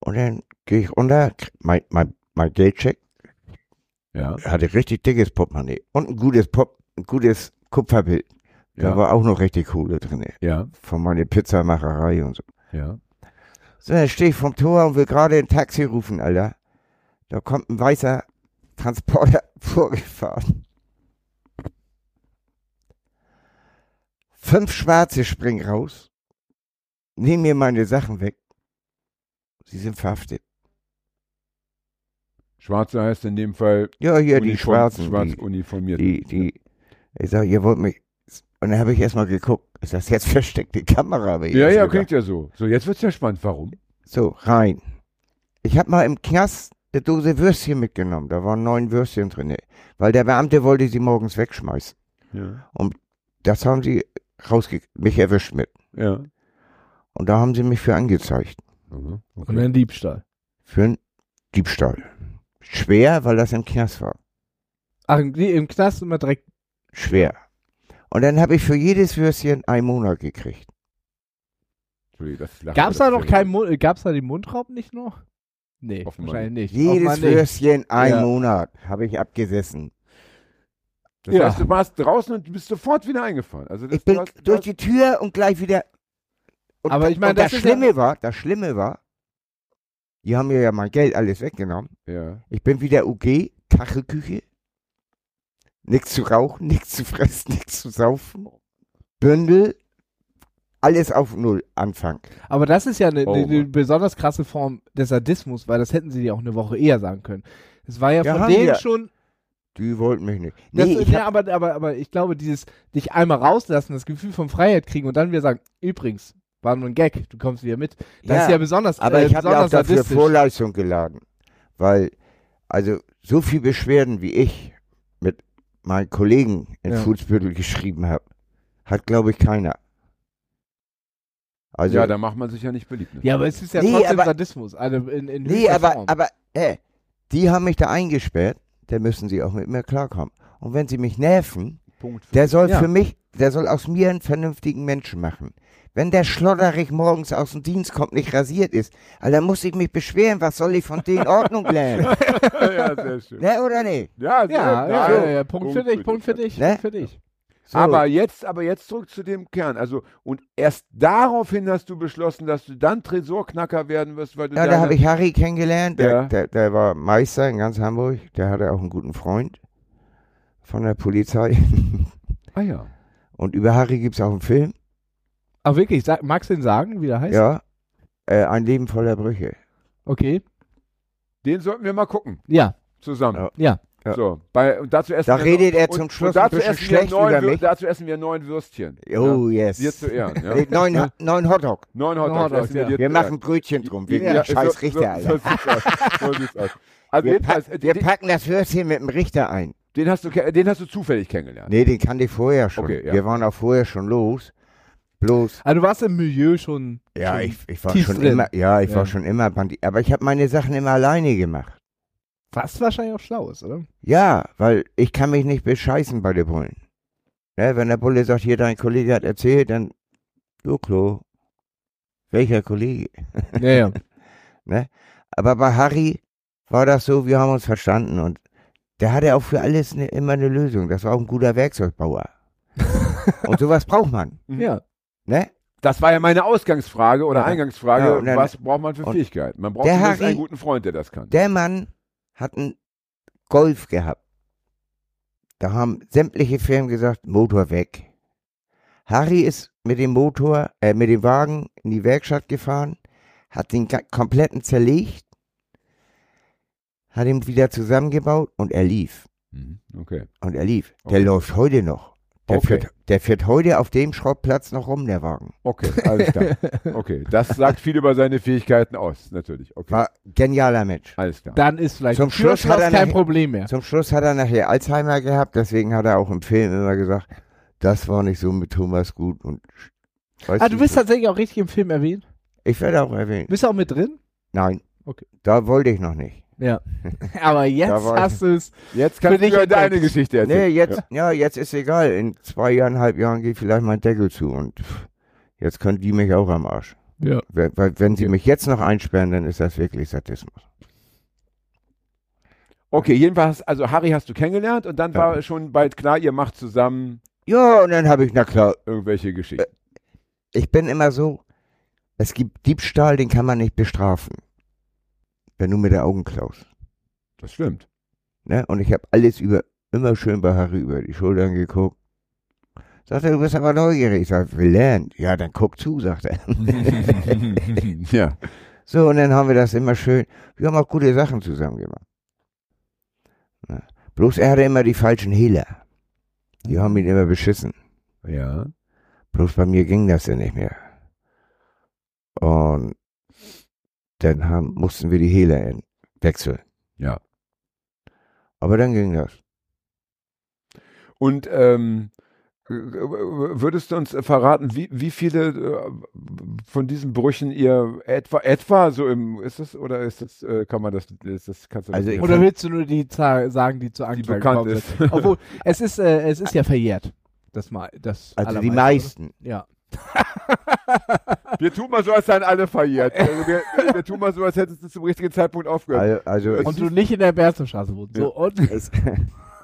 Speaker 4: Und dann gehe ich runter, mein, mein, mein Geldcheck,
Speaker 2: Ja.
Speaker 4: hatte richtig dickes Portemonnaie und ein gutes Pop, ein gutes Kupferbild. Da
Speaker 2: Ja.
Speaker 4: war auch noch richtig Kohle drin,
Speaker 2: Ja.
Speaker 4: von meiner Pizzamacherei und so.
Speaker 2: Ja.
Speaker 4: So, dann stehe ich vom Tor und will gerade ein Taxi rufen, Alter. Da kommt ein weißer Transporter vorgefahren. Fünf Schwarze springen raus, nehmen mir meine Sachen weg. Sie sind verhaftet.
Speaker 2: Schwarze heißt in dem Fall
Speaker 4: Ja, hier die
Speaker 2: Uniform-
Speaker 4: Schwarzen.
Speaker 2: schwarz
Speaker 4: die,
Speaker 2: uniformiert.
Speaker 4: die, die, ich sag, ihr wollt mich. Und dann habe ich erstmal geguckt, ist das jetzt versteckte Kamera?
Speaker 2: ja, ja, klingt ja so. So, jetzt wird's ja spannend. Warum?
Speaker 4: So, rein. Ich habe mal im Knast eine Dose Würstchen mitgenommen. Da waren neun Würstchen drin. Weil der Beamte wollte sie morgens wegschmeißen.
Speaker 2: Ja.
Speaker 4: Das haben sie rausge mich erwischt mit.
Speaker 2: Ja.
Speaker 4: Und da haben sie mich für angezeigt.
Speaker 2: Mhm.
Speaker 3: Und
Speaker 2: Okay.
Speaker 3: dann Diebstahl.
Speaker 4: Für einen Diebstahl. Schwer, weil das im Knast war.
Speaker 3: Ach, nee, im Knast immer direkt.
Speaker 4: Schwer. Und dann habe ich für jedes Würstchen einen Monat gekriegt.
Speaker 3: Gab's
Speaker 2: mir
Speaker 3: da noch keinen Mund, gab's da den Mundraub nicht noch? Nee,
Speaker 2: Offenbar
Speaker 3: wahrscheinlich nicht.
Speaker 4: Jedes
Speaker 3: Offenbar nicht.
Speaker 4: Würstchen ein
Speaker 3: Ja.
Speaker 4: Monat habe ich abgesessen.
Speaker 2: Das
Speaker 3: Ja.
Speaker 2: heißt, du warst draußen und bist sofort wieder eingefahren. Also
Speaker 4: Ich bin
Speaker 2: du
Speaker 4: durch die Tür und gleich wieder. Und,
Speaker 3: Aber ich meine,
Speaker 4: das,
Speaker 3: das ist ja-
Speaker 4: Schlimme war, das Schlimme war, die haben mir ja mein Geld alles weggenommen.
Speaker 2: ja.
Speaker 4: Ich bin wieder UG, Kachelküche. Nichts zu rauchen, nichts zu fressen, nichts zu saufen. Bündel, alles auf Null Anfang.
Speaker 3: Aber das ist ja eine,
Speaker 2: Oh Mann.
Speaker 3: besonders krasse Form des Sadismus, weil das hätten sie dir auch eine Woche eher sagen können. Es war ja,
Speaker 4: Ja,
Speaker 3: von denen
Speaker 4: wir.
Speaker 3: schon.
Speaker 4: Die wollten mich nicht.
Speaker 3: Das,
Speaker 4: Nee, ich
Speaker 3: ja, aber, aber, aber ich glaube, dieses dich einmal rauslassen, das Gefühl von Freiheit kriegen und dann wieder sagen, übrigens, war nur ein Gag, du kommst wieder mit. Das ist ja besonders
Speaker 4: aber
Speaker 3: äh,
Speaker 4: ich habe ja auch dafür. Vorleistung geladen. Weil, also so viel Beschwerden wie ich meinen Kollegen in
Speaker 3: Ja.
Speaker 4: Fußbüttel geschrieben habe, hat glaube ich keiner. Also,
Speaker 2: ja, da macht man sich ja nicht beliebt. Ne?
Speaker 3: Ja, aber es ist ja
Speaker 4: Nee,
Speaker 3: trotzdem
Speaker 4: aber-
Speaker 3: Sadismus. Also in, in
Speaker 4: Nee, aber,
Speaker 3: Form.
Speaker 4: aber, äh, die haben mich da eingesperrt, da müssen sie auch mit mir klarkommen. Und wenn sie mich nerven,
Speaker 2: Punkt.
Speaker 4: der soll
Speaker 3: Ja.
Speaker 4: für mich, der soll aus mir einen vernünftigen Menschen machen. Wenn der Schlotterich morgens aus dem Dienst kommt, nicht rasiert ist, also dann muss ich mich beschweren, was soll ich von denen Ordnung lernen?
Speaker 2: ja, sehr schön.
Speaker 4: ne, oder nicht?
Speaker 2: Ja, sehr,
Speaker 3: ja, ja,
Speaker 2: so.
Speaker 3: ja, ja, Punkt für dich, Punkt für dich,
Speaker 4: Ne?
Speaker 3: Punkt für dich.
Speaker 4: So,
Speaker 2: Aber jetzt, aber jetzt zurück zu dem Kern. Also, und erst daraufhin hast du beschlossen, dass du dann Tresorknacker werden wirst, weil du
Speaker 4: ja, da habe ich Harry kennengelernt, der,
Speaker 2: Ja.
Speaker 4: der, der war Meister in ganz Hamburg, der hatte auch einen guten Freund von der Polizei.
Speaker 2: Ah ja.
Speaker 4: Und über Harry gibt es auch einen Film.
Speaker 3: Aber wirklich, sag, magst du den sagen, wie der heißt?
Speaker 4: Ja. Äh, ein Leben voller Brüche.
Speaker 3: Okay.
Speaker 2: Den sollten wir mal gucken.
Speaker 3: Ja,
Speaker 2: Zusammen.
Speaker 3: ja.
Speaker 4: Ja.
Speaker 2: So, bei, und dazu essen
Speaker 4: Da
Speaker 2: wir
Speaker 4: redet er
Speaker 2: und,
Speaker 4: zum Schluss
Speaker 2: und
Speaker 4: ein
Speaker 2: dazu
Speaker 4: bisschen
Speaker 2: essen wir
Speaker 4: schlecht
Speaker 2: neun,
Speaker 4: über mich.
Speaker 2: Dazu essen wir neun Würstchen.
Speaker 4: Oh,
Speaker 2: ja?
Speaker 4: yes.
Speaker 2: Dir zu Ehren. Ja?
Speaker 4: Neun, neun Hotdog.
Speaker 2: Neun Hotdogs
Speaker 3: Hotdogs,
Speaker 2: essen wir
Speaker 4: Wir machen Brötchen drum, wegen
Speaker 2: Ja,
Speaker 4: scheiß Richter,
Speaker 2: so,
Speaker 4: Alter.
Speaker 2: So sieht's aus. So sieht's aus. Also
Speaker 4: Wir, pack,
Speaker 2: äh,
Speaker 4: wir packen das Würstchen mit dem Richter ein.
Speaker 2: den, hast du, den hast du zufällig kennengelernt.
Speaker 4: Nee, den kannte ich vorher schon.
Speaker 2: Okay, ja.
Speaker 4: Wir waren auch vorher schon los. Bloß,
Speaker 3: Also du warst im Milieu schon.
Speaker 4: ja,
Speaker 3: schon
Speaker 4: ich, ich war
Speaker 3: tief
Speaker 4: schon
Speaker 3: drin.
Speaker 4: immer, ja, ich
Speaker 3: Ja.
Speaker 4: war schon immer Bandit. Aber ich habe meine Sachen immer alleine gemacht.
Speaker 3: Was wahrscheinlich auch schlau ist, oder?
Speaker 4: Ja, weil ich kann mich nicht bescheißen bei den Bullen. Ja, wenn der Bulle sagt, hier dein Kollege hat erzählt, dann, du Klo, welcher Kollege?
Speaker 3: Ja, ja.
Speaker 4: Ne? Aber bei Harry war das so, wir haben uns verstanden und der hatte auch für alles ne, immer eine Lösung. Das war auch ein guter Werkzeugbauer. und sowas braucht man.
Speaker 3: ja.
Speaker 4: Ne?
Speaker 2: Das war ja meine Ausgangsfrage oder
Speaker 4: Ja.
Speaker 2: Eingangsfrage.
Speaker 4: Ja, dann-
Speaker 2: was braucht man für Fähigkeiten? Man braucht
Speaker 4: der Harry-
Speaker 2: einen guten Freund, der das kann.
Speaker 4: Der Mann hat einen Golf gehabt. Da haben sämtliche Firmen gesagt, Motor weg. Harry ist mit dem Motor, äh, mit dem Wagen in die Werkstatt gefahren, hat den kompletten zerlegt, hat ihn wieder zusammengebaut und er lief.
Speaker 2: Mhm. Okay.
Speaker 4: Und er lief. Der
Speaker 2: Okay.
Speaker 4: läuft heute noch. Der,
Speaker 2: Okay.
Speaker 4: fährt, der fährt heute auf dem Schrottplatz noch rum, der Wagen.
Speaker 2: Okay, alles klar. Okay, das sagt viel über seine Fähigkeiten aus, natürlich. Okay,
Speaker 4: War genialer Mensch.
Speaker 2: alles klar.
Speaker 3: Dann ist vielleicht
Speaker 4: Zum Schluss hat er
Speaker 3: kein
Speaker 4: nachher-
Speaker 3: Problem mehr.
Speaker 4: Zum Schluss hat er nachher Alzheimer gehabt, deswegen hat er auch im Film immer gesagt, das war nicht so mit Thomas gut und weißt
Speaker 3: Ah, du bist tatsächlich auch richtig im Film erwähnt?
Speaker 4: Ich werde auch erwähnt.
Speaker 3: Bist du auch mit drin?
Speaker 4: Nein.
Speaker 3: Okay.
Speaker 4: Da wollte ich noch nicht.
Speaker 3: Ja. Aber jetzt hast du es.
Speaker 2: Jetzt kannst du ja
Speaker 3: entdeckt.
Speaker 2: deine Geschichte erzählen.
Speaker 4: Nee, jetzt, ja. jetzt ist egal. In zwei, eineinhalb Jahren geht vielleicht mein Deckel zu und jetzt können die mich auch am Arsch.
Speaker 3: Ja.
Speaker 4: Weil, weil wenn sie mich jetzt noch einsperren, dann ist das wirklich Sadismus.
Speaker 2: Okay, jedenfalls, also Harry hast du kennengelernt und dann
Speaker 4: Ja.
Speaker 2: war schon bald klar, ihr macht zusammen
Speaker 4: Ja, und dann habe ich, na klar,
Speaker 2: irgendwelche Geschichten.
Speaker 4: ich bin immer so, es gibt Diebstahl, den kann man nicht bestrafen. Wenn du mit der Augen klaust.
Speaker 2: Das stimmt.
Speaker 4: Ne? Und ich habe alles über, immer schön bei Harry über die Schultern geguckt. Sagt er, du bist aber neugierig. Ich sag, will lernen. Ja, dann guck zu, sagt er.
Speaker 2: ja.
Speaker 4: So, und dann haben wir das immer schön, wir haben auch gute Sachen zusammen gemacht. Ne? Bloß er hatte immer die falschen Hehler. Die haben ihn immer beschissen.
Speaker 2: Ja.
Speaker 4: Bloß bei mir ging das ja nicht mehr. Und dann haben, mussten wir die Hehler wechseln.
Speaker 2: Ja.
Speaker 4: Aber dann ging das.
Speaker 2: Und ähm, äh, würdest du uns verraten, wie, wie viele äh, von diesen Brüchen ihr etwa etwa so im ist das oder ist das äh, kann man das ist das kannst du das
Speaker 4: Also ich-
Speaker 3: Oder willst du nur die Zahl sagen, die
Speaker 2: die
Speaker 3: Anklage
Speaker 2: bekannt
Speaker 3: gekommen
Speaker 2: ist?
Speaker 3: sind? Obwohl, es ist, äh, es ist ja verjährt. Das mal, das
Speaker 4: Also die meisten.
Speaker 3: oder? Ja.
Speaker 2: Wir tun mal so, als seien alle verjährt. Also wir, wir tun mal so, als hättest du zum richtigen Zeitpunkt aufgehört.
Speaker 4: Also, also
Speaker 3: Und du nicht in der Berzenstraße wohnst. So, und
Speaker 4: ich,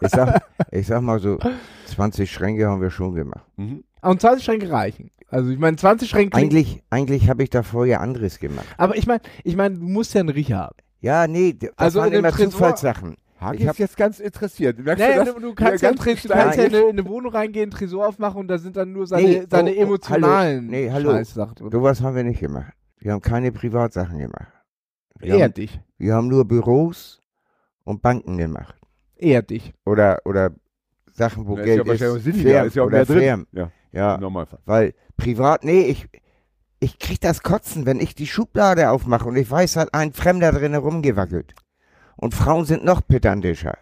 Speaker 4: ich, sag, ich sag mal so, 20 Schränke haben wir schon gemacht.
Speaker 2: Mhm.
Speaker 3: Und 20 Schränke reichen. Also ich meine, 20 Schränke
Speaker 4: Eigentlich, eigentlich habe ich davor ja anderes gemacht.
Speaker 3: Aber ich meine, ich meine, du musst ja einen Riecher haben.
Speaker 4: Ja, nee, das
Speaker 3: Also
Speaker 4: waren immer
Speaker 3: Tresor-
Speaker 4: Zufallssachen.
Speaker 2: Hagi
Speaker 4: Ich hab-
Speaker 2: ist jetzt ganz interessiert. Merkst
Speaker 3: Naja,
Speaker 2: du das?
Speaker 3: du, kannst
Speaker 2: Ja,
Speaker 3: ja,
Speaker 2: ganz
Speaker 3: du kannst ja in eine, in eine Wohnung reingehen, einen Tresor aufmachen und da sind dann nur seine,
Speaker 4: Nee,
Speaker 3: seine
Speaker 4: oh, oh,
Speaker 3: emotionalen
Speaker 4: hallo. Nee, hallo.
Speaker 3: Scheißsachen.
Speaker 4: Sowas haben wir nicht gemacht. Wir haben keine Privatsachen gemacht. Wir,
Speaker 3: Eher
Speaker 4: haben,
Speaker 3: dich.
Speaker 4: wir haben nur Büros und Banken gemacht.
Speaker 3: Eher dich.
Speaker 4: Oder, oder Sachen, wo
Speaker 2: Na,
Speaker 4: Geld
Speaker 2: ist ja
Speaker 4: ist. Firmen
Speaker 2: ist ja auch
Speaker 4: oder
Speaker 2: mehr drin.
Speaker 4: Firmen.
Speaker 2: Ja,
Speaker 4: Ja,
Speaker 2: Normalfall.
Speaker 4: weil privat, nee, ich, ich krieg das Kotzen, wenn ich die Schublade aufmache und ich weiß, hat ein Fremder drin rumgewackelt. Und Frauen sind noch pedantischer.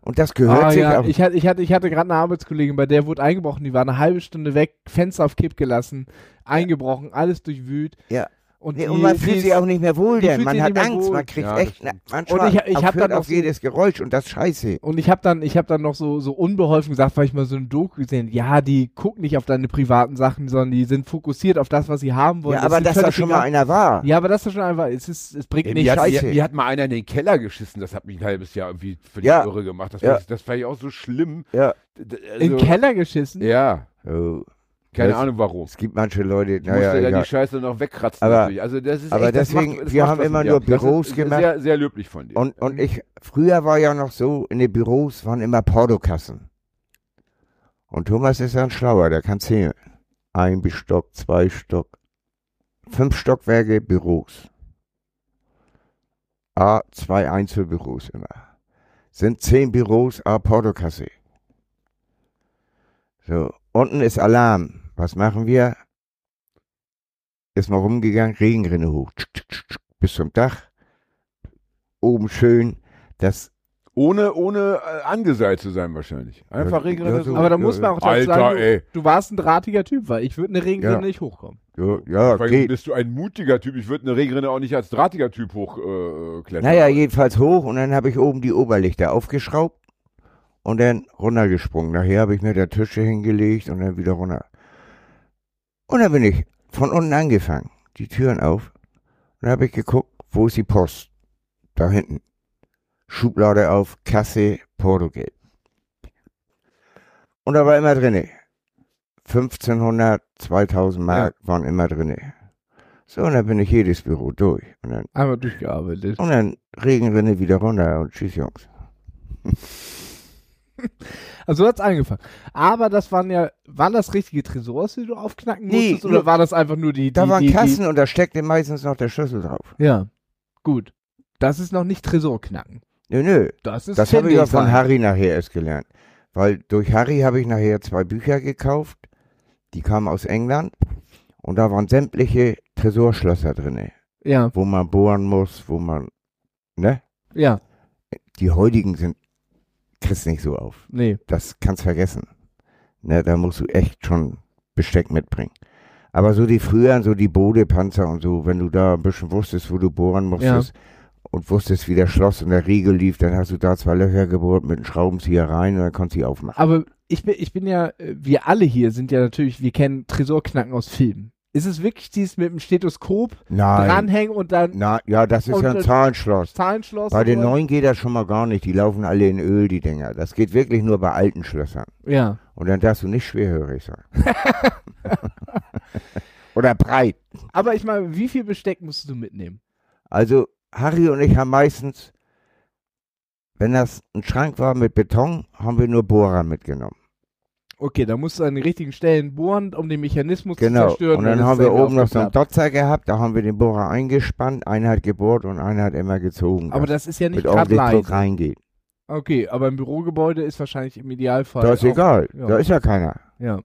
Speaker 4: Und das gehört
Speaker 3: Ah,
Speaker 4: sich
Speaker 3: ja,
Speaker 4: auch.
Speaker 3: ich, hatte, ich hatte, ich hatte gerade eine Arbeitskollegin, bei der wurde eingebrochen, die war eine halbe Stunde weg, Fenster auf Kipp gelassen, eingebrochen, alles durchwühlt.
Speaker 4: Ja.
Speaker 3: Und,
Speaker 4: Nee,
Speaker 3: die,
Speaker 4: und man
Speaker 3: die
Speaker 4: fühlt
Speaker 3: ist-
Speaker 4: sich auch nicht mehr wohl,
Speaker 3: die
Speaker 4: denn man hat Angst,
Speaker 3: wohl.
Speaker 4: man kriegt
Speaker 2: Ja, das
Speaker 4: echt, na, manchmal
Speaker 3: Und ich- ich
Speaker 4: auf,
Speaker 3: hab dann
Speaker 4: auf
Speaker 3: so-
Speaker 4: jedes Geräusch und das ist scheiße.
Speaker 3: Und ich habe dann, ich habe dann noch so, so unbeholfen gesagt, weil ich mal so ein Doku gesehen, ja, die gucken nicht auf deine privaten Sachen, sondern die sind fokussiert auf das, was sie haben wollen.
Speaker 4: Ja, aber
Speaker 3: ist
Speaker 4: dass
Speaker 3: völlig
Speaker 4: da schon mal einer war.
Speaker 3: Ja, aber das ist schon einfach, es ist, es bringt
Speaker 2: Ey,
Speaker 3: nicht
Speaker 2: mir, hat,
Speaker 4: Scheiße.
Speaker 2: mir, hat mal einer in den Keller geschissen, das hat mich ein halbes Jahr irgendwie für die
Speaker 4: Ja.
Speaker 2: Irre gemacht. Das,
Speaker 4: Ja.
Speaker 2: fand ich, das fand ich auch so schlimm.
Speaker 4: Ja.
Speaker 2: Also-
Speaker 3: Keller geschissen.
Speaker 2: Ja,
Speaker 4: Oh,
Speaker 2: keine Ahnung warum.
Speaker 4: es gibt manche Leute,
Speaker 2: Ich musste
Speaker 4: naja,
Speaker 2: ja
Speaker 4: egal.
Speaker 2: die Scheiße noch wegkratzen
Speaker 4: Aber-
Speaker 2: natürlich. Also das ist
Speaker 4: aber
Speaker 2: echt,
Speaker 4: deswegen,
Speaker 2: macht,
Speaker 4: wir haben immer nur
Speaker 2: Das
Speaker 4: Büros
Speaker 2: ist
Speaker 4: gemacht.
Speaker 2: Sehr, sehr löblich von dir.
Speaker 4: Und, und ich, früher war ja noch so, in den Büros waren immer Portokassen. Und Thomas ist dann schlauer, der kann zählen. Ein Stock, zwei Stock, fünf Stockwerke Büros. A, zwei Einzelbüros immer. Sind zehn Büros, A, Portokasse. So, unten ist Alarm. Was machen wir? Ist mal rumgegangen, Regenrinne hoch. Tsch, tsch, tsch, tsch, Bis zum Dach. Oben schön. Das,
Speaker 2: ohne ohne äh, angeseilt zu sein wahrscheinlich. Einfach
Speaker 4: Ja,
Speaker 2: Regenrinne.
Speaker 4: ja, so.
Speaker 3: Aber da
Speaker 4: Ja,
Speaker 3: muss man
Speaker 4: ja.
Speaker 3: auch dazu
Speaker 2: Alter,
Speaker 3: sagen, du, du warst ein drahtiger Typ, weil ich würde eine Regenrinne
Speaker 4: Ja.
Speaker 3: nicht hochkommen.
Speaker 4: ja, ja
Speaker 2: allem
Speaker 4: geht.
Speaker 2: bist du ein mutiger Typ. Ich würde eine Regenrinne auch nicht als drahtiger Typ hochklettern. Äh.
Speaker 4: Naja, jedenfalls hoch und dann habe ich oben die Oberlichter aufgeschraubt und dann runtergesprungen. Nachher habe ich mir der Tische hingelegt und dann wieder runter. Und dann bin ich von unten angefangen, die Türen auf. Und dann habe ich geguckt, wo ist die Post? Da hinten. Schublade auf, Kasse, Portogeld. Und da war immer drinne. 1500, 2000 Mark waren immer drinne. So, und dann bin ich jedes Büro durch. Und dann,
Speaker 3: Einmal durchgearbeitet.
Speaker 4: und dann Regenrinne wieder runter und tschüss, Jungs.
Speaker 3: Also so hat's angefangen. Aber das waren ja, waren das richtige Tresors, die du aufknacken
Speaker 4: Nee,
Speaker 3: musstest, oder war das einfach nur die, die
Speaker 4: Da waren
Speaker 3: die,
Speaker 4: Kassen und da steckte meistens noch der Schlüssel drauf.
Speaker 3: Die, ja, gut. Das ist noch nicht Tresorknacken.
Speaker 4: Nö, nö.
Speaker 3: Das ist
Speaker 4: Das habe ich ja von. Harry nachher erst gelernt. Weil durch Harry habe ich nachher zwei Bücher gekauft. Die kamen aus England. Und da waren sämtliche Tresorschlösser drinne,
Speaker 3: Ja,
Speaker 4: wo man bohren muss, wo man, ne?
Speaker 3: ja,
Speaker 4: Die heutigen sind, kriegst nicht so auf.
Speaker 3: nee.
Speaker 4: Das kannst vergessen. Ne, da musst du echt schon Besteck mitbringen. Aber so die früheren, so die Bodepanzer und so, wenn du da ein bisschen wusstest, wo du bohren musstest und wusstest, wie der Schloss und der Riegel lief, dann hast du da zwei Löcher gebohrt mit einem Schraubenzieher rein und dann konntest du sie aufmachen.
Speaker 3: Aber ich bin, ich bin ja, äh, wir alle hier sind ja natürlich, wir kennen Tresorknacken aus Filmen. Ist es wirklich dieses mit dem Stethoskop
Speaker 4: Nein.
Speaker 3: dranhängen und dann
Speaker 4: Na, ja, das ist ja ein Zahlenschloss.
Speaker 3: Zahlenschloss?
Speaker 4: Bei den
Speaker 3: oder?
Speaker 4: neuen geht das schon mal gar nicht. Die laufen alle in Öl, die Dinger. Das geht wirklich nur bei alten Schlössern.
Speaker 3: Ja.
Speaker 4: Und dann darfst du nicht schwerhörig sein. Oder breit.
Speaker 3: Aber ich meine, wie viel Besteck musst du mitnehmen?
Speaker 4: Also Harry und ich haben meistens, wenn das ein Schrank war mit Beton, haben wir nur Bohrer mitgenommen.
Speaker 3: Okay, da musst du an den richtigen Stellen bohren, um den Mechanismus zu
Speaker 4: Genau.
Speaker 3: zerstören.
Speaker 4: Und dann haben wir oben noch so einen. Dotzer gehabt, da haben wir den Bohrer eingespannt, einer hat gebohrt und einer hat immer gezogen.
Speaker 3: Aber das ist ja nicht gerade
Speaker 4: ordentlich Druck
Speaker 3: leise.
Speaker 4: reingeht.
Speaker 3: Okay, aber im Bürogebäude ist wahrscheinlich im Idealfall.
Speaker 4: Da ist
Speaker 3: auch-
Speaker 4: egal,
Speaker 3: ja.
Speaker 4: da ist ja keiner.
Speaker 3: Ja.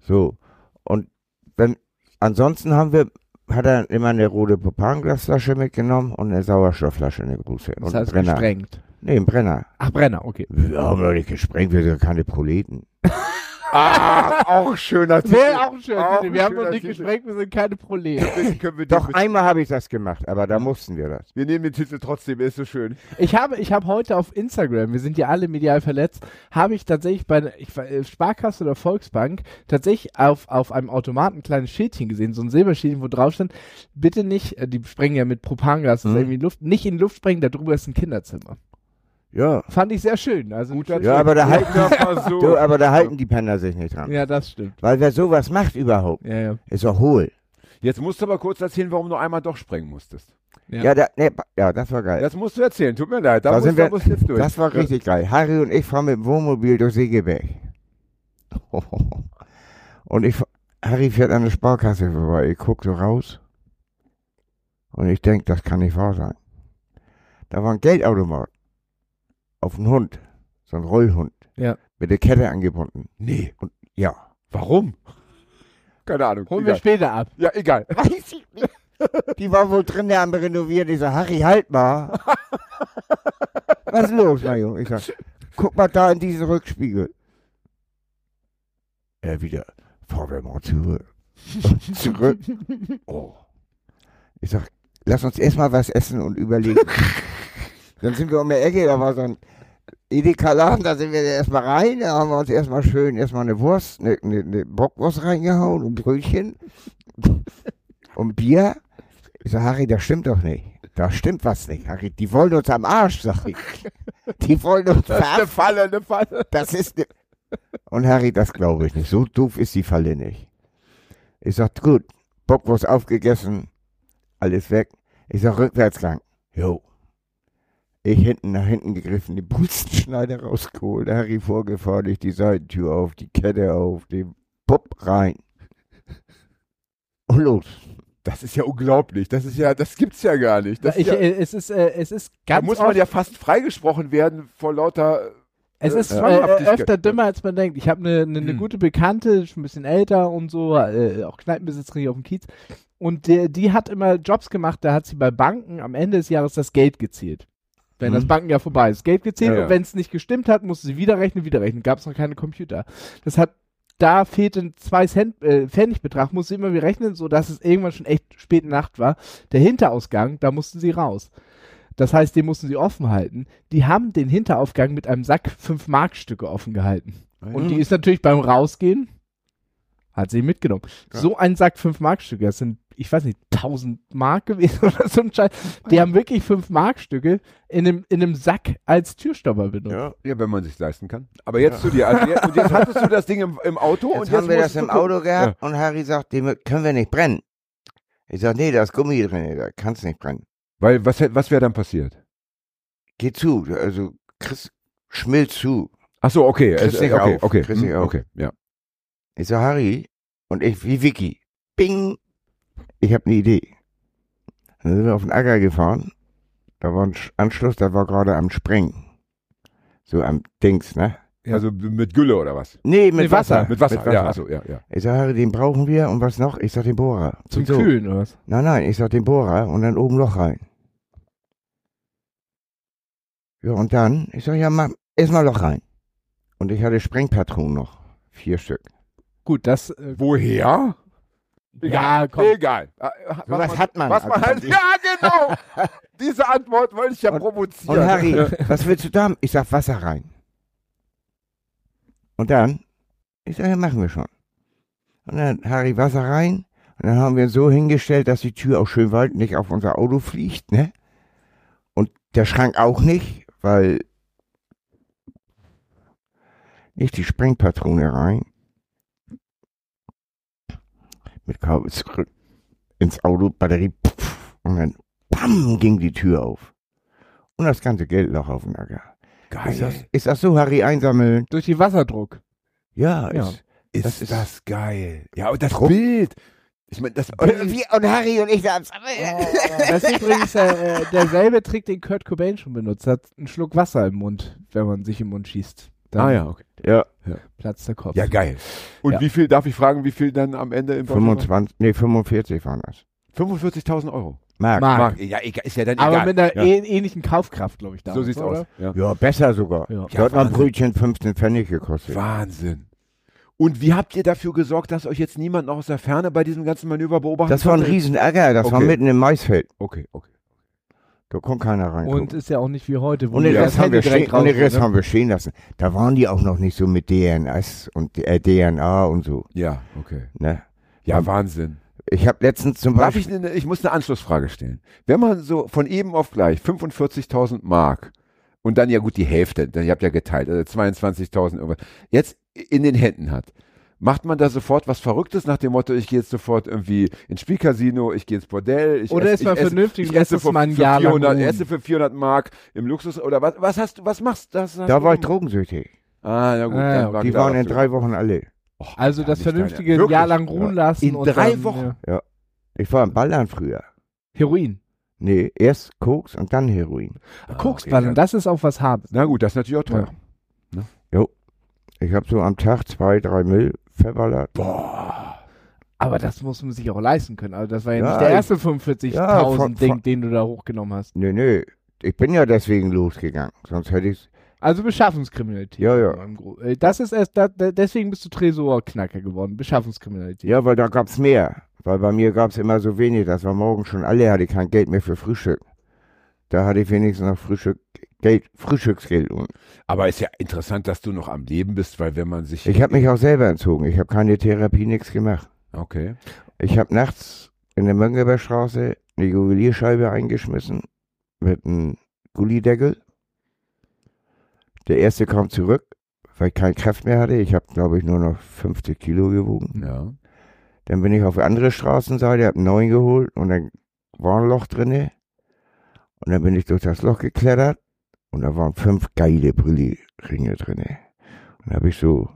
Speaker 4: So. Und wenn, ansonsten haben wir, hat er immer eine rote Propanglasflasche mitgenommen und eine Sauerstoffflasche, eine große.
Speaker 3: Das heißt
Speaker 4: Brenner.
Speaker 3: gesprengt.
Speaker 4: Nee, einen Brenner.
Speaker 3: Ach, Brenner, okay.
Speaker 4: Wir haben doch nicht gesprengt, wir sind keine Proleten.
Speaker 2: Ah, auch schöner Titel.
Speaker 3: Wäre auch schön.
Speaker 2: Auch.
Speaker 3: Wir
Speaker 2: ein
Speaker 3: haben noch nicht gesprengt, wir sind keine
Speaker 2: den
Speaker 4: Doch einmal habe ich das gemacht, aber da mussten wir das.
Speaker 2: wir nehmen den Titel trotzdem, ist so schön.
Speaker 3: Ich habe, ich habe heute auf Instagram, wir sind ja alle medial verletzt, habe ich tatsächlich bei ich, äh, Sparkasse oder Volksbank tatsächlich auf, auf einem Automaten ein kleines Schildchen gesehen, so ein Silberschildchen, wo drauf stand, bitte nicht, äh, die sprengen ja mit Propangas, das ist
Speaker 4: Mhm.
Speaker 3: irgendwie in Luft, nicht in Luft sprengen, da drüber ist ein Kinderzimmer.
Speaker 4: Ja.
Speaker 3: Fand ich sehr schön. Also
Speaker 2: Gut,
Speaker 4: Ja, aber da halten,
Speaker 2: so.
Speaker 4: du, aber da halten die Penner sich nicht dran.
Speaker 3: ja, das stimmt.
Speaker 4: Weil wer sowas macht überhaupt,
Speaker 3: Ja, ja.
Speaker 4: ist doch hohl.
Speaker 2: Jetzt musst du aber kurz erzählen, warum du einmal doch sprengen musstest.
Speaker 3: Ja.
Speaker 4: Ja, da, nee, ja das war geil.
Speaker 2: Das musst du erzählen, tut mir leid. Da,
Speaker 4: Da
Speaker 2: musst,
Speaker 4: sind
Speaker 2: da
Speaker 4: wir-
Speaker 2: musst du jetzt durch.
Speaker 4: Das war richtig geil. Harry und ich fahren mit dem Wohnmobil durch Segeberg. Und ich, Harry fährt an der Sparkasse vorbei. Ich guck so raus. Und ich denk, das kann nicht wahr sein. Da war ein Geldautomat. Auf einen Hund. So ein Rollhund.
Speaker 3: Ja.
Speaker 4: Mit der Kette angebunden.
Speaker 2: Nee,
Speaker 4: Ja.
Speaker 2: warum? Keine Ahnung.
Speaker 3: Holen wir
Speaker 2: egal.
Speaker 3: später ab.
Speaker 2: Ja, egal.
Speaker 4: Weiß ich nicht. Die war wohl drin am Renovieren. Ich sag, Harry, halt mal. Was ist los, mein Junge? Ich sag, guck mal da in diesen Rückspiegel. Er wieder, fahr wir mal zurück. zurück. Oh. Ich sag, lass uns erstmal was essen und überlegen. Dann sind wir um die Ecke, da war so ein Edeka-Laden, da sind wir erstmal rein, da haben wir uns erstmal schön erstmal eine Wurst, eine, eine, eine Bockwurst reingehauen und Brötchen und Bier. Ich sag, Harry, das stimmt doch nicht. Da stimmt was nicht, Harry. Die wollen uns am Arsch, sag ich. Die wollen uns
Speaker 2: Das ist eine. Falle, eine Falle.
Speaker 4: Das ist ne Und Harry, das glaube ich nicht. So doof ist die Falle nicht. Ich sag, gut, Bockwurst aufgegessen, alles weg. Ich sag, Rückwärtsgang. Jo. Ich hinten nach hinten gegriffen, die Bulzenschneider rausgeholt, Harry vorgefahren, ich die Seitentür auf, die Kette auf, den Pupp rein. Und los.
Speaker 2: Das ist ja unglaublich. Das ist ja, das gibt's ja gar nicht. Das
Speaker 3: ich,
Speaker 2: ist ja,
Speaker 3: äh, es ist, äh, es ist
Speaker 2: da
Speaker 3: ganz
Speaker 2: muss man ja fast freigesprochen werden vor lauter.
Speaker 3: Es
Speaker 2: äh,
Speaker 3: ist äh,
Speaker 2: Zwanghaftigkeit.
Speaker 3: öfter dümmer, als man denkt. Ich habe eine ne, ne
Speaker 2: Hm.
Speaker 3: gute Bekannte, schon ein bisschen älter und so, äh, auch Kneipenbesitzerin hier auf dem Kiez. Und der, die hat immer Jobs gemacht, da hat sie bei Banken am Ende des Jahres das Geld gezählt. Wenn das
Speaker 4: Hm.
Speaker 3: Bankenjahr vorbei ist. Geld gezählt
Speaker 2: Ja, ja.
Speaker 3: und wenn es nicht gestimmt hat, musste sie wieder rechnen, wieder rechnen. Gab es noch keine Computer. Das hat, da fehlte ein 2 Cent äh, Pfennigbetrag, musste sie immer wieder rechnen, sodass es irgendwann schon echt spät Nacht war. Der Hinterausgang, da mussten sie raus. Das heißt, den mussten sie offen halten. Die haben den Hinteraufgang mit einem Sack 5 Markstücke offen gehalten. Und die ist natürlich beim Rausgehen, hat sie mitgenommen.
Speaker 4: Ja.
Speaker 3: So ein Sack 5 Markstücke, das sind ich weiß nicht, 1000 Mark gewesen oder so ein Scheiß. Die haben wirklich 5 Markstücke in einem, in einem Sack als Türstopper benutzt.
Speaker 4: Ja.
Speaker 2: Ja, wenn man sich leisten kann. Aber jetzt zu dir. Also jetzt, und jetzt hattest du das Ding im, im Auto
Speaker 4: Jetzt
Speaker 2: und
Speaker 4: haben
Speaker 2: jetzt
Speaker 4: wir das im. Auto gehabt und Harry sagt, den können wir nicht brennen. Ich sag, nee, da ist Gummi drin, da kannst nicht brennen.
Speaker 2: Weil was, was wäre dann passiert?
Speaker 4: Geh zu, also Chris schmilzt zu.
Speaker 2: Ach so, okay.
Speaker 4: Nicht
Speaker 2: okay,
Speaker 4: auf,
Speaker 2: okay.
Speaker 4: kriegst
Speaker 2: hm,
Speaker 4: nicht auf.
Speaker 2: okay, ja.
Speaker 4: Ich sag, Harry und ich wie Vicky. Bing! Ich habe eine Idee. Dann sind wir auf den Acker gefahren. Da war ein Sch- Anschluss, der war gerade am Sprengen. So am Dings, ne?
Speaker 2: Also mit Gülle oder was?
Speaker 4: Nee, mit,
Speaker 3: Mit Wasser.
Speaker 2: Mit Wasser, ja, also, ja, ja.
Speaker 4: Ich sag, Harry, den brauchen wir und was noch? Ich sag, den Bohrer.
Speaker 3: Zum
Speaker 4: so.
Speaker 3: Kühlen oder was?
Speaker 4: Nein, nein, ich sag den Bohrer und dann oben Loch rein. Ja, und dann, ich sag, ja, mach erstmal Loch rein. Und ich hatte Sprengpatronen noch. Vier Stück.
Speaker 3: Gut, das. Äh,
Speaker 2: Woher?
Speaker 3: Ja, komm.
Speaker 2: Egal. Äh,
Speaker 4: was hat man.
Speaker 2: Was man
Speaker 4: Also,
Speaker 2: halt, ja, genau. Diese Antwort wollte ich ja
Speaker 4: Und-
Speaker 2: provozieren.
Speaker 4: Und Harry, was willst du da haben? Ich sag Wasser rein. Und dann, ich sag, ja, machen wir schon. Und dann Harry Wasser rein. Und dann haben wir so hingestellt, dass die Tür auch schön weit nicht auf unser Auto fliegt, ne? Und der Schrank auch nicht, weil nicht die Sprengpatrone rein. Mit Kabel zurück ins Auto, Batterie, pff, und dann, bam, ging die Tür auf. Und das ganze Geld lag auf dem Acker. Ist das, ist das so, Harry, einsammeln?
Speaker 3: Durch die Wasserdruck.
Speaker 4: Ja,
Speaker 3: Ja.
Speaker 4: ist.
Speaker 2: ist
Speaker 4: das
Speaker 2: das,
Speaker 4: ist-
Speaker 2: geil. Ja, und das
Speaker 4: Druck.
Speaker 2: Bild. Ich meine, das
Speaker 4: Und,
Speaker 2: Bild.
Speaker 4: wie, und Harry und ich da am
Speaker 3: Das ist übrigens äh, äh, derselbe Trick, den Kurt Cobain schon benutzt hat. Einen Schluck Wasser im Mund, wenn man sich im Mund schießt. Dann
Speaker 2: Ah ja, okay.
Speaker 4: Ja,
Speaker 3: platzt der Kopf.
Speaker 2: Ja, geil. Und
Speaker 3: Ja.
Speaker 2: wie viel, darf ich fragen, wie viel dann am Ende im
Speaker 4: 25, nee, 45 waren das.
Speaker 2: 45.000 Euro.
Speaker 4: Mark.
Speaker 3: Mark.
Speaker 2: Mark, ja, egal, ist ja dann
Speaker 3: Aber
Speaker 2: egal.
Speaker 3: mit einer
Speaker 2: ja.
Speaker 3: ähn- ähnlichen Kaufkraft, glaube ich.
Speaker 2: So
Speaker 3: damals,
Speaker 2: sieht's
Speaker 3: oder?
Speaker 2: aus. Ja.
Speaker 4: Ja, besser sogar.
Speaker 3: Ja.
Speaker 4: Da hat mal ein. Brötchen 15 Pfennig gekostet.
Speaker 2: Wahnsinn. Und wie habt ihr dafür gesorgt, dass euch jetzt niemand noch aus der Ferne bei diesem ganzen Manöver beobachtet?
Speaker 4: Das war ein Riesenärger, das war
Speaker 2: Okay.
Speaker 4: mitten im Maisfeld.
Speaker 2: Okay, okay.
Speaker 4: Da kommt keiner rein.
Speaker 3: Und ist ja auch nicht wie heute, wo
Speaker 4: Und den Rest,
Speaker 3: das
Speaker 4: haben wir, stehen, und den Rest
Speaker 3: ne?
Speaker 4: haben wir stehen lassen. Da waren die auch noch nicht so mit DNS und äh, DNA und so.
Speaker 2: Ja, okay.
Speaker 4: Ne?
Speaker 2: Ja,
Speaker 4: Ähm,
Speaker 2: Wahnsinn.
Speaker 4: Ich habe letztens zum
Speaker 2: Darf
Speaker 4: Beispiel.
Speaker 2: ich, eine, ich muss eine Anschlussfrage stellen. Wenn man so von eben auf gleich 45.000 Mark und dann ja gut die Hälfte, dann, ihr habt ja geteilt, also 22.000 irgendwas, jetzt in den Händen hat, macht man da sofort was Verrücktes nach dem Motto, ich gehe jetzt sofort irgendwie ins Spielcasino, ich gehe ins Bordell, ich
Speaker 3: Oder
Speaker 2: esse,
Speaker 3: ist man
Speaker 2: ich esse,
Speaker 3: vernünftig
Speaker 2: ich
Speaker 3: und lässt
Speaker 2: esse
Speaker 3: es
Speaker 2: für,
Speaker 3: mal ein
Speaker 2: für
Speaker 3: Jahr lang
Speaker 2: 400,
Speaker 3: ruhen?
Speaker 2: esse für 400 Mark im Luxus oder was, was hast du, was machst das hast
Speaker 4: Da
Speaker 2: du
Speaker 4: war ich drogensüchtig.
Speaker 2: Ah, ja gut,
Speaker 3: Ah, ja,
Speaker 2: war
Speaker 4: Die waren in
Speaker 2: du-
Speaker 4: drei Wochen alle.
Speaker 2: Och,
Speaker 3: Also
Speaker 2: ja,
Speaker 3: das vernünftige
Speaker 2: Wirklich?
Speaker 3: Jahr lang ruhen lassen.
Speaker 2: In
Speaker 3: und
Speaker 2: drei
Speaker 3: dann,
Speaker 2: Wochen?
Speaker 3: Ja.
Speaker 4: Ich war im Ballern früher.
Speaker 3: Heroin.
Speaker 4: Nee, erst Koks und dann Heroin.
Speaker 2: Ah,
Speaker 3: Koksballern,
Speaker 2: okay,
Speaker 3: das ist auch was Hartes.
Speaker 2: Na gut, das ist natürlich auch teuer.
Speaker 4: Ich habe so am Tag zwei, drei Müll verballert.
Speaker 2: Boah.
Speaker 3: Aber das muss man sich auch leisten können. Also das war ja,
Speaker 4: Ja,
Speaker 3: nicht der erste 45.000
Speaker 4: Ja,
Speaker 3: Ding, den du da hochgenommen hast.
Speaker 4: Nee, nee. Ich bin ja deswegen losgegangen. Sonst hätte ich
Speaker 3: Also Beschaffungskriminalität.
Speaker 4: Ja, ja.
Speaker 3: Äh, Das ist erst, da, deswegen bist du Tresorknacker geworden. Beschaffungskriminalität.
Speaker 4: Ja, weil da gab's mehr. Weil bei mir gab's immer so wenig. Das war morgen schon alle, hatte ich kein Geld mehr für Frühstück. Da hatte ich wenigstens noch Frühstück, Geld, Frühstücksgeld. Und
Speaker 2: Aber ist ja interessant, dass du noch am Leben bist, weil wenn man sich.
Speaker 4: ich habe mich auch selber entzogen. Ich habe keine Therapie, nichts gemacht.
Speaker 2: Okay.
Speaker 4: Ich habe nachts in der Mönckebergstraße eine Juwelierscheibe eingeschmissen mit einem Gullideckel. Der erste kam zurück, weil ich keine Kraft mehr hatte. Ich habe, glaube ich, nur noch 50 Kilo gewogen.
Speaker 2: Ja.
Speaker 4: Dann bin ich auf die andere Straßenseite, habe einen neuen geholt und dann war ein Loch drinne. Und dann bin ich durch das Loch geklettert und da waren fünf geile Brilli-Ringe drinne. Und da habe ich so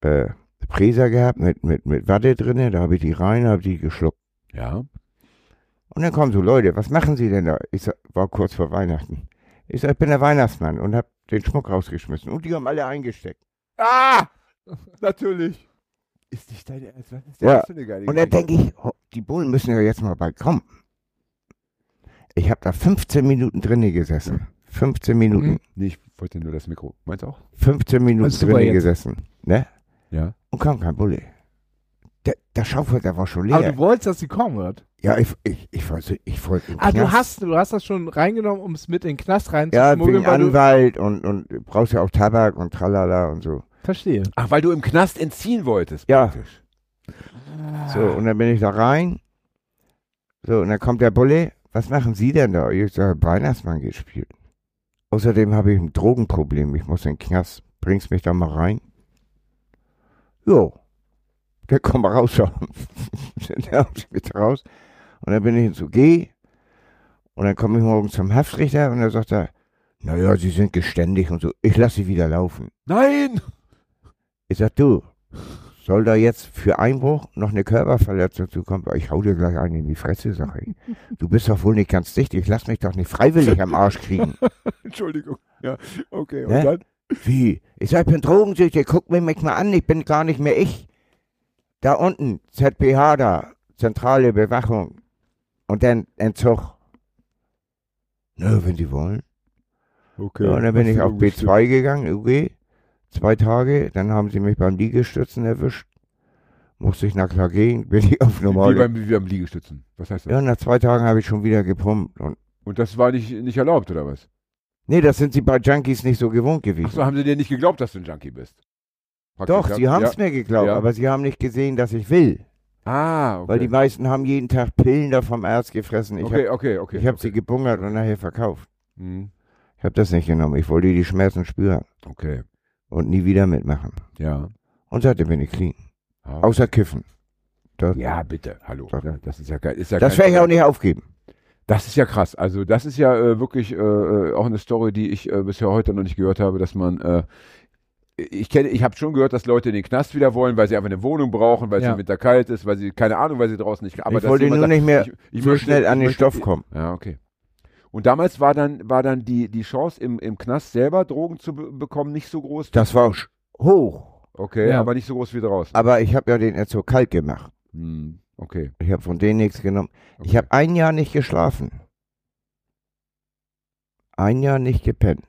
Speaker 4: äh, Präser gehabt mit, mit, mit Watte drinne, da habe ich die rein, habe die geschluckt.
Speaker 2: Ja.
Speaker 4: Und dann kommen so Leute, was machen Sie denn da? Ich sag, war kurz vor Weihnachten. Ich sag, ich bin der Weihnachtsmann und habe den Schmuck rausgeschmissen. Und die haben alle eingesteckt.
Speaker 2: Ah! Natürlich. Ist nicht deine Ernst? Was ist
Speaker 4: Ja.
Speaker 2: geile
Speaker 4: Und dann denke ich, oh, die Bullen müssen ja jetzt mal bald kommen. Ich habe da 15 Minuten drinne gesessen. 15 Minuten.
Speaker 3: Mhm.
Speaker 2: Nee, ich wollte nur das Mikro. Meinst du auch?
Speaker 4: 15 Minuten
Speaker 3: jetzt.
Speaker 4: gesessen. Ne?
Speaker 2: Ja.
Speaker 4: Und kam kein Bulle. Der, der Schaufel, der war schon leer.
Speaker 3: Aber du wolltest, dass sie kommen, oder?
Speaker 4: ja, ich, ich, ich wollte, ich wollte
Speaker 3: Ah, du hast, du hast das schon reingenommen, um es mit in den Knast
Speaker 4: Ja,
Speaker 3: reinzuschmuggeln,
Speaker 4: wegen
Speaker 3: weil du...
Speaker 4: Anwalt und, und du brauchst ja auch Tabak und tralala und so.
Speaker 3: Verstehe.
Speaker 2: Ach, weil du im Knast entziehen wolltest.
Speaker 4: Ja.
Speaker 2: praktisch.
Speaker 4: So, und dann bin ich da rein So, und dann kommt der Bulle, was machen Sie denn da? Ich sage, Weihnachtsmann gespielt. Außerdem habe ich ein Drogenproblem, ich muss in den Knast. Bringst mich da mal rein? Jo. Der kommt mal raus schon. der haut mich raus. Und dann bin ich ins UG. Und dann komme ich morgen zum Haftrichter und dann sagt er, naja, Sie sind geständig und so. Ich lasse Sie wieder laufen.
Speaker 2: Nein!
Speaker 4: Ich sag, du, soll da jetzt für Einbruch noch eine Körperverletzung zukommen? Ich hau dir gleich einen in die Fresse, sag ich. Du bist doch wohl nicht ganz dicht. Ich lass mich doch nicht freiwillig am Arsch kriegen.
Speaker 2: Entschuldigung. Ja, okay. Und
Speaker 4: Ne?
Speaker 2: dann?
Speaker 4: Wie? Ich sag, ich bin drogensüchtig. Guck mir mich mal an. Ich bin gar nicht mehr ich. Da unten, ZPH da, zentrale Bewachung. Und dann Entzug. Na, wenn Sie wollen.
Speaker 2: Okay.
Speaker 4: Ja, und dann bin ich auf
Speaker 2: irgendwie
Speaker 4: B2 gegangen, UG. Zwei Tage. Dann haben sie mich beim Liegestützen erwischt. Musste ich nach klar gehen. Bin ich auf
Speaker 2: Wie
Speaker 4: normal.
Speaker 2: beim, wie beim Liegestützen. Was heißt das?
Speaker 4: Ja, nach zwei Tagen habe ich schon wieder gepumpt. Und
Speaker 2: Und das war nicht, nicht erlaubt, oder was?
Speaker 4: nee, das sind sie bei Junkies nicht so gewohnt gewesen.
Speaker 2: Achso, haben sie dir nicht geglaubt, dass du ein Junkie bist? Praktisch,
Speaker 4: Doch, sie haben es
Speaker 2: ja.
Speaker 4: mir geglaubt,
Speaker 2: Ja.
Speaker 4: aber sie haben nicht gesehen, dass ich will.
Speaker 2: Ah, okay.
Speaker 4: Weil die meisten haben jeden Tag Pillen da vom Arzt gefressen. Ich
Speaker 2: okay,
Speaker 4: habe
Speaker 2: okay, okay.
Speaker 4: hab
Speaker 2: okay.
Speaker 4: sie gebungert und nachher verkauft.
Speaker 2: Hm,
Speaker 4: Ich habe das nicht genommen. Ich wollte die Schmerzen spüren
Speaker 2: Okay,
Speaker 4: und nie wieder mitmachen.
Speaker 2: ja.
Speaker 4: Und seitdem bin ich clean.
Speaker 2: Ah,
Speaker 4: Außer Kiffen. Das,
Speaker 2: Ja, bitte, hallo. Ja, das ist ja, geil. Ist ja
Speaker 4: das werde ich auch nicht aufgeben.
Speaker 2: Das ist ja krass. Also das ist ja äh, wirklich äh, äh, auch eine Story, die ich äh, bisher heute noch nicht gehört habe, dass man äh, ich kenne, ich habe schon gehört, dass Leute in den Knast wieder wollen, weil sie einfach eine Wohnung brauchen, weil es
Speaker 3: Ja.
Speaker 2: im Winter kalt ist, weil sie keine Ahnung, weil sie draußen nicht. Aber
Speaker 4: ich wollte nur
Speaker 2: sagt,
Speaker 4: nicht mehr
Speaker 2: ich, ich
Speaker 4: so
Speaker 2: möchte-
Speaker 4: schnell an den Stoff kommen.
Speaker 2: Ja, okay. Und damals war dann war dann die die Chance im im Knast selber Drogen zu be bekommen nicht so groß.
Speaker 4: Das war hoch.
Speaker 2: Okay,
Speaker 3: Ja.
Speaker 2: aber nicht so groß wie draußen.
Speaker 4: Aber ich habe ja den Entzug kalt gemacht.
Speaker 2: Hm, okay.
Speaker 4: Ich habe von denen nichts genommen.
Speaker 2: okay.
Speaker 4: Ich habe ein Jahr nicht geschlafen. Ein Jahr nicht gepennt.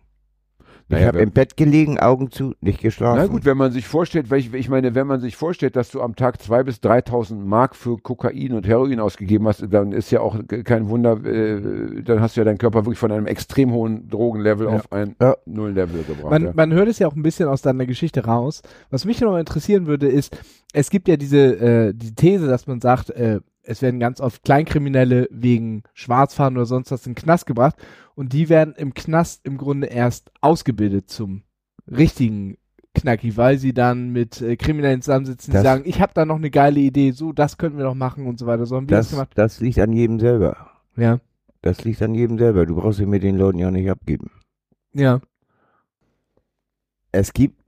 Speaker 2: Naja,
Speaker 4: ich habe im Bett gelegen, Augen zu, nicht geschlafen.
Speaker 2: Na gut, wenn man sich vorstellt, weil ich, ich meine, wenn man sich vorstellt, dass du am Tag 2.000 bis 3.000 Mark für Kokain und Heroin ausgegeben hast, dann ist ja auch kein Wunder, äh, dann hast du ja deinen Körper wirklich von einem extrem hohen Drogenlevel
Speaker 3: Ja.
Speaker 2: auf ein
Speaker 4: Ja.
Speaker 2: Nulllevel gebracht.
Speaker 3: Man,
Speaker 2: ja.
Speaker 3: man hört es ja auch ein bisschen aus deiner Geschichte raus. Was mich noch interessieren würde, ist, es gibt ja diese äh, die These, dass man sagt, äh, es werden ganz oft Kleinkriminelle wegen Schwarzfahren oder sonst was in den Knast gebracht und die werden im Knast im Grunde erst ausgebildet zum richtigen Knacki, weil sie dann mit äh, Kriminellen zusammensitzen, die
Speaker 4: Das-
Speaker 3: sagen, ich habe da noch eine geile Idee, so, das könnten wir doch machen und so weiter. So haben wir das
Speaker 4: das,
Speaker 3: gemacht.
Speaker 4: das liegt an jedem selber.
Speaker 3: Ja,
Speaker 4: Das liegt an jedem selber. Du brauchst dich mit den Leuten ja nicht abgeben.
Speaker 3: ja,
Speaker 4: Es gibt,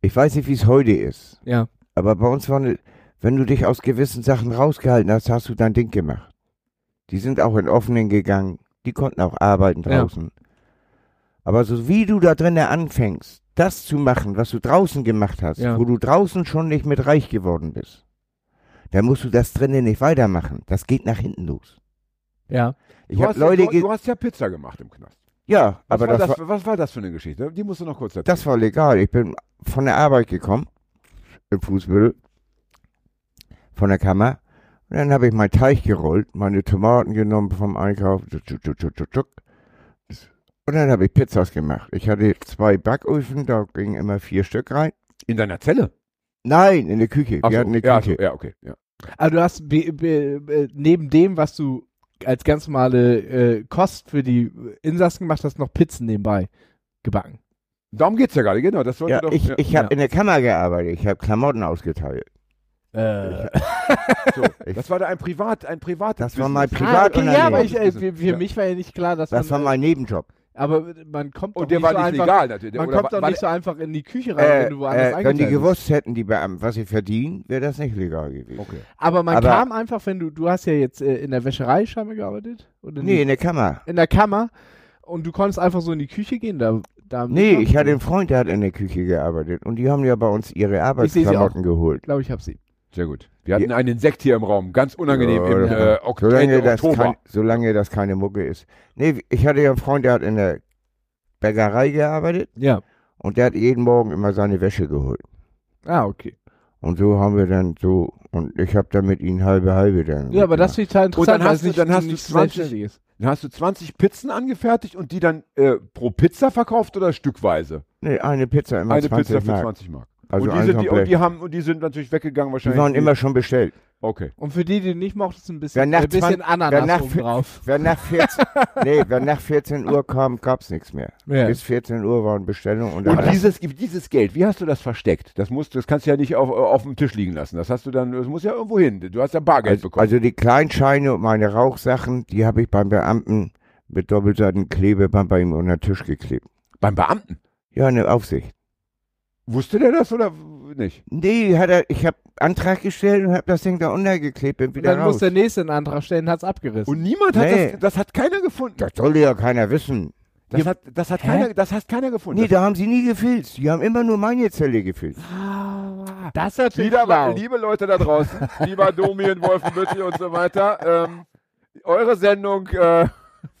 Speaker 4: ich weiß nicht, wie es heute ist,
Speaker 3: ja.
Speaker 4: aber bei uns war eine, wenn du dich aus gewissen Sachen rausgehalten hast, hast du dein Ding gemacht. Die sind auch in Offenen gegangen, die konnten auch arbeiten
Speaker 3: Ja.
Speaker 4: draußen. Aber so wie du da drinnen anfängst, das zu machen, was du draußen gemacht hast,
Speaker 3: Ja.
Speaker 4: wo du draußen schon nicht mit reich geworden bist, dann musst du das drinnen nicht weitermachen. Das geht nach hinten los.
Speaker 3: Ja.
Speaker 4: Ich
Speaker 2: du,
Speaker 4: habe
Speaker 2: hast
Speaker 4: Leute,
Speaker 2: ja, du, du hast ja Pizza gemacht im Knast.
Speaker 4: ja,
Speaker 2: Was,
Speaker 4: aber
Speaker 2: war
Speaker 4: das,
Speaker 2: das,
Speaker 4: war,
Speaker 2: was war das für eine Geschichte? Die musst du noch kurz erzählen.
Speaker 4: das war legal. Ich bin von der Arbeit gekommen, im Fußbüttel, von der Kammer. Und dann habe ich meinen Teig gerollt, meine Tomaten genommen vom Einkauf. Und dann habe ich Pizzas gemacht. Ich hatte zwei Backöfen, da gingen immer vier Stück rein.
Speaker 2: in deiner Zelle?
Speaker 4: Nein, in der Küche.
Speaker 2: Ach
Speaker 4: Wir
Speaker 2: so,
Speaker 4: hatten eine
Speaker 2: ja,
Speaker 4: Küche.
Speaker 2: so, ja, okay. Ja.
Speaker 3: Also du hast be, be, be, neben dem, was du als ganz normale äh, Kost für die Insassen gemacht hast, noch Pizzen nebenbei gebacken.
Speaker 2: Darum geht's ja gerade, genau. Das sollte
Speaker 4: Ja,
Speaker 2: doch,
Speaker 4: ich,
Speaker 2: ja.
Speaker 4: ich habe
Speaker 3: Ja.
Speaker 4: in der Kammer gearbeitet. Ich habe Klamotten ausgeteilt.
Speaker 3: Äh,
Speaker 2: so, das war da ein Privat, ein privates
Speaker 4: Das war mein Privat-
Speaker 3: ah, okay, ja, aber ich, äh, für, für
Speaker 2: Ja.
Speaker 3: mich war ja nicht klar, dass
Speaker 4: Das war
Speaker 3: man,
Speaker 4: mein Nebenjob.
Speaker 3: äh, aber man kommt doch
Speaker 2: Und der
Speaker 3: nicht
Speaker 2: war
Speaker 3: so
Speaker 2: nicht
Speaker 3: einfach,
Speaker 2: legal natürlich.
Speaker 3: man kommt doch nicht so einfach in die Küche rein, wenn du woanders
Speaker 4: Äh, äh, wenn die gewusst hätten, die Beamten, was sie verdienen, wäre das nicht legal gewesen.
Speaker 2: Okay.
Speaker 3: Aber man
Speaker 4: Aber-
Speaker 3: kam einfach, wenn du, du hast ja jetzt äh, in der Wäscherei scheinbar gearbeitet? Oder
Speaker 4: Nee, in der Kammer.
Speaker 3: in der Kammer und du konntest einfach so in die Küche gehen, da, da
Speaker 4: Nee, ich hatte einen Freund, der hat in der Küche gearbeitet und die haben ja bei uns ihre Arbeitsklamotten geholt.
Speaker 3: glaube ich, hab sie.
Speaker 2: Sehr gut. Wir hatten einen Insekt hier im Raum, ganz unangenehm
Speaker 4: Ja,
Speaker 2: im
Speaker 4: das-
Speaker 2: äh, Ok-
Speaker 4: Solange das,
Speaker 2: Oktober.
Speaker 4: kein, solange das keine Mucke ist. Nee, ich hatte ja einen Freund, der hat in der Bäckerei gearbeitet
Speaker 3: Ja.
Speaker 4: und der hat jeden Morgen immer seine Wäsche geholt.
Speaker 3: Ah, okay.
Speaker 4: Und so haben wir dann so, und ich habe dann mit ihnen halbe halbe dann.
Speaker 3: Ja, aber das finde ich total interessant,
Speaker 2: dann
Speaker 3: weil
Speaker 2: hast du-
Speaker 3: nicht,
Speaker 2: dann hast du
Speaker 3: nicht
Speaker 2: 20
Speaker 3: selbstständig ist.
Speaker 2: Dann hast du 20 Pizzen angefertigt und die dann äh, pro Pizza verkauft oder stückweise?
Speaker 4: Nee, eine Pizza immer
Speaker 2: Eine
Speaker 4: 20
Speaker 2: Pizza für
Speaker 4: Mark.
Speaker 2: 20 Mark.
Speaker 4: Also
Speaker 2: und, die sind, die, und, die haben, und die sind natürlich weggegangen
Speaker 4: Die
Speaker 2: wahrscheinlich.
Speaker 4: waren immer schon bestellt.
Speaker 2: Okay.
Speaker 3: Und für die, die nicht mochten, ist ein bisschen,
Speaker 4: Wer nach
Speaker 3: ein bisschen
Speaker 4: 20 wer
Speaker 3: Ananas
Speaker 4: nach
Speaker 3: oben
Speaker 4: vi-
Speaker 3: drauf.
Speaker 4: Wer nach 14, nee, wer nach 14 Uhr kam, gab's nichts mehr.
Speaker 3: Ja.
Speaker 4: Bis 14 Uhr waren Bestellungen und
Speaker 2: Und dieses, dieses Geld, wie hast du das versteckt? Das musst, das kannst du ja nicht auf, auf dem Tisch liegen lassen. Das hast du dann, das muss ja irgendwo hin. Du hast ja Bargeld
Speaker 4: also,
Speaker 2: bekommen.
Speaker 4: also die Kleinscheine und meine Rauchsachen, die habe ich beim Beamten mit doppelseitigen Klebeband bei ihm unter den Tisch geklebt.
Speaker 2: Beim Beamten.
Speaker 4: Ja, eine Aufsicht.
Speaker 2: Wusste der das oder nicht?
Speaker 4: Nee, hat er, ich habe Antrag gestellt und habe das Ding da untergeklebt und
Speaker 3: Und
Speaker 4: wieder
Speaker 3: dann muss
Speaker 4: raus.
Speaker 3: der nächste einen Antrag stellen, hat's abgerissen.
Speaker 2: Und niemand hat
Speaker 4: Nee.
Speaker 2: das, das hat keiner gefunden.
Speaker 4: Das sollte ja keiner wissen.
Speaker 2: Das hat, das hat
Speaker 3: Hä?
Speaker 2: keiner, das hat keiner gefunden.
Speaker 4: Nee, da haben sie nie gefilzt. Die haben immer nur meine Zelle gefilzt.
Speaker 3: das ist natürlich
Speaker 2: Wieder liebe Leute da draußen, lieber Domien, Wolfenbüttel und so weiter, ähm, eure Sendung äh,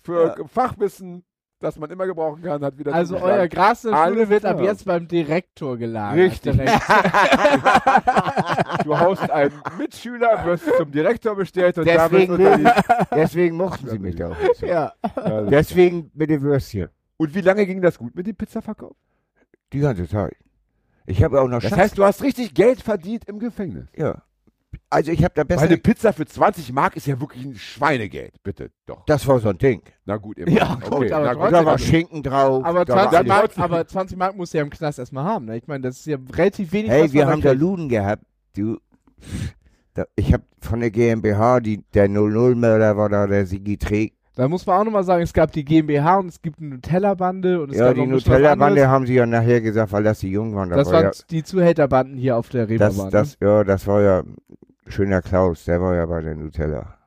Speaker 2: für Fachwissen, das man immer gebrauchen kann, hat wieder
Speaker 3: Also
Speaker 2: zugeschlagen.
Speaker 3: euer Gras in der Schule
Speaker 2: Alles
Speaker 3: wird ab jetzt beim Direktor gelagert.
Speaker 2: Richtig.
Speaker 3: Direkt.
Speaker 2: Du haust einen Mitschüler, wirst zum Direktor bestellt und
Speaker 4: Deswegen,
Speaker 2: damit
Speaker 4: deswegen mochten sie mich da auch nicht so.
Speaker 3: ja.
Speaker 4: Deswegen mit den Würstchen.
Speaker 2: Und wie lange ging das gut mit dem Pizzaverkauf?
Speaker 4: Die ganze Zeit. Ich habe auch noch
Speaker 2: Das
Speaker 4: Schatz.
Speaker 2: heißt, du hast richtig Geld verdient im Gefängnis.
Speaker 4: ja. Also ich habe da
Speaker 2: Weil
Speaker 4: besser.
Speaker 2: eine Pizza für 20 Mark ist ja wirklich ein Schweinegeld. Bitte, doch.
Speaker 4: Das war so ein Ding.
Speaker 2: Na gut, immerhin.
Speaker 3: Ja, gut,
Speaker 2: okay,
Speaker 3: aber
Speaker 2: na
Speaker 4: Und
Speaker 2: gut.
Speaker 4: da war Schinken drauf.
Speaker 3: Aber
Speaker 4: da war
Speaker 3: 20,
Speaker 4: alles.
Speaker 3: Mark, aber 20 Mark musst du ja im Knast erstmal haben. Ne? Ich meine, das ist ja relativ wenig.
Speaker 4: Hey,
Speaker 3: was
Speaker 4: wir haben da. Luden gehabt. Du. Da, ich habe von der GmbH, die, der 00-Mörder war da, der Sigi Träg.
Speaker 3: Da muss man auch nochmal sagen, es gab die GmbH und es gibt eine Nutella-Bande und es
Speaker 4: Ja,
Speaker 3: gab
Speaker 4: die Nutella-Bande haben sie ja nachher gesagt, weil das die Jungen waren.
Speaker 3: Das
Speaker 4: war
Speaker 3: waren die Zuhälterbanden hier auf der
Speaker 4: ja, das,
Speaker 3: Reeperbahn.
Speaker 4: das, ja, das war ja schöner Klaus, der war ja bei der Nutella.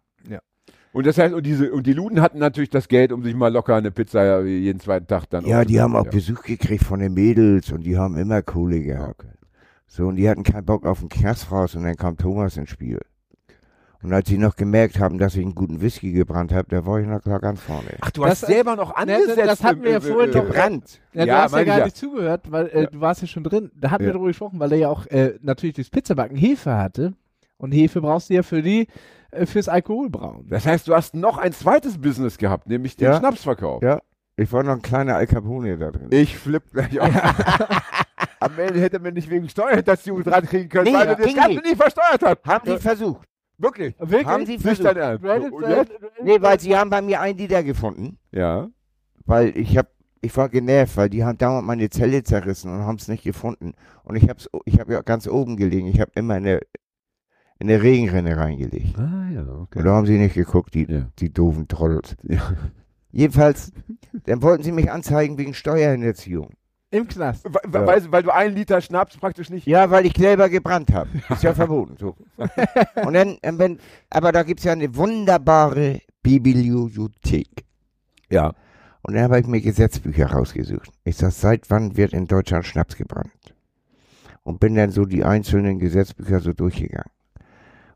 Speaker 2: Und das heißt, und diese, und die Luden hatten natürlich das Geld, um sich mal locker eine Pizza jeden zweiten Tag dann
Speaker 4: Ja, die haben auch
Speaker 2: ja.
Speaker 4: Besuch gekriegt von den Mädels und die haben immer Kohle gehabt.
Speaker 2: Okay.
Speaker 4: So, und die hatten keinen Bock auf den Knast raus und dann kam Thomas ins Spiel. Und als sie noch gemerkt haben, dass ich einen guten Whisky gebrannt habe, da war ich noch klar ganz vorne.
Speaker 2: Ach, du
Speaker 3: Das-
Speaker 2: hast selber noch
Speaker 3: Ne,
Speaker 2: angesetzt.
Speaker 3: das hatten wir ja vorhin noch-
Speaker 4: Gebrannt?
Speaker 3: Ja, du
Speaker 2: Ja,
Speaker 3: hast ja gar nicht zugehört, weil äh,
Speaker 2: Ja.
Speaker 3: du warst ja schon drin. Da hatten
Speaker 2: Ja.
Speaker 3: wir darüber gesprochen, weil er ja auch äh, natürlich durchs Pizzabacken Hefe hatte. Und Hefe brauchst du ja für die, äh, fürs Alkoholbrauen.
Speaker 2: Das heißt, du hast noch ein zweites Business gehabt, nämlich den
Speaker 4: Ja.
Speaker 2: Schnapsverkauf.
Speaker 4: Ja. Ich war noch ein kleiner Al Capone da drin.
Speaker 2: Ich flipp gleich auf. Am Ende hätte man nicht wegen Steuerhinterziehung dran kriegen können,
Speaker 4: Nee,
Speaker 2: weil du das Ganze
Speaker 4: nicht.
Speaker 2: versteuert hast.
Speaker 4: Haben sie versucht.
Speaker 2: Wirklich?
Speaker 3: Wirklich?
Speaker 4: Haben sie
Speaker 2: Nicht
Speaker 4: versucht.
Speaker 2: dein Ernst.
Speaker 3: Reddit?
Speaker 4: Nee, weil sie haben bei mir einen Lieder gefunden,
Speaker 2: Ja.
Speaker 4: weil ich hab, ich war genervt, weil die haben dauernd meine Zelle zerrissen und haben es nicht gefunden. Und ich hab's, ich hab ja ganz oben gelegen. Ich habe immer in der, in der Regenrinne reingelegt.
Speaker 2: Ah, ja, okay.
Speaker 4: Und da haben sie nicht geguckt, die,
Speaker 2: Ja.
Speaker 4: die doofen Trolls.
Speaker 2: Ja.
Speaker 4: Jedenfalls, dann wollten sie mich anzeigen wegen Steuerhinterziehung.
Speaker 3: Im Knast.
Speaker 2: Weil, weil, weil du einen Liter Schnaps praktisch nicht.
Speaker 4: Ja, weil ich selber gebrannt habe. Ist ja verboten. So. Und dann, ähm, wenn, aber da gibt's ja eine wunderbare Bibliothek.
Speaker 2: Ja.
Speaker 4: Und dann habe ich mir Gesetzbücher rausgesucht. Ich sag, seit wann wird in Deutschland Schnaps gebrannt? Und bin dann so die einzelnen Gesetzbücher so durchgegangen.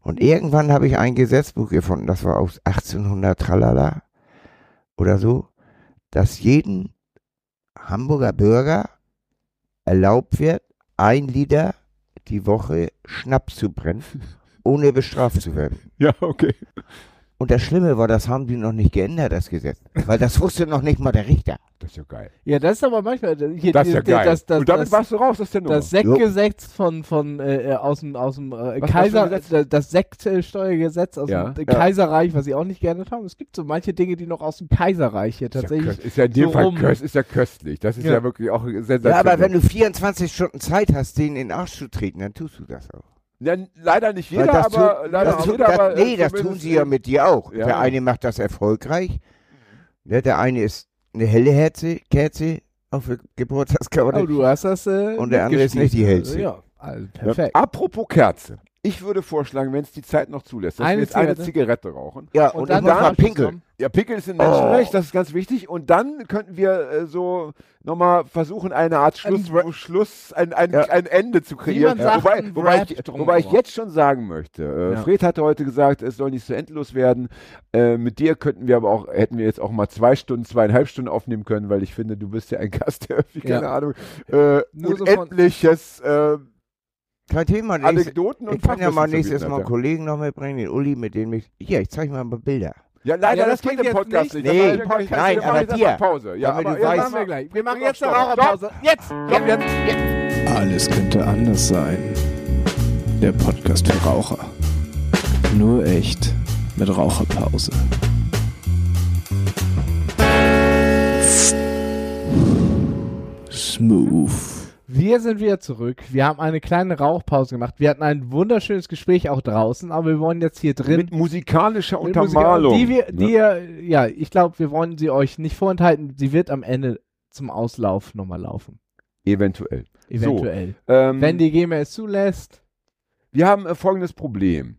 Speaker 4: Und irgendwann habe ich ein Gesetzbuch gefunden, das war aus 1800 Tralala oder so, dass jeden Hamburger Bürger erlaubt wird, ein Liter die Woche Schnaps zu brennen, ohne bestraft zu werden.
Speaker 2: Ja, okay.
Speaker 4: Und das Schlimme war, das haben die noch nicht geändert, das Gesetz. Weil das wusste noch nicht mal der Richter.
Speaker 2: Das ist ja geil.
Speaker 3: Ja, das ist aber manchmal. Hier,
Speaker 2: Das ist ja geil.
Speaker 3: Das, das,
Speaker 2: Und damit
Speaker 3: das,
Speaker 2: warst du raus aus der Nummer.
Speaker 3: das Sektgesetz von, von äh, aus dem, aus dem äh,
Speaker 2: Was-
Speaker 3: Kaiser, äh, das Sektsteuergesetz aus
Speaker 2: Ja.
Speaker 3: dem
Speaker 2: Ja.
Speaker 3: Kaiserreich, was sie auch nicht geändert haben. Es gibt so manche Dinge, die noch aus dem Kaiserreich hier
Speaker 2: ist, ja
Speaker 3: tatsächlich.
Speaker 2: ist ja in dem
Speaker 3: so
Speaker 2: Fall
Speaker 3: rum.
Speaker 2: köst, ist ja köstlich. Das ist ja,
Speaker 3: Ja.
Speaker 2: wirklich auch sensationell.
Speaker 4: Ja, aber wenn du 24 Stunden Zeit hast, denen in den Arsch zu treten, dann tust du das auch.
Speaker 2: Ja, leider nicht jeder,
Speaker 4: das
Speaker 2: aber
Speaker 4: tut-
Speaker 2: leider
Speaker 4: das
Speaker 2: nicht
Speaker 4: tut-
Speaker 2: jeder,
Speaker 4: das,
Speaker 2: aber
Speaker 4: Nee, das tun sie ja mit dir auch.
Speaker 2: Ja.
Speaker 4: Der eine macht das erfolgreich. Ne, der eine ist eine helle Herze, Kerze auf der Geburtstagskarte.
Speaker 3: Oh, du hast das. Äh,
Speaker 4: Und der andere ist nicht die hellste.
Speaker 3: Ja, also perfekt.
Speaker 2: Apropos Kerze. Ich würde vorschlagen, wenn es die Zeit noch zulässt, dass
Speaker 3: Eine
Speaker 2: wir jetzt eine
Speaker 3: Zigarette?
Speaker 2: Zigarette rauchen.
Speaker 4: ja, und,
Speaker 3: dann
Speaker 4: ich muss
Speaker 2: dann
Speaker 4: mal pinkeln.
Speaker 2: Ja, Pickel ist ein Menschenrecht, das ist ganz wichtig. Und dann könnten wir äh, so nochmal versuchen, eine Art Schluss,
Speaker 3: Ein
Speaker 2: Schluss ein, ein,
Speaker 4: Ja.
Speaker 2: ein Ende zu kreieren.
Speaker 3: sagt,
Speaker 2: wobei, wobei, ich, wobei ich jetzt schon sagen möchte, äh,
Speaker 3: Ja.
Speaker 2: Fred hatte heute gesagt, es soll nicht so endlos werden. Äh, mit dir könnten wir aber auch, hätten wir jetzt auch mal zwei Stunden, zweieinhalb Stunden aufnehmen können, weil ich finde, du bist ja ein Gast, der irgendwie,
Speaker 3: Ja.
Speaker 2: keine Ahnung, äh,
Speaker 3: Nur so von-
Speaker 2: unendliches äh,
Speaker 4: Kein Thema.
Speaker 2: Anekdoten und
Speaker 4: ich kann ja mal nächstes Mal einen Kollegen noch mitbringen, den Uli, mit dem ich. Hier, ich zeige mal ein paar Bilder.
Speaker 2: Ja, leider,
Speaker 3: Ja,
Speaker 2: das,
Speaker 3: das
Speaker 2: geht im
Speaker 3: jetzt
Speaker 2: Podcast
Speaker 3: nicht.
Speaker 2: nicht.
Speaker 4: Nee,
Speaker 2: Das Podcast
Speaker 4: nein.
Speaker 2: Wir
Speaker 4: aber
Speaker 2: jetzt
Speaker 4: dir.
Speaker 2: erstmal Pause. Ja, aber
Speaker 4: du
Speaker 2: jetzt
Speaker 4: weißt-
Speaker 2: machen
Speaker 3: wir gleich. Wir machen jetzt eine Raucherpause. Jetzt!
Speaker 2: Stopp jetzt.
Speaker 3: Alles könnte anders sein. Der Podcast für Raucher. Nur echt mit Raucherpause. Smooth. Wir sind wieder zurück. Wir haben eine kleine Rauchpause gemacht. Wir hatten ein wunderschönes Gespräch auch draußen, aber wir wollen jetzt hier drin.
Speaker 2: Mit musikalischer
Speaker 3: mit Musik-
Speaker 2: Untermalung.
Speaker 3: Die wir,
Speaker 2: ne?
Speaker 3: die ihr, ja, ich glaube, wir wollen sie euch nicht vorenthalten. Sie wird am Ende zum Auslauf nochmal laufen.
Speaker 2: Eventuell.
Speaker 3: Eventuell.
Speaker 2: Ähm,
Speaker 3: Wenn die GEMA es zulässt.
Speaker 2: Wir haben äh, folgendes Problem.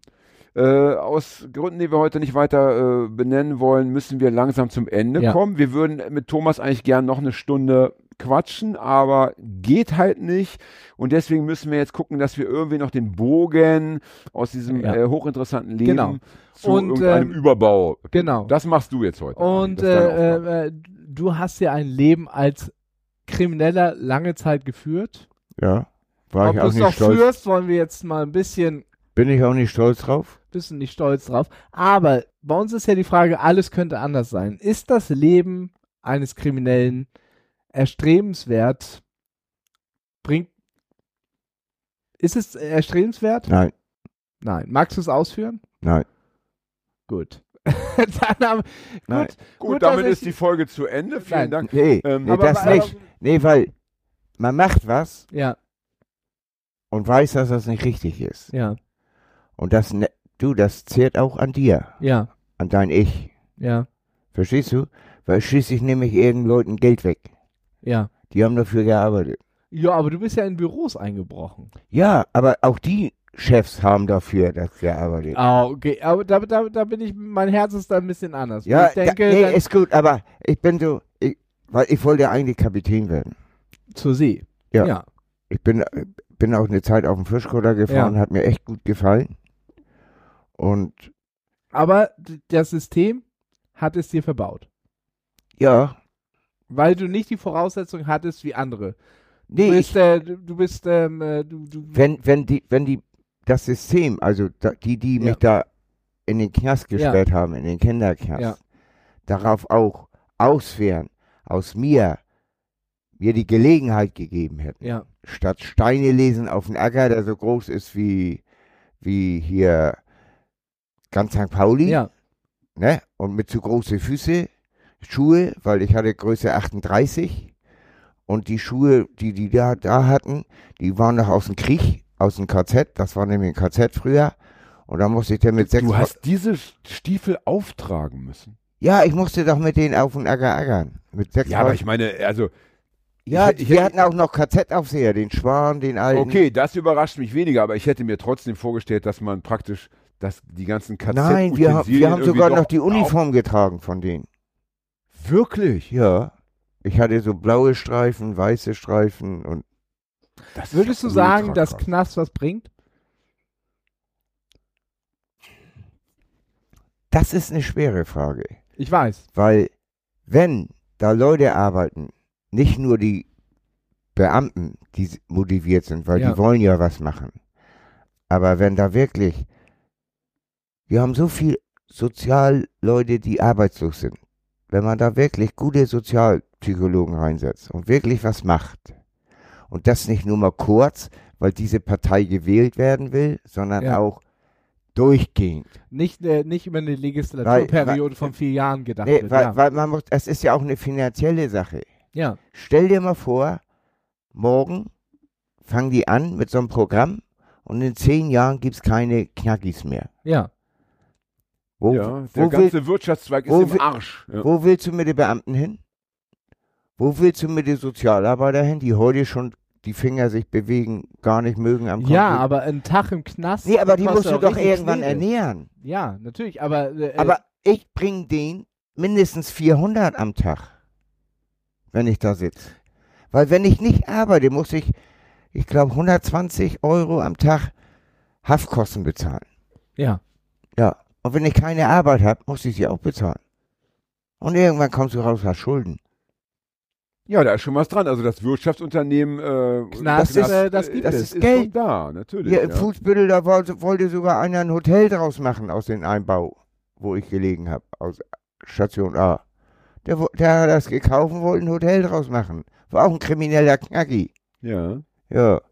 Speaker 2: Äh, aus Gründen, die wir heute nicht weiter äh, benennen wollen, müssen wir langsam zum Ende
Speaker 3: Ja.
Speaker 2: kommen. Wir würden mit Thomas eigentlich gern noch eine Stunde quatschen, aber geht halt nicht. Und deswegen müssen wir jetzt gucken, dass wir irgendwie noch den Bogen aus diesem
Speaker 3: Ja.
Speaker 2: äh, hochinteressanten Leben
Speaker 3: Genau.
Speaker 2: zu
Speaker 3: Und,
Speaker 2: irgendeinem
Speaker 3: ähm,
Speaker 2: Überbau.
Speaker 3: Genau.
Speaker 2: Das machst du jetzt heute.
Speaker 3: Und äh, äh, äh, du hast ja ein Leben als Krimineller lange Zeit geführt.
Speaker 4: Ja. War
Speaker 3: Ob
Speaker 4: ich
Speaker 3: du
Speaker 4: auch
Speaker 3: es
Speaker 4: nicht
Speaker 3: noch
Speaker 4: stolz.
Speaker 3: führst, wollen wir jetzt mal ein bisschen,
Speaker 4: Bin ich auch nicht stolz drauf?
Speaker 3: bisschen nicht stolz drauf. Aber bei uns ist ja die Frage, alles könnte anders sein. Ist das Leben eines Kriminellen erstrebenswert? Bringt. Ist es erstrebenswert?
Speaker 4: Nein,
Speaker 3: Nein. Magst du es ausführen?
Speaker 4: nein.
Speaker 3: Gut. Dann haben,
Speaker 4: Nein.
Speaker 3: gut,
Speaker 2: Gut,
Speaker 3: gut,
Speaker 2: damit ist die Folge zu Ende. Vielen
Speaker 3: Nein.
Speaker 2: Dank.
Speaker 4: Nee,
Speaker 2: Ähm,
Speaker 4: nee
Speaker 3: aber-
Speaker 4: das
Speaker 3: aber-
Speaker 4: nicht. Nee, weil man macht was
Speaker 3: Ja,
Speaker 4: und weiß, dass das nicht richtig ist.
Speaker 3: ja,
Speaker 4: Und das, ne, du, das zehrt auch an dir,
Speaker 3: ja,
Speaker 4: an dein Ich.
Speaker 3: ja,
Speaker 4: Verstehst du? Weil schließlich nehme ich irgendeinen Leuten Geld weg.
Speaker 3: Ja.
Speaker 4: Die haben dafür gearbeitet.
Speaker 3: Ja, aber du bist ja in Büros eingebrochen.
Speaker 4: Ja, aber auch die Chefs haben dafür das gearbeitet.
Speaker 3: Ah, okay. Aber da, da, da bin ich, mein Herz ist da ein bisschen anders.
Speaker 4: ja,
Speaker 3: ich denke,
Speaker 4: da, nee, ist gut, aber ich bin so, ich, weil ich wollte eigentlich Kapitän werden.
Speaker 3: zur See.
Speaker 4: Ja.
Speaker 3: ja.
Speaker 4: Ich bin, bin auch eine Zeit auf dem Fischkutter gefahren,
Speaker 3: Ja.
Speaker 4: hat mir echt gut gefallen. Und
Speaker 3: Aber das System hat es dir verbaut.
Speaker 4: ja,
Speaker 3: Weil du nicht die Voraussetzungen hattest wie andere. Du
Speaker 4: nee,
Speaker 3: bist,
Speaker 4: ich,
Speaker 3: äh, du, du bist, ähm, äh, du, du,
Speaker 4: wenn, wenn die, wenn die, das System, also da, die, die
Speaker 3: Ja.
Speaker 4: mich da in den Knast gesperrt haben, in den Kinderknast,
Speaker 3: Ja.
Speaker 4: darauf auch auswehren, aus mir, mir die Gelegenheit gegeben hätten,
Speaker 3: ja,
Speaker 4: statt Steine lesen auf den Acker, der so groß ist wie, wie hier ganz St. Pauli,
Speaker 3: ja,
Speaker 4: ne? Und mit zu große Füße, Schuhe, weil ich hatte Größe 38 und die Schuhe, die die da, da hatten, die waren noch aus dem Krieg, aus dem KZ, das war nämlich ein KZ früher und da musste ich dann mit sechs
Speaker 2: Du hast diese Stiefel auftragen müssen.
Speaker 4: Ja, ich musste doch mit denen auf den Acker ackern. Mit sechs
Speaker 2: Ja, aber ich meine, also,
Speaker 4: ja,
Speaker 2: ich- ich
Speaker 4: wir hatten auch noch KZ-Aufseher, den Schwan, den alten.
Speaker 2: okay, das überrascht mich weniger, aber ich hätte mir trotzdem vorgestellt, dass man praktisch, dass die ganzen KZ
Speaker 4: Nein, wir, haben- wir haben sogar noch die Uniform getragen von denen.
Speaker 2: Wirklich?
Speaker 4: Ja. Ich hatte so blaue Streifen, weiße Streifen und
Speaker 3: Würdest du sagen, dass
Speaker 2: krass.
Speaker 3: Knast was bringt?
Speaker 4: das ist eine schwere Frage.
Speaker 3: Ich weiß.
Speaker 4: Weil wenn da Leute arbeiten, nicht nur die Beamten, die motiviert sind, weil
Speaker 3: Ja.
Speaker 4: die wollen ja was machen. Aber wenn da wirklich, wir haben so viel Sozialleute, die arbeitslos sind. Wenn man da wirklich gute Sozialpsychologen reinsetzt und wirklich was macht und das nicht nur mal kurz, weil diese Partei gewählt werden will, sondern
Speaker 3: Ja.
Speaker 4: auch durchgehend.
Speaker 3: Nicht, äh, nicht über eine Legislaturperiode von vier Jahren gedacht
Speaker 4: Nee,
Speaker 3: wird.
Speaker 4: weil,
Speaker 3: ja.
Speaker 4: weil man muss, es ist ja auch eine finanzielle Sache.
Speaker 3: ja,
Speaker 4: Stell dir mal vor, morgen fangen die an mit so einem Programm und in zehn Jahren gibt es keine Knackis mehr.
Speaker 3: ja.
Speaker 4: Wo,
Speaker 2: Ja, der
Speaker 4: wo,
Speaker 2: ganze
Speaker 4: will,
Speaker 2: Wirtschaftszweig ist im Arsch. Ja.
Speaker 4: wo willst du mit den Beamten hin? Wo willst du mit den Sozialarbeitern hin, die heute schon die Finger sich bewegen, gar nicht mögen am
Speaker 3: Ja,
Speaker 4: Computer?
Speaker 3: aber ein Tag im Knast.
Speaker 4: Nee, aber die musst du doch irgendwann
Speaker 3: Knete.
Speaker 4: ernähren.
Speaker 3: Ja, natürlich, aber. Äh,
Speaker 4: Aber ich bringe den mindestens 400 am Tag, wenn ich da sitze. Weil wenn ich nicht arbeite, muss ich, ich glaube, 120 Euro am Tag Haftkosten bezahlen.
Speaker 3: ja.
Speaker 4: Ja. Und wenn ich keine Arbeit habe, muss ich sie auch bezahlen. Und irgendwann kommst du raus, hast Schulden.
Speaker 2: ja, da ist schon was dran. Also das Wirtschaftsunternehmen, äh,
Speaker 3: Knast,
Speaker 4: ist-
Speaker 3: äh, das gibt
Speaker 4: das
Speaker 3: es.
Speaker 4: ist
Speaker 2: ist
Speaker 4: Geld.
Speaker 2: schon da, natürlich.
Speaker 4: Im
Speaker 2: ja.
Speaker 4: Fußbüttel, da wollte, wollte sogar einer ein Hotel draus machen aus dem Einbau, wo ich gelegen habe, aus Station A. Der, der hat das gekauft und wollte ein Hotel draus machen. War auch ein krimineller Knacki.
Speaker 2: ja.
Speaker 4: Ja,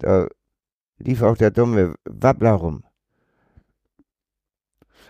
Speaker 4: da lief auch der dumme Wabbler rum.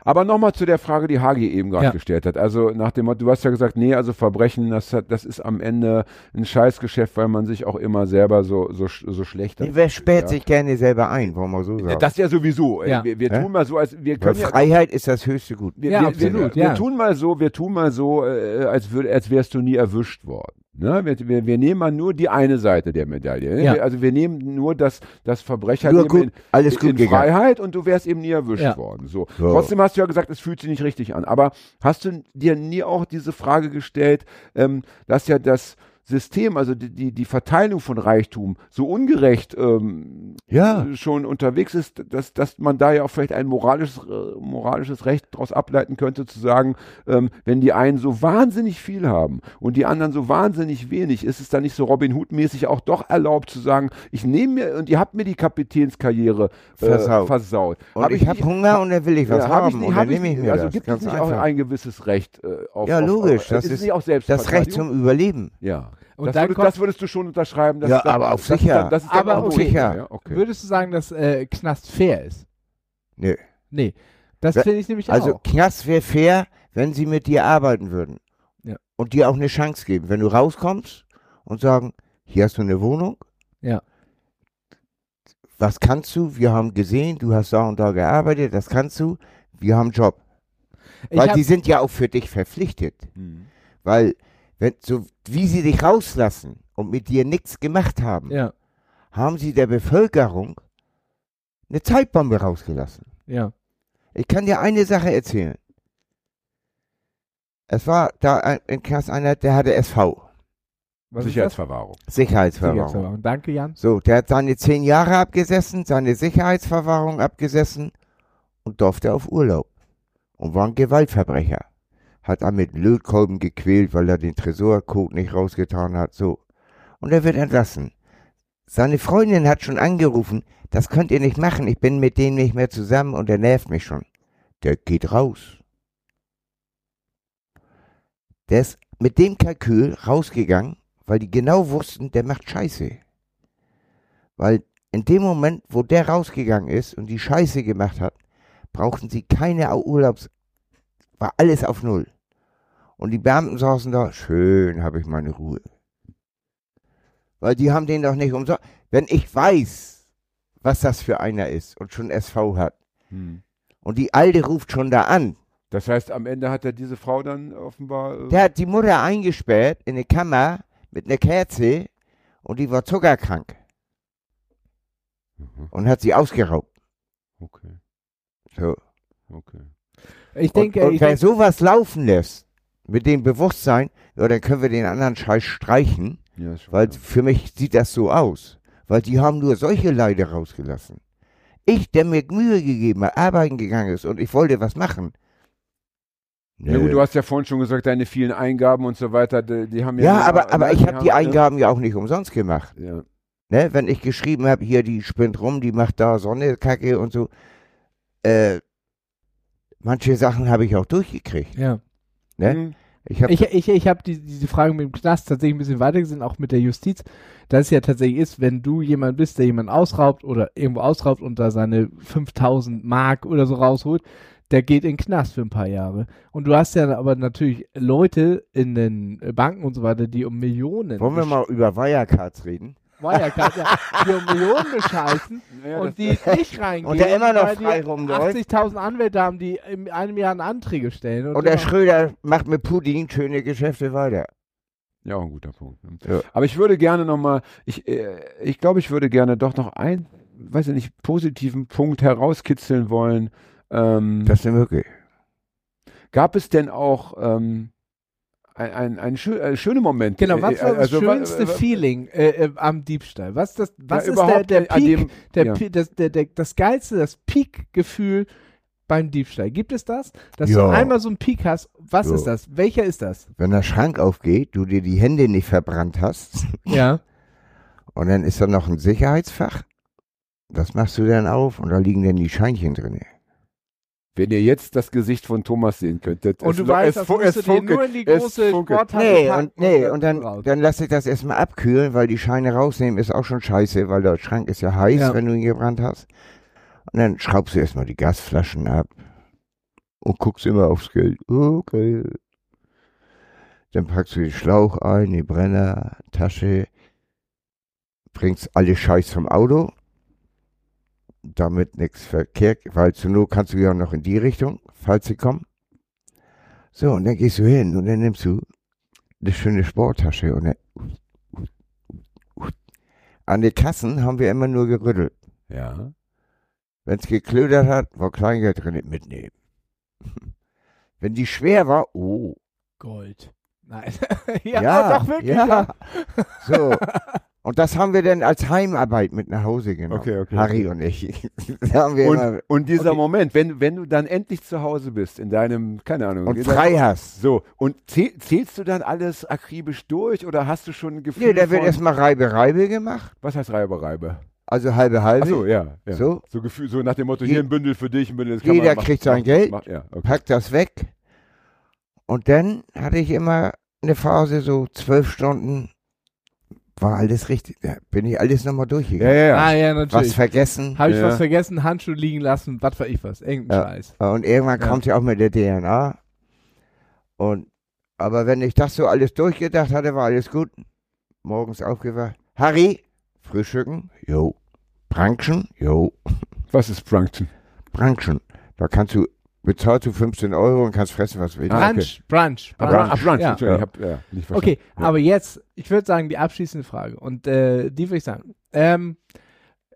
Speaker 2: Aber nochmal zu der Frage, die Hagi eben gerade
Speaker 3: Ja.
Speaker 2: gestellt hat. Also nach dem Motto, du hast ja gesagt, nee, also Verbrechen, das, hat, das ist am Ende ein Scheißgeschäft, weil man sich auch immer selber so, so, so schlecht
Speaker 4: Wer sperrt
Speaker 2: ja.
Speaker 4: sich gerne selber ein, wollen wir so sagen.
Speaker 2: Das ja sowieso.
Speaker 3: Ja.
Speaker 2: Wir, wir tun mal so, als wir
Speaker 4: Weil
Speaker 2: können ja,
Speaker 4: Freiheit ist das höchste Gut.
Speaker 2: wir,
Speaker 3: Ja,
Speaker 2: wir,
Speaker 3: absolut,
Speaker 2: wir,
Speaker 3: ja.
Speaker 2: wir tun mal so, wir tun mal so, äh, als, würd, als wärst du nie erwischt worden. Ne? Wir, wir, wir nehmen mal nur die eine Seite der Medaille. Ne?
Speaker 3: Ja.
Speaker 2: Wir, also wir nehmen nur das, das Verbrecher
Speaker 4: Nur gut,
Speaker 2: in,
Speaker 4: alles
Speaker 2: in
Speaker 4: gut gegangen.
Speaker 2: Freiheit und du wärst eben nie erwischt
Speaker 3: Ja.
Speaker 2: worden. So.
Speaker 4: So.
Speaker 2: Trotzdem hast du ja gesagt, es fühlt sich nicht richtig an. Aber hast du dir nie auch diese Frage gestellt, ähm, dass ja das System, also die, die, die Verteilung von Reichtum so ungerecht ähm,
Speaker 4: Ja.
Speaker 2: schon unterwegs ist, dass, dass man da ja auch vielleicht ein moralisches, äh, moralisches Recht daraus ableiten könnte, zu sagen, ähm, wenn die einen so wahnsinnig viel haben und die anderen so wahnsinnig wenig, ist es dann nicht so Robin Hood-mäßig auch doch erlaubt zu sagen, ich nehme mir, und ihr habt mir die Kapitänskarriere äh,
Speaker 4: Versaut.
Speaker 2: versaut.
Speaker 4: Und
Speaker 2: Hab
Speaker 4: ich, habe Hunger und dann will ich was
Speaker 2: ja, hab
Speaker 4: haben.
Speaker 2: ich nicht,
Speaker 4: und
Speaker 2: hab
Speaker 4: dann nehme ich
Speaker 2: nicht-
Speaker 4: mir
Speaker 2: also
Speaker 4: das.
Speaker 2: gibt es nicht
Speaker 4: einfach.
Speaker 2: auch ein gewisses Recht äh, auf
Speaker 4: Ja, logisch,
Speaker 2: Auf,
Speaker 4: das
Speaker 2: ist,
Speaker 4: ist
Speaker 2: nicht auch
Speaker 4: das Recht zum Überleben.
Speaker 2: Ja.
Speaker 3: Und
Speaker 2: das,
Speaker 3: dann
Speaker 2: würdest, das würdest du schon unterschreiben. Dass
Speaker 4: Ja,
Speaker 2: das,
Speaker 4: aber auf
Speaker 2: das
Speaker 4: sicher.
Speaker 2: Ist dann, das ist dann
Speaker 3: Aber
Speaker 2: auch
Speaker 3: auf
Speaker 2: okay.
Speaker 4: sicher.
Speaker 2: Ja, okay.
Speaker 3: Würdest du sagen, dass äh, Knast fair ist?
Speaker 4: Nö.
Speaker 3: Nee. Das finde ich nämlich
Speaker 4: Also
Speaker 3: auch.
Speaker 4: Knast wäre fair, wenn sie mit dir arbeiten würden.
Speaker 3: Ja.
Speaker 4: Und dir auch eine Chance geben. Wenn du rauskommst und sagen, hier hast du eine Wohnung.
Speaker 3: Ja.
Speaker 4: Was kannst du? Wir haben gesehen, du hast da und da gearbeitet, das kannst du. Wir haben einen Job.
Speaker 3: Ich
Speaker 4: Weil
Speaker 3: hab,
Speaker 4: die sind ja auch für dich verpflichtet.
Speaker 2: Hm.
Speaker 4: Weil, wenn, so wie sie dich rauslassen und mit dir nichts gemacht haben,
Speaker 3: ja,
Speaker 4: haben sie der Bevölkerung eine Zeitbombe rausgelassen.
Speaker 3: ja.
Speaker 4: Ich kann dir eine Sache erzählen. Es war da ein, in Knast einer, der hatte SV,
Speaker 3: Was?
Speaker 2: Sicherheitsverwahrung.
Speaker 4: Sicherheitsverwahrung.
Speaker 3: Sicherheitsverwahrung. Danke, Jan.
Speaker 4: So, der hat seine zehn Jahre abgesessen, seine Sicherheitsverwahrung abgesessen und durfte auf Urlaub. Und war ein Gewaltverbrecher. Hat er mit Lötkolben gequält, weil er den Tresorcode nicht rausgetan hat, so. Und er wird entlassen. Seine Freundin hat schon angerufen, das könnt ihr nicht machen, ich bin mit denen nicht mehr zusammen und er nervt mich schon. Der geht raus. Der ist mit dem Kalkül rausgegangen, weil die genau wussten, der macht Scheiße. Weil in dem Moment, wo der rausgegangen ist und die Scheiße gemacht hat, brauchten sie keine Au- Urlaubs... War alles auf Null. Und die Beamten saßen da, schön habe ich meine Ruhe. Weil die haben den doch nicht umsonst... Wenn ich weiß, was das für einer ist und schon SV hat,
Speaker 2: Hm.
Speaker 4: und die Alte ruft schon da an,
Speaker 2: Das heißt, am Ende hat er diese Frau dann offenbar. Äh,
Speaker 4: der hat die Mutter eingesperrt in eine Kammer mit einer Kerze und die war zuckerkrank
Speaker 2: Mhm.
Speaker 4: und hat sie ausgeraubt.
Speaker 2: Okay,
Speaker 4: So.
Speaker 2: okay.
Speaker 3: Ich denke,
Speaker 4: und, und
Speaker 3: ich
Speaker 4: wer
Speaker 3: denke
Speaker 4: sowas laufen lässt, mit dem Bewusstsein, ja, dann können wir den anderen Scheiß streichen,
Speaker 2: Ja,
Speaker 4: weil
Speaker 2: klar.
Speaker 4: für mich sieht das so aus. Weil die haben nur solche Leide rausgelassen. Ich, der mir Mühe gegeben hat, arbeiten gegangen ist und ich wollte was machen.
Speaker 2: Ja, gut, du hast ja vorhin schon gesagt, deine vielen Eingaben und so weiter, die, die haben ja.
Speaker 4: ja, aber, aber
Speaker 2: ne,
Speaker 4: ich habe die
Speaker 2: haben-
Speaker 4: Eingaben ja auch nicht umsonst gemacht.
Speaker 2: Ja.
Speaker 4: Ne? Wenn ich geschrieben habe, hier, die spinnt rum, die macht da Sonnekacke und so. Äh, manche Sachen habe ich auch durchgekriegt.
Speaker 3: ja.
Speaker 4: Ne?
Speaker 2: Hm.
Speaker 4: Ich habe
Speaker 3: Ich, ich, ich habe die, diese Frage mit dem Knast tatsächlich ein bisschen weitergesehen, auch mit der Justiz, dass es ja tatsächlich ist, wenn du jemand bist, der jemanden ausraubt oder irgendwo ausraubt und da seine 5000 Mark oder so rausholt, der geht in den Knast für ein paar Jahre. Und du hast ja aber natürlich Leute in den Banken und so weiter, die um Millionen
Speaker 4: wollen wir mal über Wirecards reden?
Speaker 3: Wirecard, ja, um Millionen bescheißen
Speaker 2: Naja,
Speaker 3: und die nicht reingehen,
Speaker 4: Und der immer noch frei rumläuft.
Speaker 3: 80.000 Anwälte haben, die in einem Jahr einen Anträge stellen.
Speaker 4: Und der
Speaker 3: immer-
Speaker 4: Schröder macht mit Putin schöne Geschäfte weiter.
Speaker 2: Ja, auch ein guter Punkt. Ne?
Speaker 4: Ja.
Speaker 2: Aber ich würde gerne nochmal, ich, äh, ich glaube, ich würde gerne doch noch einen, weiß ich nicht, positiven Punkt herauskitzeln wollen. Ähm,
Speaker 4: Das ist möglich.
Speaker 2: gab es denn auch ähm, ein, ein, ein schö äh, schöne Moment?
Speaker 3: Genau, was
Speaker 2: Äh,
Speaker 3: war das
Speaker 2: also,
Speaker 3: schönste
Speaker 2: wa-
Speaker 3: Feeling äh, äh, am Diebstahl? Was, das, was
Speaker 2: ja,
Speaker 3: ist der,
Speaker 2: überhaupt
Speaker 3: der Peak,
Speaker 2: dem,
Speaker 3: der,
Speaker 2: ja.
Speaker 3: Das, der, der, das geilste, das Peak-Gefühl beim Diebstahl? Gibt es das? Dass du
Speaker 4: Ja.
Speaker 3: einmal so einen Peak hast, was
Speaker 4: Ja.
Speaker 3: ist das? Welcher ist das?
Speaker 4: Wenn der Schrank aufgeht, du dir die Hände nicht verbrannt hast
Speaker 3: Ja.
Speaker 4: und dann ist da noch ein Sicherheitsfach, das machst du dann auf und da liegen dann die Scheinchen drin.
Speaker 2: Wenn ihr jetzt das Gesicht von Thomas sehen könntet.
Speaker 3: Und
Speaker 2: es
Speaker 3: du weißt,
Speaker 2: es
Speaker 3: das musst du
Speaker 2: es
Speaker 3: dir
Speaker 2: funkelt,
Speaker 3: nur in die große. Sporttasche
Speaker 4: Nee, und, nee, und
Speaker 3: dann
Speaker 4: dann,
Speaker 3: raus.
Speaker 4: dann lasse ich das erstmal abkühlen, weil die Scheine rausnehmen ist auch schon scheiße, weil der Schrank ist ja heiß,
Speaker 3: Ja.
Speaker 4: wenn du ihn gebrannt hast. Und dann schraubst du erstmal die Gasflaschen ab und guckst immer aufs Geld. Okay. Dann packst du den Schlauch ein, die Brenner, Tasche, bringst alle Scheiß vom Auto, damit nichts verkehrt, weil zur Not kannst du ja noch in die Richtung, falls sie kommen. So, und dann gehst du hin und dann nimmst du eine schöne Sporttasche und dann an den Kassen haben wir immer nur gerüttelt.
Speaker 2: Ja.
Speaker 4: Wenn es geklödert hat, war Kleingeld drin mitnehmen. Wenn die schwer war, oh.
Speaker 3: Gold. Nein. ja,
Speaker 4: Ja,
Speaker 3: doch wirklich.
Speaker 4: ja. So. Und das haben wir dann als Heimarbeit mit nach Hause genommen.
Speaker 2: Okay, okay,
Speaker 4: Harry und ich. Wir immer,
Speaker 2: Und, und dieser
Speaker 3: Okay.
Speaker 2: Moment, wenn, wenn du dann endlich zu Hause bist, in deinem, keine Ahnung.
Speaker 4: und frei
Speaker 2: deinem-
Speaker 4: hast.
Speaker 2: So, und zähl, zählst du dann alles akribisch durch oder hast du schon ein Gefühl
Speaker 4: Nee, da wird erstmal Reibe, Reibe gemacht.
Speaker 2: was heißt Reibe, Reibe?
Speaker 4: Also halbe, halbe.
Speaker 2: Achso, ja, ja.
Speaker 4: So.
Speaker 2: So Gefühl, so nach dem Motto,
Speaker 4: Je-
Speaker 2: hier ein Bündel für dich, ein Bündel, das
Speaker 4: Jeder
Speaker 2: machen,
Speaker 4: kriegt sein
Speaker 2: machen,
Speaker 4: Geld.
Speaker 2: machen, ja, okay.
Speaker 4: pack das weg. Und dann hatte ich immer eine Phase, so zwölf Stunden, war alles richtig. Da bin ich alles nochmal
Speaker 2: Ja,
Speaker 4: durchgegangen.
Speaker 2: ja, ja.
Speaker 3: Ah, ja,
Speaker 4: Was
Speaker 3: natürlich.
Speaker 4: vergessen.
Speaker 3: Habe ich
Speaker 2: Ja.
Speaker 3: was vergessen? Handschuhe liegen lassen, was weiß ich was. Irgendein
Speaker 4: Ja.
Speaker 3: Scheiß.
Speaker 4: Und irgendwann
Speaker 3: Ja.
Speaker 4: kommt ja auch mit der DNA. Und, aber wenn ich das so alles durchgedacht hatte, war alles gut. Morgens aufgewacht. Harry, frühstücken? Jo. Branchen? Jo.
Speaker 2: Was ist Prankton?
Speaker 4: Branchen. Da kannst du, bezahlst du 15 Euro und kannst fressen, was willst.
Speaker 2: Ah,
Speaker 3: Brunch, Brunch,
Speaker 2: Ah,
Speaker 3: Brunch.
Speaker 2: Brunch, ah, Brunch,
Speaker 3: Ja.
Speaker 2: Entschuldigung, ich hab, ja, nicht.
Speaker 3: Okay,
Speaker 2: ja.
Speaker 3: aber jetzt, ich würde sagen, die abschließende Frage. Und äh, die würde ich sagen. Ähm,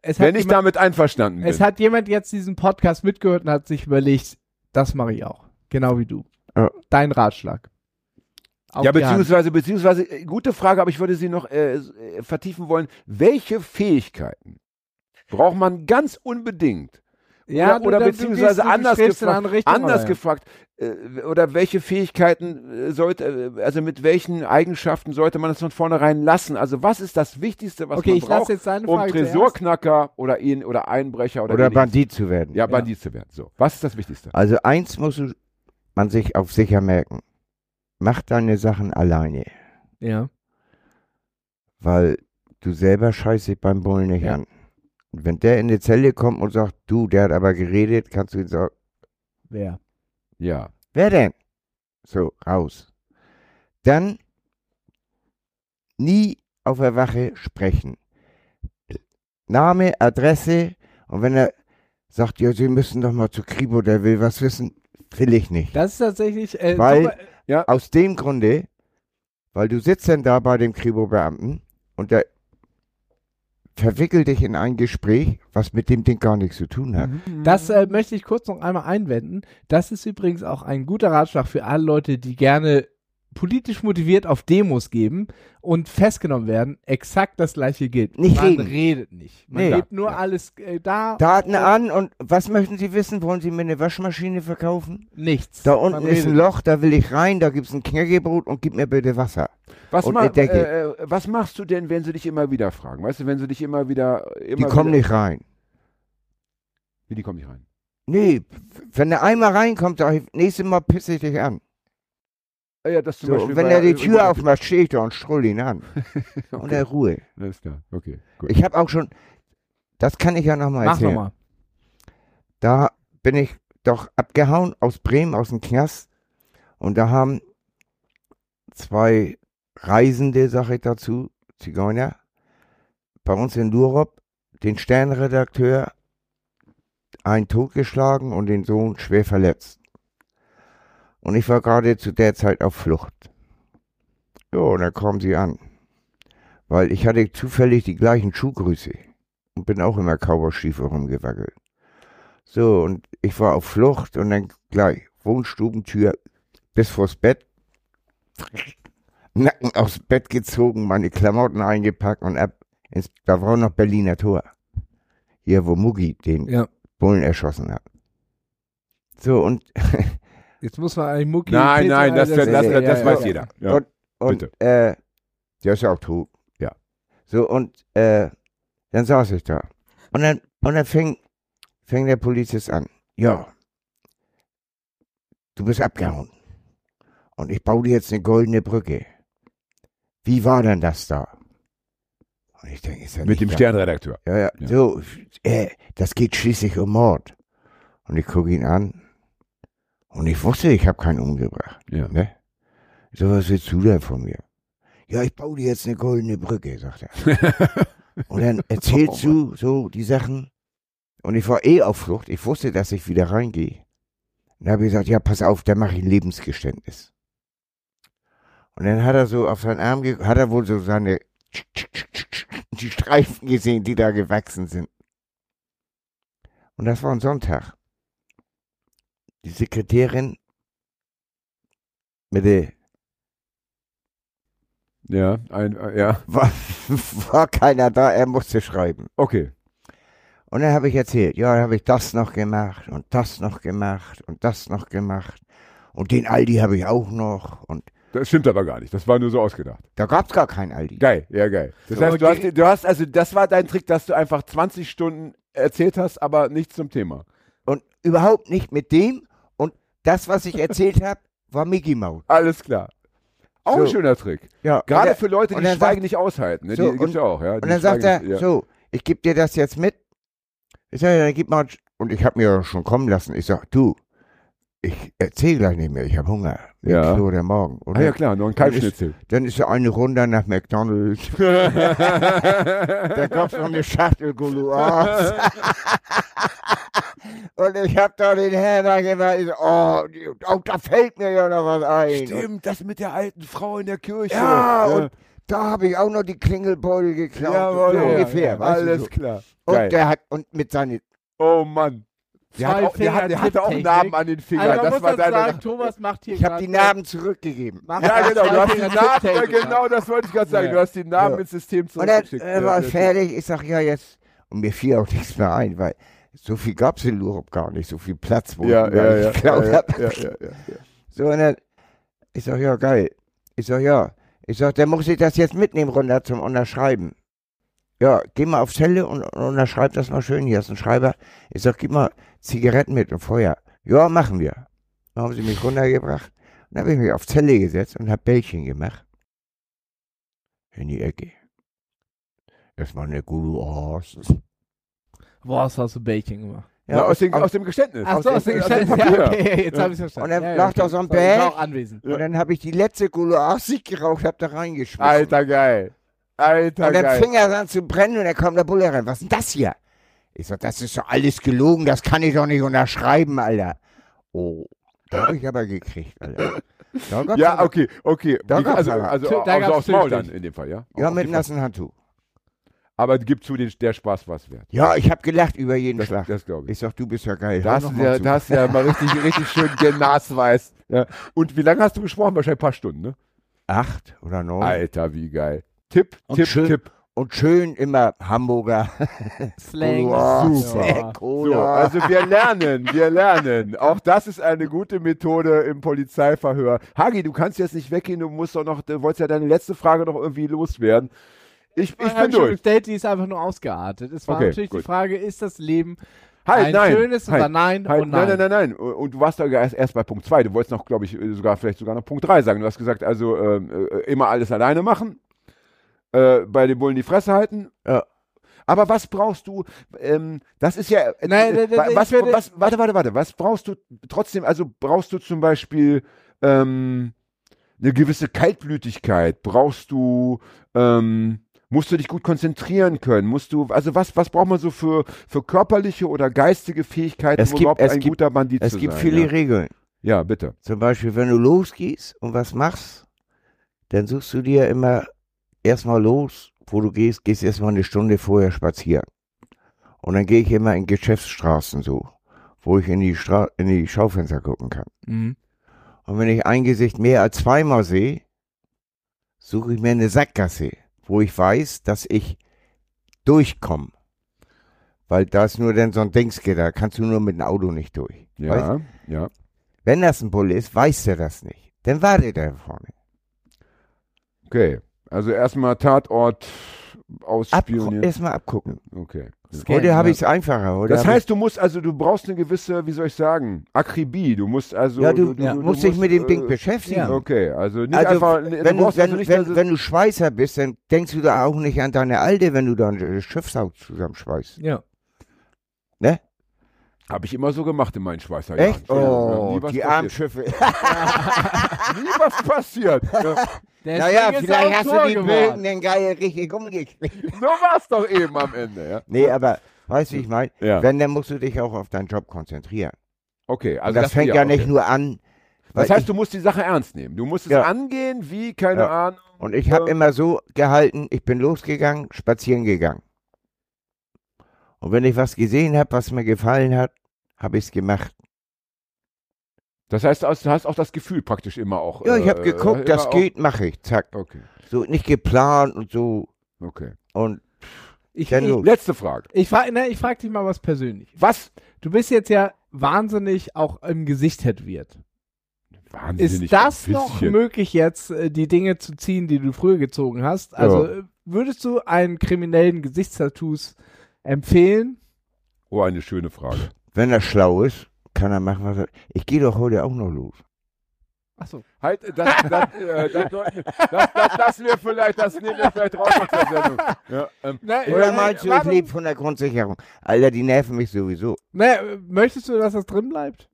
Speaker 3: es hat
Speaker 2: Wenn ich
Speaker 3: jemand,
Speaker 2: damit einverstanden bin.
Speaker 3: es hat jemand jetzt diesen Podcast mitgehört und hat sich überlegt, das mache ich auch. Genau wie du.
Speaker 4: Ja.
Speaker 3: Dein Ratschlag. Auf
Speaker 2: ja, beziehungsweise, beziehungsweise, äh, gute Frage, aber ich würde sie noch äh, äh, vertiefen wollen. Welche Fähigkeiten braucht man ganz unbedingt?
Speaker 3: Ja,
Speaker 2: oder- oder
Speaker 3: du- du
Speaker 2: beziehungsweise
Speaker 3: gehst- du
Speaker 2: anders gefragt- Anders
Speaker 3: aber
Speaker 2: gefragt, äh, oder welche Fähigkeiten äh, sollte, äh, also mit welchen Eigenschaften sollte man es von vornherein lassen? Also was ist das Wichtigste, was
Speaker 3: Okay,
Speaker 2: man
Speaker 3: ich
Speaker 2: braucht,
Speaker 3: jetzt deine
Speaker 2: um
Speaker 3: Frage zuerst.
Speaker 2: Tresorknacker oder ihn oder Einbrecher oder,
Speaker 4: Oder Bandit zu werden.
Speaker 2: Ja, Bandit zu werden. So, was ist das Wichtigste?
Speaker 4: Also eins muss man sich auf sicher merken. Mach deine Sachen alleine,
Speaker 3: Ja.
Speaker 4: weil du selber scheißt dich beim Bullen nicht
Speaker 2: Ja.
Speaker 4: an. Wenn der in die Zelle kommt und sagt, du, der hat aber geredet, kannst du ihm sagen,
Speaker 3: Wer?
Speaker 2: Ja.
Speaker 4: wer denn? So, raus. Dann nie auf der Wache sprechen. Name, Adresse und wenn er sagt, ja, Sie müssen doch mal zu Kribo, der will was wissen, will ich nicht.
Speaker 3: Das ist tatsächlich. Äh,
Speaker 4: Weil-
Speaker 3: super-
Speaker 4: Aus dem Grunde, weil du sitzt dann da bei dem Kribo-Beamten und der verwickelt dich in ein Gespräch, was mit dem Ding gar nichts zu tun hat.
Speaker 3: Das äh, möchte ich kurz noch einmal einwenden. Das ist übrigens auch ein guter Ratschlag für alle Leute, die gerne politisch motiviert auf Demos geben und festgenommen werden. Exakt das gleiche gilt.
Speaker 4: Nicht
Speaker 3: Man
Speaker 4: reden.
Speaker 3: redet nicht. Man
Speaker 4: Nee.
Speaker 3: gibt nur
Speaker 2: Ja.
Speaker 3: alles äh, da.
Speaker 4: Daten an und was möchten Sie wissen? Wollen Sie mir eine Waschmaschine verkaufen?
Speaker 3: Nichts.
Speaker 4: Da
Speaker 3: Man
Speaker 4: unten ist ein Loch, da will ich rein, da gibt es ein Knäckebrot und gib mir bitte Wasser.
Speaker 2: Was,
Speaker 4: Und
Speaker 2: ma äh, äh, was machst du denn, wenn sie dich immer wieder fragen? Weißt du, wenn sie dich immer wieder. Immer
Speaker 4: Die kommen nicht rein.
Speaker 2: Wie, die kommen nicht rein?
Speaker 4: Nee, wenn der einmal reinkommt, sag ich, nächstes Mal pisse ich dich an.
Speaker 2: Ah Ja, das zum
Speaker 4: So,
Speaker 2: Beispiel
Speaker 4: und wenn er die Tür aufmacht, stehe ich da und strull ihn an. Und
Speaker 2: okay.
Speaker 4: er Ruhe.
Speaker 2: Alles klar. Okay, gut.
Speaker 4: Ich habe auch schon, das kann ich ja nochmal
Speaker 3: Mach
Speaker 4: erzählen.
Speaker 3: nochmal.
Speaker 4: Da bin ich doch abgehauen aus Bremen, aus dem Knast. Und da haben zwei Reisende, sag ich dazu, Zigeuner, bei uns in Lurop, den Sternredakteur einen totgeschlagen und den Sohn schwer verletzt. Und ich war gerade zu der Zeit auf Flucht. Ja, und dann kommen sie an. Weil ich hatte zufällig die gleichen Schuhgrüße und bin auch immer Cowboy-Stiefel rumgewackelt. So, und ich war auf Flucht und dann gleich Wohnstubentür bis vors Bett. Nacken aufs Bett gezogen, meine Klamotten eingepackt und ab ins, da war noch Berliner Tor. Hier, wo Mugi den
Speaker 3: Ja.
Speaker 4: Bullen erschossen hat. So, und,
Speaker 3: Jetzt muss man eigentlich Mucki.
Speaker 2: Nein, nein, das, das, das,
Speaker 3: ja,
Speaker 2: das
Speaker 3: ja,
Speaker 2: weiß
Speaker 3: ja.
Speaker 2: jeder. Ja.
Speaker 4: und, und
Speaker 2: bitte.
Speaker 4: äh, der ist ja auch tot.
Speaker 2: Ja.
Speaker 4: So, und äh, dann saß ich da. Und dann, und dann fing, fing der Polizist an. Ja, du bist abgehauen. Und ich baue dir jetzt eine goldene Brücke. Wie war denn das da? Und ich denke, ist ja
Speaker 2: Mit
Speaker 4: nicht
Speaker 2: dem
Speaker 4: da-
Speaker 2: Sternredakteur.
Speaker 4: Ja, ja,
Speaker 2: Ja.
Speaker 4: so, äh, das geht schließlich um Mord. Und ich gucke ihn an. Und ich wusste, ich habe keinen umgebracht.
Speaker 2: Ja.
Speaker 4: Ne? So, was willst du denn von mir? Ja, ich baue dir jetzt eine goldene Brücke, sagt er. Und dann erzählst du so die Sachen. Und ich war eh auf Flucht. Ich wusste, dass ich wieder reingehe. Dann habe ich gesagt, ja, pass auf, da mache ich ein Lebensgeständnis. Und dann hat er so auf seinen Arm, hat er wohl so seine, die Streifen gesehen, die da gewachsen sind. Und das war ein Sonntag. Die Sekretärin mit der,
Speaker 2: Ja, ein, äh, ja,
Speaker 4: war, war keiner da, er musste schreiben.
Speaker 2: okay.
Speaker 4: Und dann habe ich erzählt, ja, dann habe ich das noch gemacht und das noch gemacht und das noch gemacht. Und den Aldi habe ich auch noch. Und
Speaker 2: Das stimmt aber gar nicht. Das war nur so ausgedacht.
Speaker 4: da gab es gar keinen Aldi.
Speaker 2: Geil, ja geil. Das
Speaker 4: So,
Speaker 2: heißt, du hast, du hast, also das war dein Trick, dass du einfach 20 Stunden erzählt hast, aber nichts zum Thema.
Speaker 4: Und überhaupt nicht mit dem. Und das, was ich erzählt habe, war Mickey Mouse.
Speaker 2: Alles klar. Auch ein
Speaker 4: So.
Speaker 2: schöner Trick.
Speaker 4: Ja,
Speaker 2: Gerade
Speaker 4: und er-
Speaker 2: für Leute,
Speaker 4: und
Speaker 2: die Schweigen
Speaker 4: sagt-
Speaker 2: nicht aushalten. Ne?
Speaker 4: So,
Speaker 2: die gibt's
Speaker 4: und-
Speaker 2: ja auch. Ja?
Speaker 4: Und
Speaker 2: Die
Speaker 4: dann sagt er,
Speaker 2: ja.
Speaker 4: so, ich gebe dir das jetzt mit. Ich sage, ja, dann gib mal. Und ich habe mir ja schon kommen lassen. Ich sag, du, ich erzähle gleich nicht mehr. Ich habe Hunger.
Speaker 2: Ja.
Speaker 4: Ja. der Morgen. Und
Speaker 2: Ah ja klar, noch ein Kalbschnitzel.
Speaker 4: dann ist so eine Runde nach McDonalds. Da gab's noch eine Schachtel Gouloirs. Und ich hab da den Händler gemacht. Ich so, oh, oh, da fällt mir ja noch was ein. Und,
Speaker 2: Stimmt, das mit der alten Frau in der Kirche.
Speaker 4: ja, und da habe ich auch noch die Klingelbeutel geklaut.
Speaker 2: Jawohl,
Speaker 4: so
Speaker 2: ja,
Speaker 4: ungefähr.
Speaker 2: ja, alles
Speaker 4: so.
Speaker 2: klar. Geil.
Speaker 4: Und der hat, und mit seinen,
Speaker 2: oh Mann. Der, hat auch, der, hat, der hatte auch. Narben an den Fingern.
Speaker 3: Also man
Speaker 2: das
Speaker 3: muss
Speaker 2: war
Speaker 3: das
Speaker 2: deine.
Speaker 3: sagen, Thomas macht hier
Speaker 4: ich habe die Narben zurückgegeben.
Speaker 3: macht
Speaker 2: ja, genau, du hast die Narben, ja, genau, das wollte ich gerade sagen.
Speaker 3: Ja.
Speaker 2: Du hast die Narben
Speaker 4: Ja.
Speaker 2: ins System
Speaker 4: Und dann
Speaker 2: zurückgeschickt.
Speaker 4: äh, war ich fertig. Ich sag, ja, jetzt. Und mir fiel auch nichts mehr ein, weil so viel gab's in Lurup gar nicht, so viel Platz, wo
Speaker 2: Ja,
Speaker 4: ich
Speaker 2: ja, ja.
Speaker 4: geklaut
Speaker 2: ja,
Speaker 4: hab.
Speaker 2: ja, ja, ja, ja.
Speaker 4: So, und dann, ich sag, ja, geil. Ich sag, ja. Ich sag, dann muss ich das jetzt mitnehmen runter zum Unterschreiben. Ja, geh mal auf Zelle und, und unterschreib das mal schön. Hier ist ein Schreiber. Ich sag, gib mal Zigaretten mit und Feuer. Ja, machen wir. Dann haben sie mich runtergebracht. Dann habe ich mich auf Zelle gesetzt und hab Bällchen gemacht. In die Ecke. Erstmal eine gute Horst.
Speaker 3: Boah, das hast du Bacon gemacht.
Speaker 2: Ja, aus, dem, aus dem Geständnis.
Speaker 3: Ach so, aus dem Geständnis. Ja, okay, jetzt habe ich verstanden.
Speaker 4: Und dann
Speaker 3: ja,
Speaker 4: lag
Speaker 3: okay.
Speaker 4: da so ein
Speaker 3: ich
Speaker 4: Bag.
Speaker 3: auch anwesend.
Speaker 4: Und dann habe ich die letzte Gulaschig geraucht, hab da reingeschmissen.
Speaker 2: Alter, geil. Alter,
Speaker 4: Und dann
Speaker 2: geil.
Speaker 4: fing er an zu brennen und dann kam der Bulle rein. Was ist denn das hier? Ich sag, das ist doch alles gelogen, das kann ich doch nicht unterschreiben, Alter. Oh, da hab ich aber gekriegt, Alter.
Speaker 2: Ja,
Speaker 4: aber-
Speaker 2: okay, okay.
Speaker 4: Da gab's
Speaker 2: also, also,
Speaker 3: Da
Speaker 2: also aufs Maul dann in dem Fall, ja?
Speaker 4: Ja, mit nassen Handtuch.
Speaker 2: Aber gib zu, den, der Spaß war es wert.
Speaker 4: Ja, ich hab gelacht über jeden
Speaker 2: Das,
Speaker 4: Schlag.
Speaker 2: das glaube ich.
Speaker 4: Ich sag, du bist ja geil.
Speaker 2: Da
Speaker 4: Hör
Speaker 2: hast,
Speaker 4: noch
Speaker 2: du
Speaker 4: mal
Speaker 2: ja, da hast ja mal richtig, richtig schön genasweist. Ja. Und wie lange hast du gesprochen? Wahrscheinlich ein paar Stunden, ne?
Speaker 4: Acht oder neun.
Speaker 2: Alter, wie geil. Tipp,
Speaker 4: Und
Speaker 2: Tipp,
Speaker 4: schön-
Speaker 2: Tipp.
Speaker 4: Und schön immer Hamburger.
Speaker 3: Slang.
Speaker 4: Cola,
Speaker 3: Super.
Speaker 2: So, also wir lernen, wir lernen. Auch das ist eine gute Methode im Polizeiverhör. Hagi, du kannst jetzt nicht weggehen, du musst doch noch, du wolltest ja deine letzte Frage noch irgendwie loswerden. Ich, ich bin
Speaker 3: schon
Speaker 2: durch.
Speaker 3: gestellt, die ist einfach nur ausgeartet. Es war
Speaker 2: Okay,
Speaker 3: natürlich die
Speaker 2: gut.
Speaker 3: Frage, ist das Leben
Speaker 2: Halt,
Speaker 3: ein
Speaker 2: nein.
Speaker 3: schönes
Speaker 2: halt,
Speaker 3: oder nein
Speaker 2: halt,
Speaker 3: und nein?
Speaker 2: nein, nein, nein, nein. Und du warst da erst, erst bei Punkt 2. Du wolltest noch, glaube ich, sogar vielleicht sogar noch Punkt 3 sagen. Du hast gesagt, also ähm, äh, immer alles alleine machen, äh, bei den Bullen die Fresse halten.
Speaker 4: Ja.
Speaker 2: Aber was brauchst du? Ähm, das ist ja. Äh,
Speaker 3: Nein, nein, nein,
Speaker 2: was,
Speaker 3: würde-
Speaker 2: was, warte, warte, warte. Was brauchst du trotzdem? Also brauchst du zum Beispiel ähm, eine gewisse Kaltblütigkeit? Brauchst du ähm, musst du dich gut konzentrieren können? Musst du also was was braucht man so für für körperliche oder geistige Fähigkeiten,
Speaker 4: Es
Speaker 2: um
Speaker 4: gibt-
Speaker 2: überhaupt
Speaker 4: es
Speaker 2: ein
Speaker 4: gibt-
Speaker 2: guter Bandit
Speaker 4: Es
Speaker 2: zu
Speaker 4: gibt
Speaker 2: sein?
Speaker 4: viele
Speaker 2: ja.
Speaker 4: Regeln.
Speaker 2: ja, bitte.
Speaker 4: Zum Beispiel, wenn du losgehst und was machst, dann suchst du dir immer erstmal los, wo du gehst, gehst erstmal eine Stunde vorher spazieren. Und dann gehe ich immer in Geschäftsstraßen so, wo ich in die, Stra in die Schaufenster gucken kann.
Speaker 3: Mhm.
Speaker 4: Und wenn ich ein Gesicht mehr als zweimal sehe, suche ich mir eine Sackgasse, wo ich weiß, dass ich durchkomme. Weil da ist nur dann so ein Dingsgitter, da kannst du nur mit dem Auto nicht durch. Weißt?
Speaker 2: Ja, ja.
Speaker 4: Wenn das ein Bulle ist, weiß er das nicht. Dann wartet er vorne.
Speaker 2: Okay. Also erstmal Tatort
Speaker 4: Ab,
Speaker 2: ausspionieren?
Speaker 4: erstmal abgucken.
Speaker 2: Okay.
Speaker 4: Heute habe ich es einfacher. Heute
Speaker 2: Das heißt, du musst also, du brauchst eine gewisse, wie soll ich sagen, Akribie. Du musst also.
Speaker 4: ja, du,
Speaker 3: ja,
Speaker 4: musst dich mit dem
Speaker 2: äh,
Speaker 4: Ding beschäftigen.
Speaker 3: ja.
Speaker 2: Okay, also nicht
Speaker 4: Also,
Speaker 2: einfach.
Speaker 4: wenn, du, wenn,
Speaker 2: also nicht
Speaker 4: wenn, wenn du Schweißer bist, dann denkst du da auch nicht an deine Alte, wenn du dann äh, Schiffshaut zusammenschweißt.
Speaker 3: Ja.
Speaker 4: Ne?
Speaker 2: Habe ich immer so gemacht in meinen Schweißer
Speaker 4: Echt?
Speaker 2: Jahren. Ja,
Speaker 4: Oh,
Speaker 2: nie was
Speaker 4: die. Armschiffe.
Speaker 2: Nie was passiert. Ja,
Speaker 4: naja, vielleicht hast du die. Bögen den Geil richtig umgekriegt.
Speaker 2: so war es doch eben am Ende. Ja.
Speaker 4: Nee, aber weißt du, ich meine,
Speaker 2: Ja.
Speaker 4: wenn, dann musst du dich auch auf deinen Job konzentrieren.
Speaker 2: Okay, also
Speaker 4: Also das, fängt
Speaker 2: ja,
Speaker 4: ja nicht
Speaker 2: okay.
Speaker 4: nur an.
Speaker 2: Das heißt, du musst die Sache ernst nehmen. Du musst es
Speaker 4: Ja.
Speaker 2: angehen, wie, keine
Speaker 4: Ja.
Speaker 2: Ahnung.
Speaker 4: ich, und ich habe
Speaker 2: äh,
Speaker 4: immer so gehalten, ich bin losgegangen, spazieren gegangen. Und wenn ich was gesehen habe, was mir gefallen hat, habe ich es gemacht.
Speaker 2: Das heißt, du hast auch das Gefühl praktisch immer auch.
Speaker 4: Ja, ich
Speaker 2: äh,
Speaker 4: habe geguckt,
Speaker 2: immer
Speaker 4: das geht, mache ich. Zack.
Speaker 2: Okay,
Speaker 4: So nicht geplant und so.
Speaker 2: okay.
Speaker 4: Und
Speaker 3: Ich,
Speaker 4: Dann
Speaker 3: ich.
Speaker 2: Letzte Frage.
Speaker 3: ich, frage ne, ich frag dich mal was Persönliches.
Speaker 2: Was?
Speaker 3: Du bist jetzt ja wahnsinnig auch im Gesicht tätowiert.
Speaker 2: Wahnsinnig.
Speaker 3: Ist das noch möglich jetzt, äh, die Dinge zu ziehen, die du früher gezogen hast? Also
Speaker 2: Ja.
Speaker 3: äh, würdest du einen kriminellen Gesichtstattoos empfehlen?
Speaker 2: Oh, eine schöne Frage.
Speaker 4: wenn er schlau ist, kann er machen, was er. Ich gehe doch heute auch noch los.
Speaker 3: Achso.
Speaker 2: Halt, das, das, äh, das, das, das lassen wir vielleicht, das nehmen wir vielleicht raus aus der Sendung. Ja, ähm,
Speaker 4: Oder meinst du, ich lebe von der Grundsicherung? Alter, die nerven mich sowieso.
Speaker 3: Ne, äh, möchtest du, dass das drin bleibt?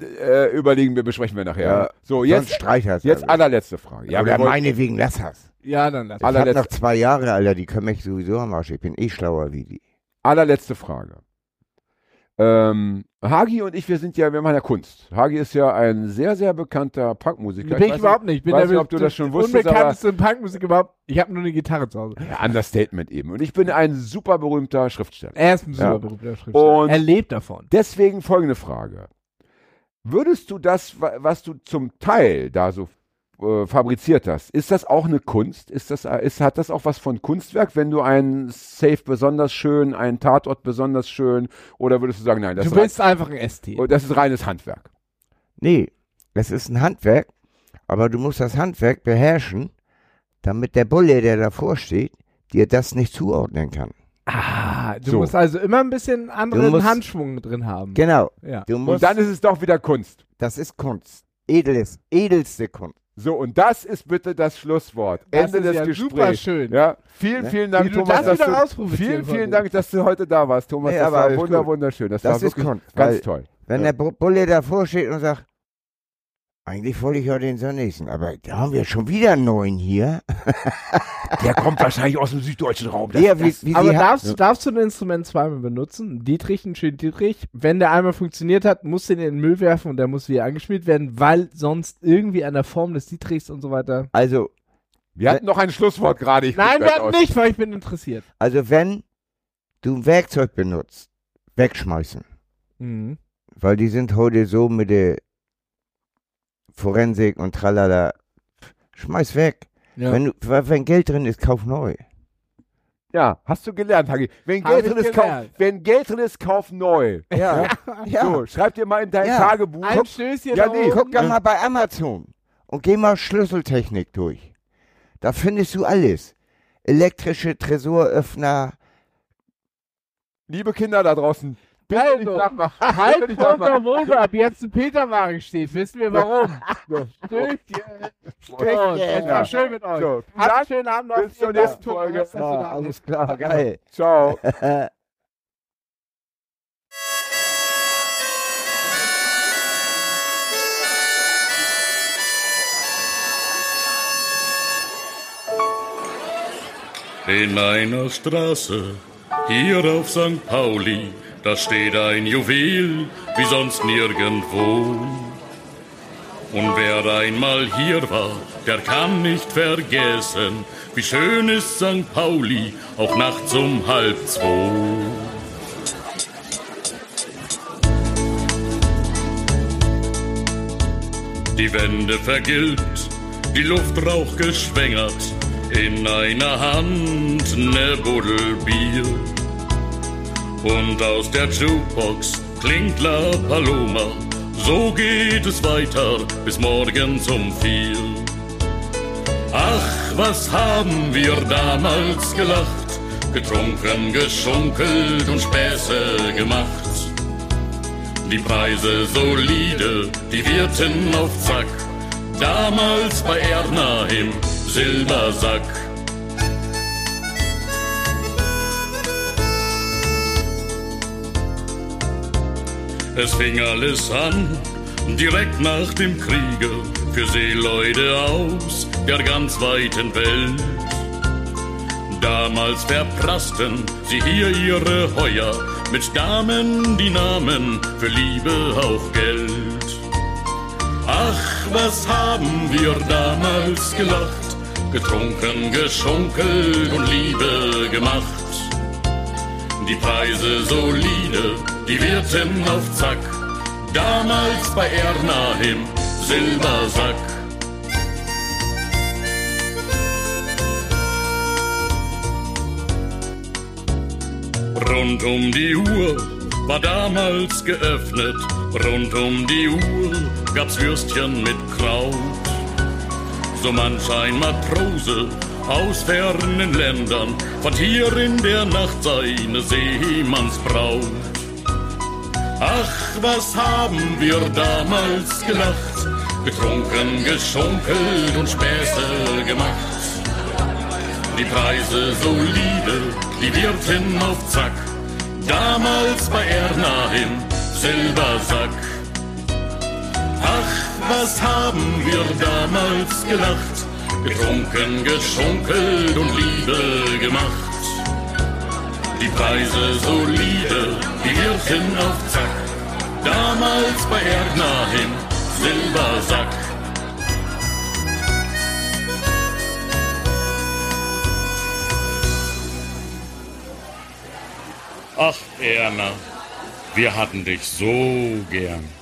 Speaker 2: äh, überlegen wir, besprechen wir nachher.
Speaker 4: Ja.
Speaker 2: So,
Speaker 4: Sonst
Speaker 2: jetzt,
Speaker 4: streicherst
Speaker 2: jetzt allerletzte Frage. Ja, wir
Speaker 4: Oder meinetwegen, lass das.
Speaker 3: Ja, dann lass.
Speaker 4: Ich hab
Speaker 2: Allerletzte-
Speaker 4: noch zwei Jahre, Alter, die können mich sowieso am Arsch. Ich bin eh schlauer wie die.
Speaker 2: Allerletzte Frage. Ähm, Hagi und ich, wir sind ja, wir machen ja Kunst. Hagi ist ja ein sehr, sehr bekannter Punkmusiker.
Speaker 3: bin ich
Speaker 2: weiß
Speaker 3: überhaupt nicht. Ich bin
Speaker 2: weiß
Speaker 3: der
Speaker 2: nicht, ob du das schon wusstest,
Speaker 3: unbekannteste Punkmusik überhaupt. Ich habe nur eine Gitarre zu Hause.
Speaker 2: Ja, Understatement eben. Und ich bin ein super berühmter Schriftsteller.
Speaker 3: Er ist ein super
Speaker 2: Ja.
Speaker 3: berühmter Schriftsteller.
Speaker 2: Und-
Speaker 3: er lebt davon.
Speaker 2: Deswegen folgende Frage. Würdest du das, wa- was du zum Teil da so äh, fabriziert hast, ist das auch eine Kunst? Ist das, äh, ist, hat das auch was von Kunstwerk, wenn du einen Safe besonders schön, einen Tatort besonders schön, oder würdest du sagen, nein, das,
Speaker 3: Du
Speaker 2: ist, rein,
Speaker 3: bist einfach ein ST.
Speaker 2: oh, das ist reines Handwerk?
Speaker 4: Nee, es ist ein Handwerk, aber du musst das Handwerk beherrschen, damit der Bulle, der davor steht, dir das nicht zuordnen kann.
Speaker 3: Ah, du
Speaker 2: So.
Speaker 3: musst also immer ein bisschen anderen
Speaker 4: musst-
Speaker 3: Handschwung drin haben.
Speaker 4: Genau.
Speaker 3: Ja.
Speaker 4: Du
Speaker 2: Und
Speaker 4: musst,
Speaker 2: dann ist es doch wieder Kunst.
Speaker 4: das ist Kunst. Edles, edelste Kunst.
Speaker 2: So, und das ist bitte das Schlusswort.
Speaker 3: Das
Speaker 2: Ende
Speaker 3: ist
Speaker 2: des
Speaker 3: ja
Speaker 2: Gesprächs.
Speaker 3: super schön.
Speaker 2: Ja, vielen,
Speaker 4: Ne?
Speaker 2: vielen Dank,
Speaker 3: Wie
Speaker 2: Thomas.
Speaker 3: das
Speaker 2: dass du, vielen, vielen. Dank, dass du heute da warst, Thomas.
Speaker 4: Nee,
Speaker 2: das war wunder,
Speaker 4: gut.
Speaker 2: wunderschön. Das,
Speaker 4: Das
Speaker 2: war
Speaker 4: ist
Speaker 2: wirklich ganz toll.
Speaker 4: Wenn
Speaker 2: Ja.
Speaker 4: der Bu- Bulle davor steht und sagt, eigentlich wollte ich ja den Sanesen, aber da haben wir schon wieder einen neuen hier.
Speaker 2: Der kommt wahrscheinlich aus dem süddeutschen Raum. Das,
Speaker 4: Ja, wie,
Speaker 2: das,
Speaker 4: wie
Speaker 3: Aber darfst, du darfst du ein Instrument zweimal benutzen? Dietrich, einen schönen Dietrich. Wenn der einmal funktioniert hat, musst du den in den Müll werfen und der muss wieder angespielt werden, weil sonst irgendwie an der Form des Dietrichs und so weiter.
Speaker 4: also,
Speaker 2: wir hatten noch ein Schlusswort gerade.
Speaker 3: Nein, wir
Speaker 2: das
Speaker 3: hatten
Speaker 2: aus.
Speaker 3: nicht, weil ich bin interessiert.
Speaker 4: also wenn du ein Werkzeug benutzt, wegschmeißen.
Speaker 3: Mhm.
Speaker 4: Weil die sind heute so mit der Forensik und tralala. Schmeiß weg.
Speaker 3: Ja.
Speaker 4: Wenn, du, wenn Geld drin ist, kauf neu.
Speaker 2: Ja, hast du gelernt, Hagi. Wenn
Speaker 3: Hab
Speaker 2: Geld, drin ist, kauf, wenn Geld drin ist, kauf neu.
Speaker 4: Ja. ja.
Speaker 2: So, schreib dir mal in dein
Speaker 4: Ja.
Speaker 2: Tagebuch.
Speaker 3: Ein Stößchen
Speaker 2: Ja,
Speaker 3: da
Speaker 2: nee.
Speaker 4: Guck doch mal bei Amazon und geh mal Schlüsseltechnik durch. Da findest du alles. Elektrische Tresoröffner.
Speaker 2: Liebe Kinder da draußen, bitte nicht
Speaker 3: Also,
Speaker 2: nachmachen. Bitte
Speaker 3: Halt
Speaker 2: nicht nachmachen.
Speaker 3: Wo ab jetzt ein Peterwagen steht. Wissen wir warum? Stößchen. Und es war schön mit euch.
Speaker 2: So,
Speaker 3: Habt einen schönen Abend noch.
Speaker 2: bis zur nächsten Folge.
Speaker 3: Da
Speaker 4: alles klar, geil.
Speaker 2: ciao.
Speaker 5: In einer Straße, hier auf St. Pauli, da steht ein Juwel wie sonst nirgendwo. Und wer einmal hier war, der kann nicht vergessen, wie schön ist St. Pauli, auch nachts um halb zwei. Die Wände vergilbt, die Luftrauch geschwängert, in einer Hand ne Buddel Bier. Und aus der Jukebox klingt La Paloma, so geht es weiter bis morgens um vier. Ach, was haben wir damals gelacht, getrunken, geschunkelt und Späße gemacht. Die Preise solide, die Wirten auf Zack, damals bei Erna im Silbersack. Es fing alles an, direkt nach dem Kriege, für Seeleute aus der ganz weiten Welt. Damals verprassten sie hier ihre Heuer, mit Damen die Namen, für Liebe auch Geld. Ach, was haben wir damals gelacht, getrunken, geschunkelt und Liebe gemacht. Die Preise solide, die Wirten auf Zack, damals bei Erna im Silbersack. Rund um die Uhr war damals geöffnet, rund um die Uhr gab's Würstchen mit Kraut. So manch ein Matrose aus fernen Ländern fand hier in der Nacht seine Seemannsbraut. Ach, was haben wir damals gelacht, getrunken, geschunkelt und Späße gemacht. Die Preise solide, die Wirtin auf Zack, damals bei Erna im Silbersack. Ach, was haben wir damals gelacht, getrunken, geschunkelt und Liebe gemacht. Die Preise solide, die Wirtin auf Zack, damals bei Erna im Silbersack. Ach, Erna, wir hatten dich so gern.